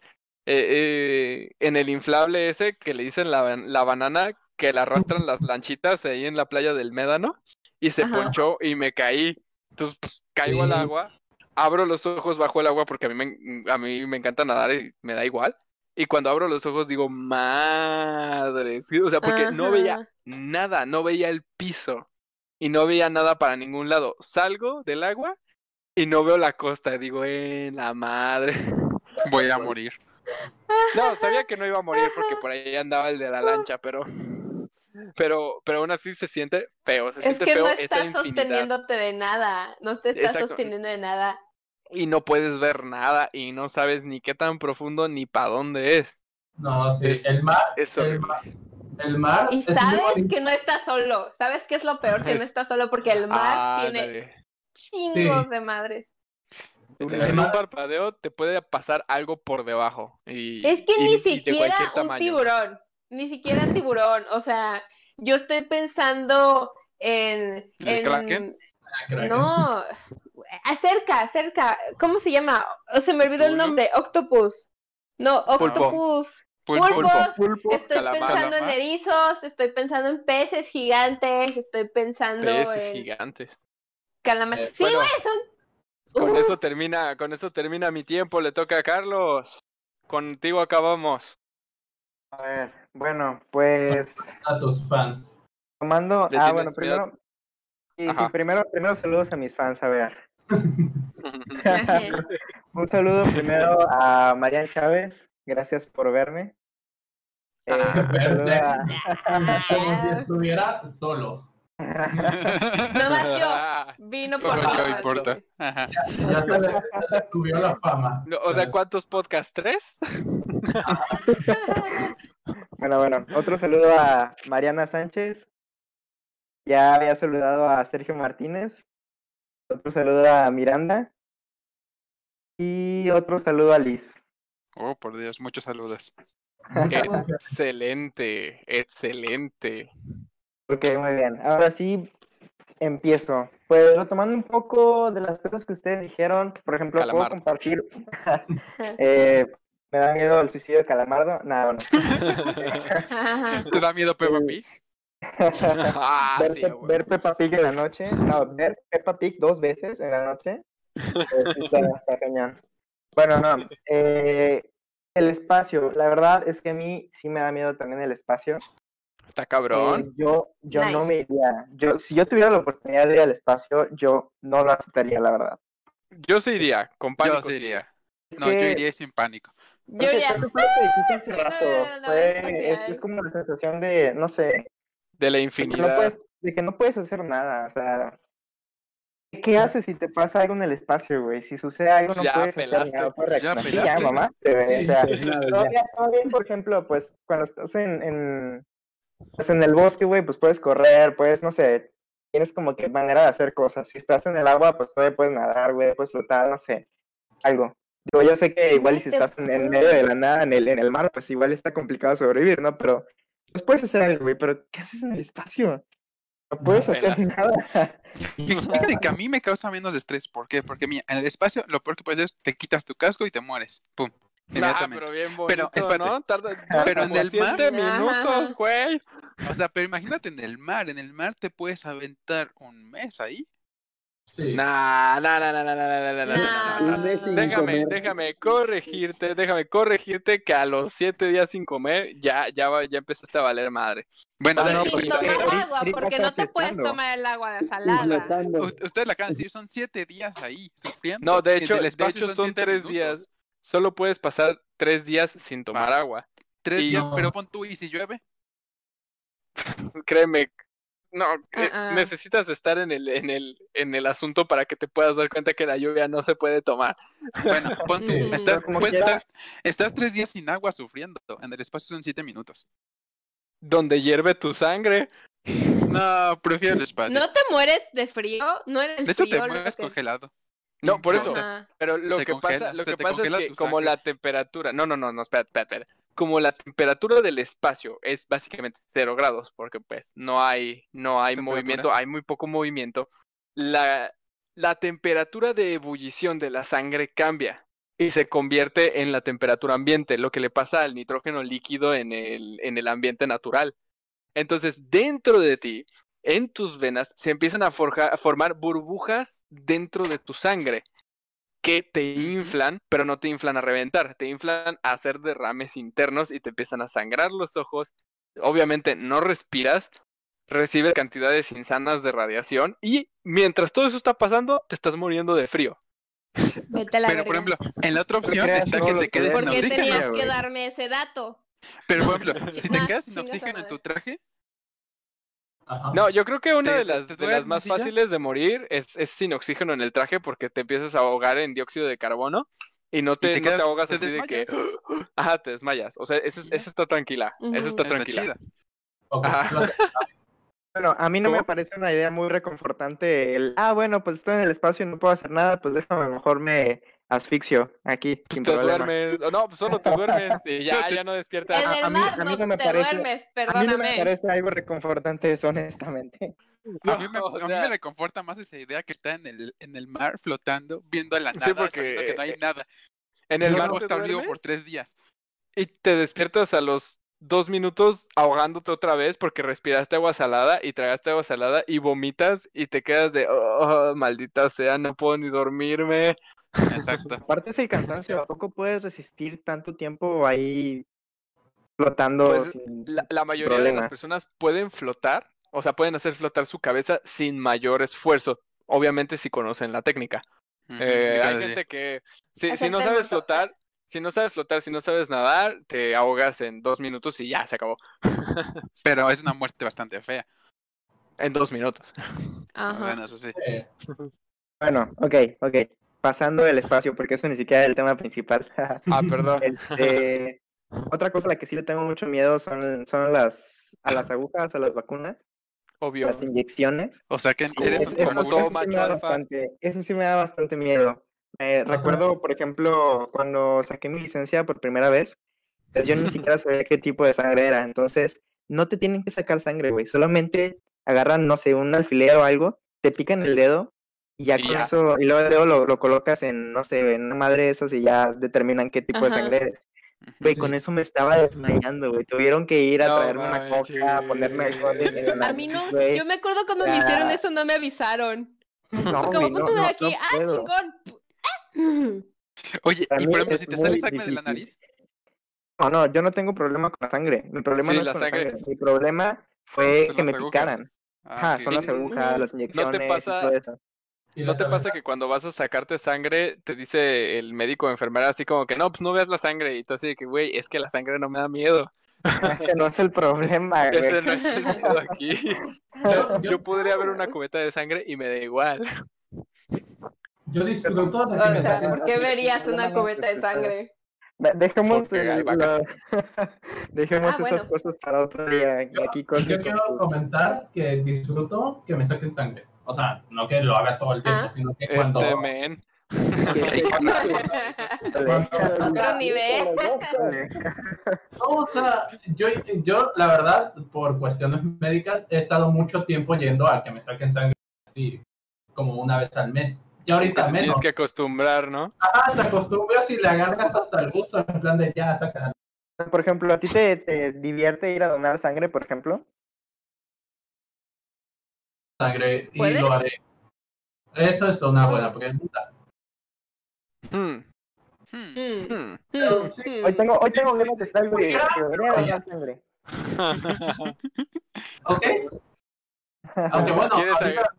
eh, eh, en el inflable ese que le dicen la, la banana, que la arrastran las lanchitas ahí en la playa del Médano, y se Ajá. ponchó y me caí. Entonces, pues, caigo al agua, abro los ojos bajo el agua porque a mí me, a mí me encanta nadar y me da igual. Y cuando abro los ojos digo, madre, sí, o sea, porque no veía nada, no veía el piso y no veía nada para ningún lado. Salgo del agua y no veo la costa, digo, en la madre. Voy a morir. No, sabía que no iba a morir porque por ahí andaba el de la lancha, pero pero pero aún así se siente feo, se Es siente que feo no estás sosteniéndote de nada. No te estás Exacto. sosteniendo de nada. y no puedes ver nada y no sabes ni qué tan profundo ni para dónde es. No, sí. Es- el mar, Es el mar, el mar Y es sabes que no estás solo. ¿Sabes qué es lo peor? Que no Es- estás solo porque el mar tiene chingos de madres. En Además- un parpadeo te puede pasar algo por debajo. Y, Es que y- ni siquiera un tamaño. tiburón, ni siquiera tiburón, o sea, yo estoy pensando en, ¿El en- Kraken? Ah, Kraken. no, acerca, acerca, ¿cómo se llama? Oh, se me olvidó el nombre, octopus, no, octopus, Pulpo. pulpos, Pulpo. estoy calamar. pensando en erizos, estoy pensando en peces gigantes, estoy pensando Peces en gigantes. calamar, Eh, sí, bueno. güey, son Con eso termina, con eso termina mi tiempo, le toca a Carlos. Contigo acabamos. A ver, bueno, pues A tus fans. tomando. ¿Le Ah, bueno, primero. Sí, sí, primero, primero saludos a mis fans, a ver. Un saludo primero a Marian Chávez, gracias por verme. Eh, Ah, a- Como si estuviera solo. Nomás yo, vino por Solo yo importa. Ajá. Ya se le, subió la fama. No, o sea, ¿cuántos podcasts? ¿Tres? Bueno, bueno, otro saludo a Mariana Sánchez. Ya había saludado a Sergio Martínez. Otro saludo a Miranda. Y otro saludo a Liz. Oh, por Dios, muchos saludos. Excelente, excelente. Ok, muy bien. Ahora sí, empiezo. Pues retomando un poco de las cosas que ustedes dijeron, por ejemplo, puedo compartir. eh, me da miedo el suicidio de Calamardo. No, no. ¿Te da miedo Peppa Pig? Ah, ver, sí, Pe- güey. ver Peppa Pig en la noche. No, ver Peppa Pig dos veces en la noche. eh, sí está, está cañón. Bueno, no. eh, el espacio. La verdad es que a mí sí me da miedo también el espacio. Está Eh, cabrón. yo yo no Nice. me iría. Yo, si yo tuviera la oportunidad de ir al espacio, yo no lo aceptaría, la verdad. Yo sí iría, con pánico. Yo sí iría. Es No, yo que- iría sin pánico. Yo No, no, no, no, no, es, no, como la sensación de, no sé, De la de que no infinidad. puedes, de que no puedes hacer nada, o sea, ¿qué haces si te pasa algo en el espacio, güey? Si sucede algo no Ya puedes pelaste, hacer nada, no ya. Sí, ya, pelaste. mamá, o Sí. sea, nada, ya. todavía, todavía, por ejemplo, pues cuando estás en, en, pues, en el bosque, güey, pues puedes correr, puedes, no sé, tienes como que manera de hacer cosas. Si estás en el agua, pues todavía puedes nadar, güey, puedes flotar, no sé, algo. Yo, yo sé que igual y si estás en, en medio de la nada, en el, en el mar, pues igual está complicado sobrevivir, ¿no? Pero pues puedes hacer algo, güey, pero ¿qué haces en el espacio? No puedes hacer nada. Fíjate que a mí me causa menos estrés. ¿Por qué? Porque mira, en el espacio lo peor que puedes hacer es te quitas tu casco y te mueres. Pum. Ah, Inmediatamente. pero bien Pero, bonito, espérate. ¿no? Tarda, Pero en el siete mar- minutos, güey. O sea, pero imagínate en el mar. En el mar te puedes aventar un mes ahí. Sí. Nah, nah, nah, nah, nah, nah, nah, nah, nah, nah, nah, nah. Déjame, comer. déjame corregirte, déjame corregirte que a los siete días sin comer ya, ya, ya empezaste a valer madre. Bueno, Ah, no, porque tomar agua, porque no te puedes tomar el agua de salada. Ustedes la acaban de decir, son siete días ahí sufriendo. No, de hecho, de hecho son tres minutos. días. Solo puedes pasar tres días sin tomar agua. Tres y- días, No. pero pon tú y si llueve. Créeme. No, eh, Ah, ah. necesitas estar en el, en el, en el asunto para que te puedas dar cuenta que la lluvia no se puede tomar. Bueno, pon tú. Mm. Estás, estar, tres días sin agua sufriendo. En el espacio son siete minutos. Donde hierve tu sangre. No, prefiero el espacio. ¿No te mueres de frío? ¿No era el de hecho, te frío mueves que- congelado. No, por eso. Ajá. Pero lo Se que congela, pasa, lo que pasa es que como la temperatura, no, no, no, no, espera, espera, espera. Como la temperatura del espacio es básicamente cero grados, porque pues no hay, no hay movimiento, hay muy poco movimiento. La, la temperatura de ebullición de la sangre cambia y se convierte en la temperatura ambiente, lo que le pasa al nitrógeno líquido en el, en el ambiente natural. Entonces, dentro de ti, en tus venas, se empiezan a, forja- a formar burbujas dentro de tu sangre que te inflan, pero no te inflan a reventar, te inflan a hacer derrames internos y te empiezan a sangrar los ojos. Obviamente no respiras, recibes cantidades insanas de radiación y mientras todo eso está pasando, te estás muriendo de frío. Vete a la Pero, por ejemplo, en la otra opción está que te que quedes sin ¿Por qué oxígeno, tenías oxígeno. que darme ese dato? Pero, por ejemplo, si te quedas sin oxígeno en tu traje, Ajá. No, yo creo que una ¿Te- de las, de más fáciles de morir es, es sin oxígeno en el traje porque te empiezas a ahogar en dióxido de carbono y no te, te no quedas- te ahogas te así de que... Ajá, te desmayas. O sea, esa, esa está tranquila. Esa está tranquila. Ajá. Bueno, a mí no me parece una idea muy reconfortante el, ah, bueno, pues estoy en el espacio y no puedo hacer nada, pues déjame, mejor me asfixio aquí, sin Te problema. duermes. o No, solo te duermes y ya, ya no despiertas. En a- el a mí- mar a mí no, no me te parece- duermes, A mí no me parece algo reconfortante eso, honestamente. A mí, me, No, o a mí sea- me reconforta más esa idea que está en el, en el mar flotando, viendo a la Sí, nada, porque, que no hay eh, nada. En el luego mar estar vivo por tres días. y te despiertas a los dos minutos ahogándote otra vez porque respiraste agua salada y tragaste agua salada y vomitas y te quedas de, oh, maldita sea, no puedo ni dormirme. Exacto. Aparte es el cansancio, ¿a poco puedes resistir tanto tiempo ahí flotando Pues, sin... La, la mayoría de las personas pueden flotar, o sea, pueden hacer flotar su cabeza sin mayor esfuerzo. Obviamente si conocen la técnica. Eh, hay gente que si, no sabes flotar, si no sabes flotar, si no sabes nadar, te ahogas en dos minutos y ya se acabó. Pero es una muerte bastante fea. En dos minutos. Ajá. Bueno, eso sí. Bueno, ok, ok. Pasando el espacio, porque eso ni siquiera es el tema principal. Ah, perdón. Este, otra cosa a la que sí le tengo mucho miedo son, son las, a las agujas, a las vacunas, Obvio. las inyecciones. O sea que Sí, eres Es- como eso todo sí me macho bastante- eso sí me da bastante miedo. Sea- recuerdo, por ejemplo, cuando saqué mi licencia por primera vez, pues yo ni siquiera sabía qué tipo de sangre era. Entonces, no te tienen que sacar sangre, güey. Solamente agarran, no sé, un alfiler o algo, te pican el dedo y ya Y con ya. eso, y luego el lo, lo colocas en, no sé, en una madre de esas y ya determinan qué tipo de sangre eres. Güey, Sí. con eso me estaba desmayando, güey. Tuvieron que ir a No traerme una coca, a ponerme la A mí no, yo me acuerdo cuando me hicieron eso, no me avisaron. No, como no, de no, aquí, no ah, puedo. chingón. Oye, Para y por ejemplo, si te sale sangre de la nariz, No, no, yo no tengo problema con la sangre. Mi problema Sí, no es la con sangre- la sangre. Mi problema fue que me agujas. picaran. ah, Ajá, son las agujas, las inyecciones pasa- y todo eso. Y ¿No te pasa abejas- que cuando vas a sacarte sangre te dice el médico o enfermera así como que no, pues no veas la sangre y tú así de que güey, es que la sangre no me da miedo. Ese no es el problema, Ese güey. no es el miedo aquí. Yo, Yo podría ver una cubeta de sangre y me da igual. yo disfruto de que O me sea, ¿por qué sangre. verías una cubeta de sangre? De- Dejemos, el- la- Dejemos Ah, esas bueno. cosas para otro día. Yo, Aquí yo quiero comentar que disfruto que me saquen sangre. O sea, no que lo haga todo el tiempo, Ah. sino que cuando... Este men. Otro nivel. No, o sea, yo, yo, la verdad, por cuestiones médicas, he estado mucho tiempo yendo a que me saquen sangre así, como una vez al mes. Y ahorita menos. tienes que acostumbrar, ¿no? Ah, te acostumbras y le agarras hasta el gusto, en plan de ya, saca Por ejemplo, ¿a ti te, te divierte ir a donar sangre, por ejemplo? Sangre y ¿Puedes? lo haré. Eso es una buena pregunta. Hmm, Hmm. Mm, hmm. Pero mm, sí, mm. Hoy tengo, hoy tengo ganas de estar, güey. sangre. ¿Ok? Aunque bueno, ¿Quieres ahorita,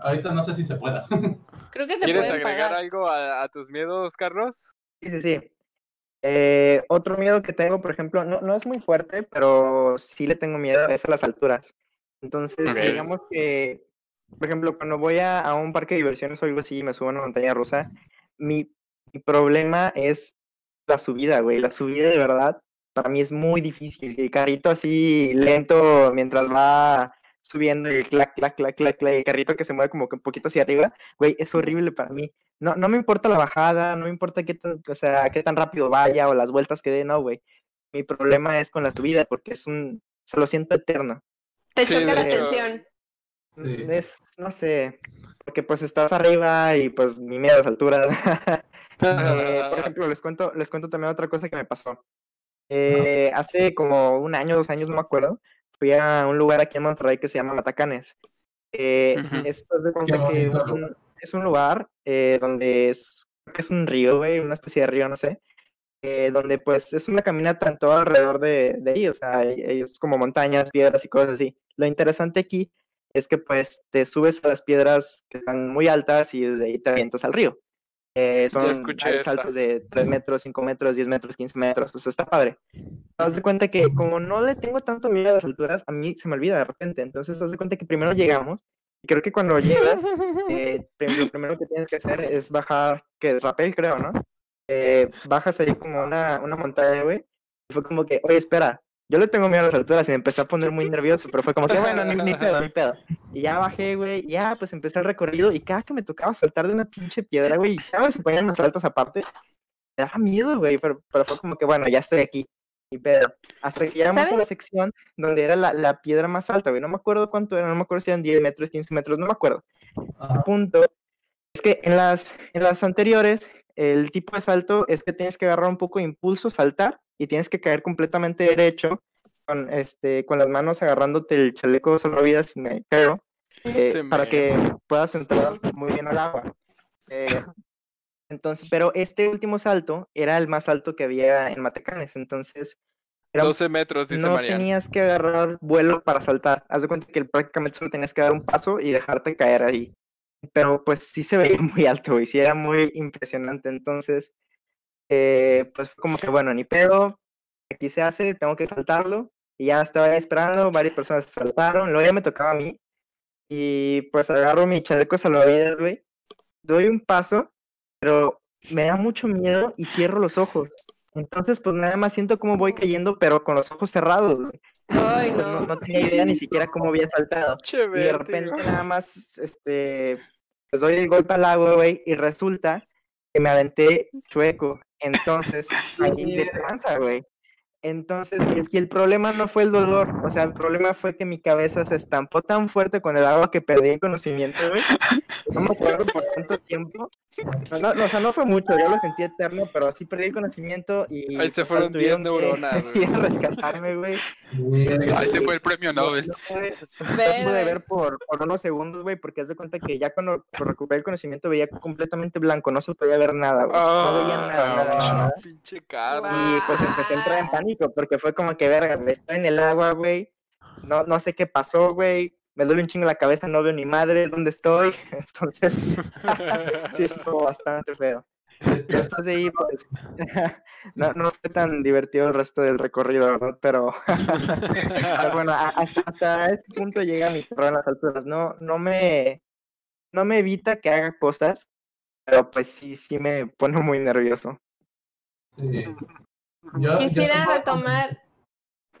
ahorita no sé si se pueda. Creo que se ¿Quieres agregar pagar. algo a, a tus miedos, Carlos? Sí, sí, sí. Eh, otro miedo que tengo, por ejemplo, no, no es muy fuerte, pero sí le tengo miedo, es a las alturas. Entonces, digamos que, por ejemplo, cuando voy a, a un parque de diversiones o algo así y me subo a una montaña rusa, mi, mi problema es la subida, güey. La subida de verdad, para mí es muy difícil. El carrito así lento mientras va subiendo y el clac, clac, clac, clac, clac, el carrito que se mueve como que un poquito hacia arriba, güey, es horrible para mí. No, no me importa la bajada, no me importa qué tan, o sea, qué tan rápido vaya o las vueltas que dé, no, güey. Mi problema es con la subida porque es un, se lo siento eterno. Te Sí, choca la hecho. atención. Sí. Es, no sé, porque pues estás arriba y pues mi miedo a las alturas. Eh, por ejemplo, les cuento, les cuento también otra cosa que me pasó. Eh, hace como un año, dos años, no me acuerdo, fui a un lugar aquí en Monterrey que se llama Matacanes. Eh, es de cuenta que un- es un lugar eh, donde es, creo que es un río, güey, una especie de río, no sé, eh, donde pues es una caminata en todo alrededor de, de ahí, o sea, es como montañas, piedras y cosas así. Lo interesante aquí es que pues te subes a las piedras que están muy altas y desde ahí te avientas al río. Eh, son saltos de 3 metros, 5 metros, 10 metros, 15 metros, o sea, está padre. Haz de cuenta que como no le tengo tanto miedo a las alturas, a mí se me olvida de repente, entonces haz de cuenta que primero llegamos, y creo que cuando llegas, eh, lo primero que tienes que hacer es bajar, que es rappel creo, ¿no? Eh, bajas ahí como una, una montaña, güey, y fue como que, oye, espera, yo le tengo miedo a las alturas y me empecé a poner muy nervioso, pero fue como que, bueno, ni, ni pedo, ni pedo. Y ya bajé, güey, ya, pues empecé el recorrido y cada que me tocaba saltar de una pinche piedra, güey, y cada vez se ponían más altas aparte, me daba miedo, güey, pero, pero fue como que, bueno, ya estoy aquí, ni pedo. Hasta que llegamos a la sección donde era la, la piedra más alta, güey, no me acuerdo cuánto era, no me acuerdo si eran 10 metros, 15 metros, no me acuerdo. Ajá. punto es que en las, en las anteriores, el tipo de salto es que tienes que agarrar un poco de impulso, saltar, y tienes que caer completamente derecho, con, este, con las manos agarrándote el chaleco salvavidas, si me eh, Este para que puedas entrar muy bien al agua. Eh, entonces, pero este último salto era el más alto que había en Matecanes, entonces era 12 metros, dice no Mariana. tenías que agarrar vuelo para saltar. Haz de cuenta que prácticamente solo tenías que dar un paso y dejarte caer ahí. Pero pues sí se veía muy alto, y sí era muy impresionante. Entonces, eh, pues fue como que bueno, ni pedo, aquí se hace, tengo que saltarlo. Y ya estaba esperando, varias personas saltaron, luego ya me tocaba a mí. Y pues agarro mi chaleco salvavidas, güey. Doy un paso, pero me da mucho miedo y cierro los ojos. Entonces, pues nada más siento cómo voy cayendo, pero con los ojos cerrados, güey. Ay, Pues, no, no. tenía idea ni siquiera cómo había saltado. Y de repente nada más, este, pues doy el golpe al agua, güey, y resulta que me aventé chueco. Entonces, ahí de panza, güey. Entonces, y- el problema no fue el dolor, o sea, el problema fue que mi cabeza se estampó tan fuerte con el agua que perdí el conocimiento, güey. No me acuerdo por cuánto tiempo. No, no, no, o sea, no fue mucho, yo lo sentí eterno, pero así perdí el conocimiento y... Ahí se fueron 10 tuvieron que neuronas, güey. a rescatarme, güey. Ahí se fue el premio No, Nobel. no pude, pude ver por, por unos segundos, güey, porque haz de cuenta que ya cuando recuperé el conocimiento veía completamente blanco, no se podía ver nada, güey. No veía nada, nada, nada, Ah, nada. pinche Carlos. Y pues empecé a entrar en pánico, porque fue como que, verga, estoy en el agua, güey. No, no sé qué pasó, güey. Me duele un chingo la cabeza, no veo ni madre dónde estoy. Entonces, sí estuvo bastante feo. Después de ahí, pues, no, no fue tan divertido el resto del recorrido, ¿verdad? Pero, pero bueno, hasta, hasta ese punto llega mi terror en las alturas. No, no me, no me evita que haga cosas, pero pues sí, sí me pone muy nervioso. Sí. Yo- yo Quisiera tengo- retomar.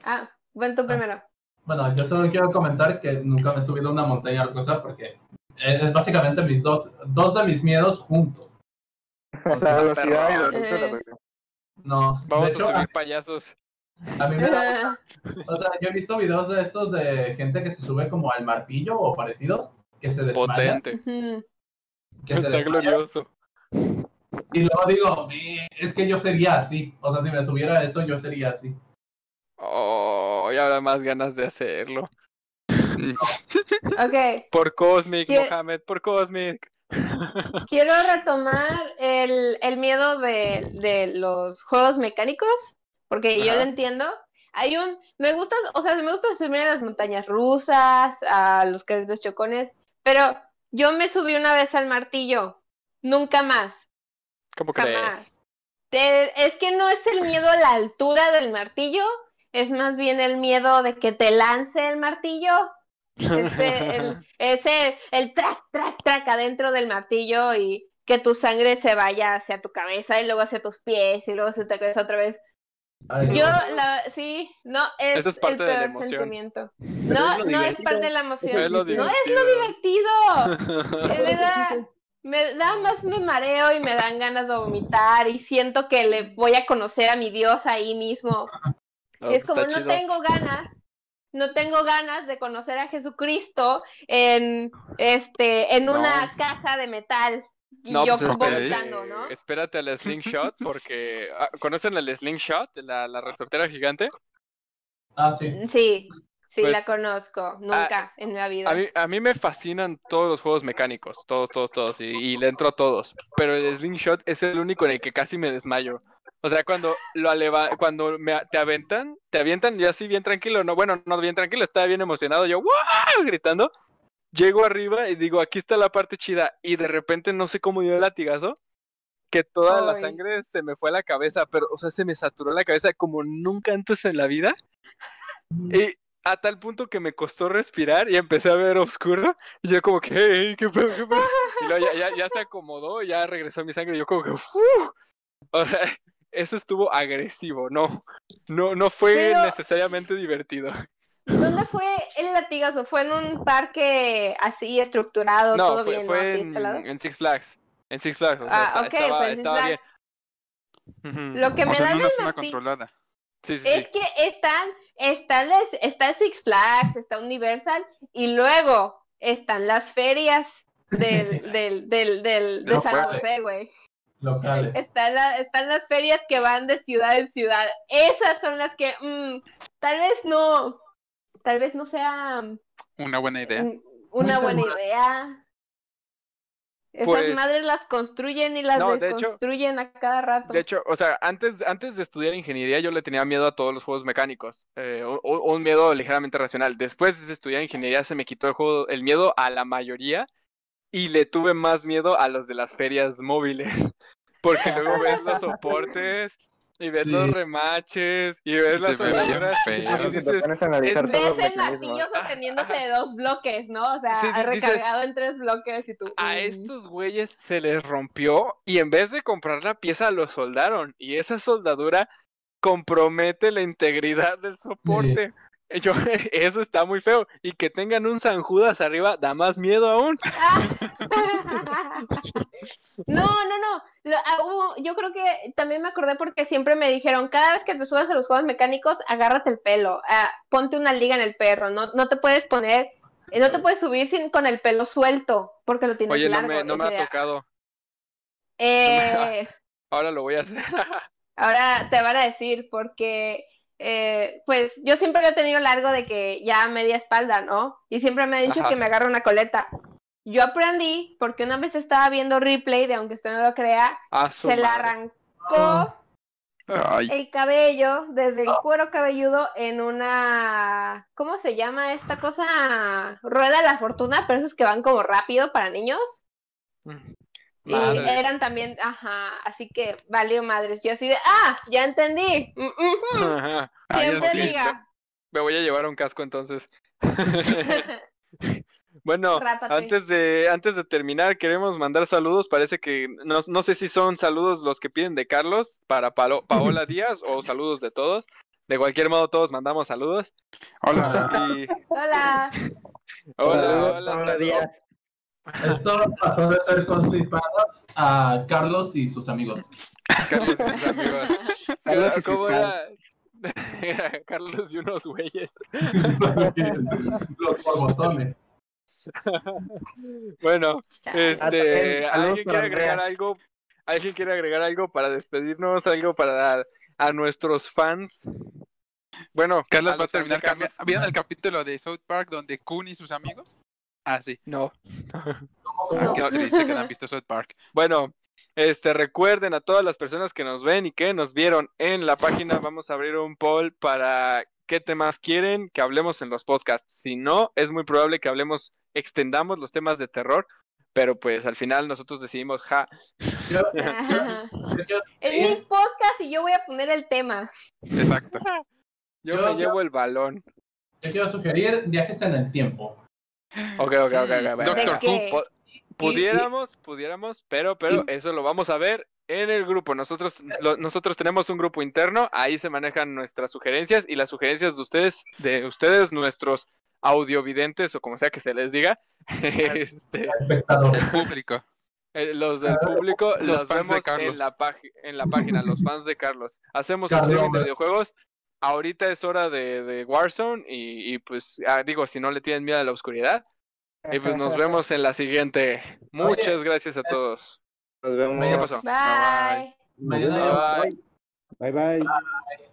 Ah, bueno, tú primero. Bueno, yo solo quiero comentar que nunca me he subido a una montaña o cosa porque es básicamente mis dos, dos de mis miedos juntos. La velocidad y la Eh. No, Vamos de hecho, a a, subir payasos. a mí me da Ah, O sea, yo he visto videos de estos de gente que se sube como al martillo o parecidos, que se desmaya, Potente. que se Está glorioso. Y luego digo, "Eh, es que yo sería así, o sea, si me subiera a eso, yo sería así. Oh, y ahora más ganas de hacerlo. Ok, Por Cosmic, ¿Qué? Mohamed, por Cosmic. quiero retomar el, el miedo de, de los juegos mecánicos, porque yo lo entiendo. Hay un, me gusta, o sea, me gusta subirme a las montañas rusas, a los carritos chocones, pero yo me subí una vez al martillo, nunca más. ¿Cómo Jamás. crees? Te- es que no es el miedo a la altura del martillo, es más bien el miedo de que te lance el martillo. Este, el, ese, el track, track, track adentro del martillo y que tu sangre se vaya hacia tu cabeza y luego hacia tus pies y luego hacia tu cabeza otra vez. Ay, Yo, no. la, sí, no, es, Eso es parte el de la peor emoción. sentimiento. No, es no es parte de la emoción. Es No es lo divertido. Me da, me da más me mareo y me dan ganas de vomitar y siento que le voy a conocer a mi Dios ahí mismo. Y es pues como no chido. tengo ganas, no tengo ganas de conocer a Jesucristo en este, en No. una caja de metal y No, yo pues vomitando, espérate, ¿no? espérate al slingshot porque ah, ¿conocen el slingshot? La, la resortera gigante. Ah, sí. Sí, sí Pues, la conozco, nunca en la vida. A mí, a mí me fascinan todos los juegos mecánicos, todos, todos, todos, y, y le entro a todos. Pero el slingshot es el único en el que casi me desmayo. O sea, cuando lo aleva, cuando me, a- te aventan, te avientan yo así bien tranquilo, no, bueno, no bien tranquilo, estaba bien emocionado, yo ¡wow! gritando. Llego arriba y digo, aquí está la parte chida, y de repente no sé cómo dio el latigazo, que toda la sangre se me fue a la cabeza, pero, o sea, se me saturó la cabeza como nunca antes en la vida. Y a tal punto que me costó respirar y empecé a ver oscuro. Y yo como que, "Hey, ¿qué pedo, qué pedo?". Y luego ya, ya, ya se acomodó, ya regresó mi sangre. Y yo como que, "Uf". O sea, eso estuvo agresivo, no. No, no fue Pero- necesariamente divertido. ¿Dónde fue el latigazo? ¿Fue en un parque así estructurado, No, todo fue, bien, fue ¿no? Así en, Six Flags. En Six Flags. o sea, Ah, esta- ok, estaba, bien. Flags. Lo que O me sea, da una controlada. Sí, sí, es sí. que están, están las- está Six Flags, está Universal, y luego están las ferias del, del, del, del, de San. José, güey. Locales. Están, la- están las ferias que van de ciudad en ciudad. Esas son las que mm, tal vez no, tal vez no sea mm, Una buena idea. una Muy buena segura. idea. Esas Pues- madres las construyen y las No, de hecho- desconstruyen a cada rato. De hecho, o sea, antes, antes de estudiar ingeniería yo le tenía miedo a todos los juegos mecánicos, eh, o- o- un miedo ligeramente racional. Después de estudiar ingeniería se me quitó el juego, el miedo a la mayoría y le tuve más miedo a los de las ferias móviles, porque luego ves los soportes y ves los remaches y ves las los Ves el martillo sosteniéndose de dos bloques, ¿no? O sea, Sí, dices, recargado en tres bloques y tú. a mm. estos güeyes se les rompió y en vez de comprar la pieza lo soldaron y esa soldadura compromete la integridad del soporte. Yo, eso está muy feo y que tengan un San Judas arriba da más miedo aún. No, no, no. Lo- ah, yo creo que también me acordé porque siempre me dijeron, cada vez que te subas a los juegos mecánicos, agárrate el pelo, ah, ponte una liga en el perro, no, no te puedes poner, eh, no te puedes subir sin con el pelo suelto, porque lo tienes Oye, no largo. me, no me ha tocado. eh, Ahora lo voy a hacer. Ahora te van a decir, porque eh, pues yo siempre he tenido largo de que ya media espalda, ¿no? Y siempre me han dicho Ajá. que me agarro una coleta. Yo aprendí, porque una vez estaba viendo replay de aunque usted no lo crea, se le madre. arrancó Ay, el cabello desde el cuero cabelludo en una, ¿cómo se llama esta cosa? Rueda de la fortuna, pero esos que van como rápido para niños. Y eran también, ajá, así que valió madres. Yo así de, ah, ya entendí. Mm, Ajá. ay, Siempre diga. Me voy a llevar un casco entonces. Bueno, Rápate. antes de, antes de terminar, queremos mandar saludos. Parece que no, no sé si son saludos los que piden de Carlos para Palo- Paola Díaz o saludos de todos. De cualquier modo, todos mandamos saludos. Hola. Y Hola. hola, hola, Paola saludos. Díaz. Esto pasó de ser constipados a Carlos y sus amigos. Carlos y sus amigos. Carlos y sus ¿Cómo era? Carlos y unos güeyes. Los borbotones. Bueno, este, ¿alguien quiere agregar algo? ¿Alguien quiere agregar algo para despedirnos? ¿Algo para dar a nuestros fans? Bueno, Carlos va a terminar cambiando. Carlos. ¿Vieron el capítulo de South Park donde Kun y sus amigos? Ah, sí. No. No. Qué triste que no han visto South Park. Bueno, este recuerden a todas las personas que nos ven y que nos vieron en la página, vamos a abrir un poll para qué temas quieren que hablemos en los podcasts. Si no, es muy probable que hablemos, extendamos los temas de terror, pero pues al final nosotros decidimos, ja, Yo, mis podcasts y yo voy a poner el tema. Exacto. yo, Yo- me llevo el balón. yo quiero sugerir viajes en el tiempo. Ok, ok, ok. Doctor. Po- Pudiéramos, pudiéramos, pero, pero Y- eso lo vamos a ver en el grupo. Nosotros, lo- nosotros tenemos un grupo interno, ahí se manejan nuestras sugerencias y las sugerencias de ustedes, de ustedes, nuestros audiovidentes o como sea que se les diga, este, Espectadores. Público. eh, los del público Los los, fans de en la, en la página, los fans de Carlos. Hacemos Carlos. streaming de videojuegos. Ahorita es hora de, de Warzone y, y pues ah, digo, si no le tienen miedo a la oscuridad, y pues nos vemos en la siguiente. Muchas gracias a todos. Nos vemos. ¿Qué pasó? Bye. Mañana Bye. Bye bye. Bye.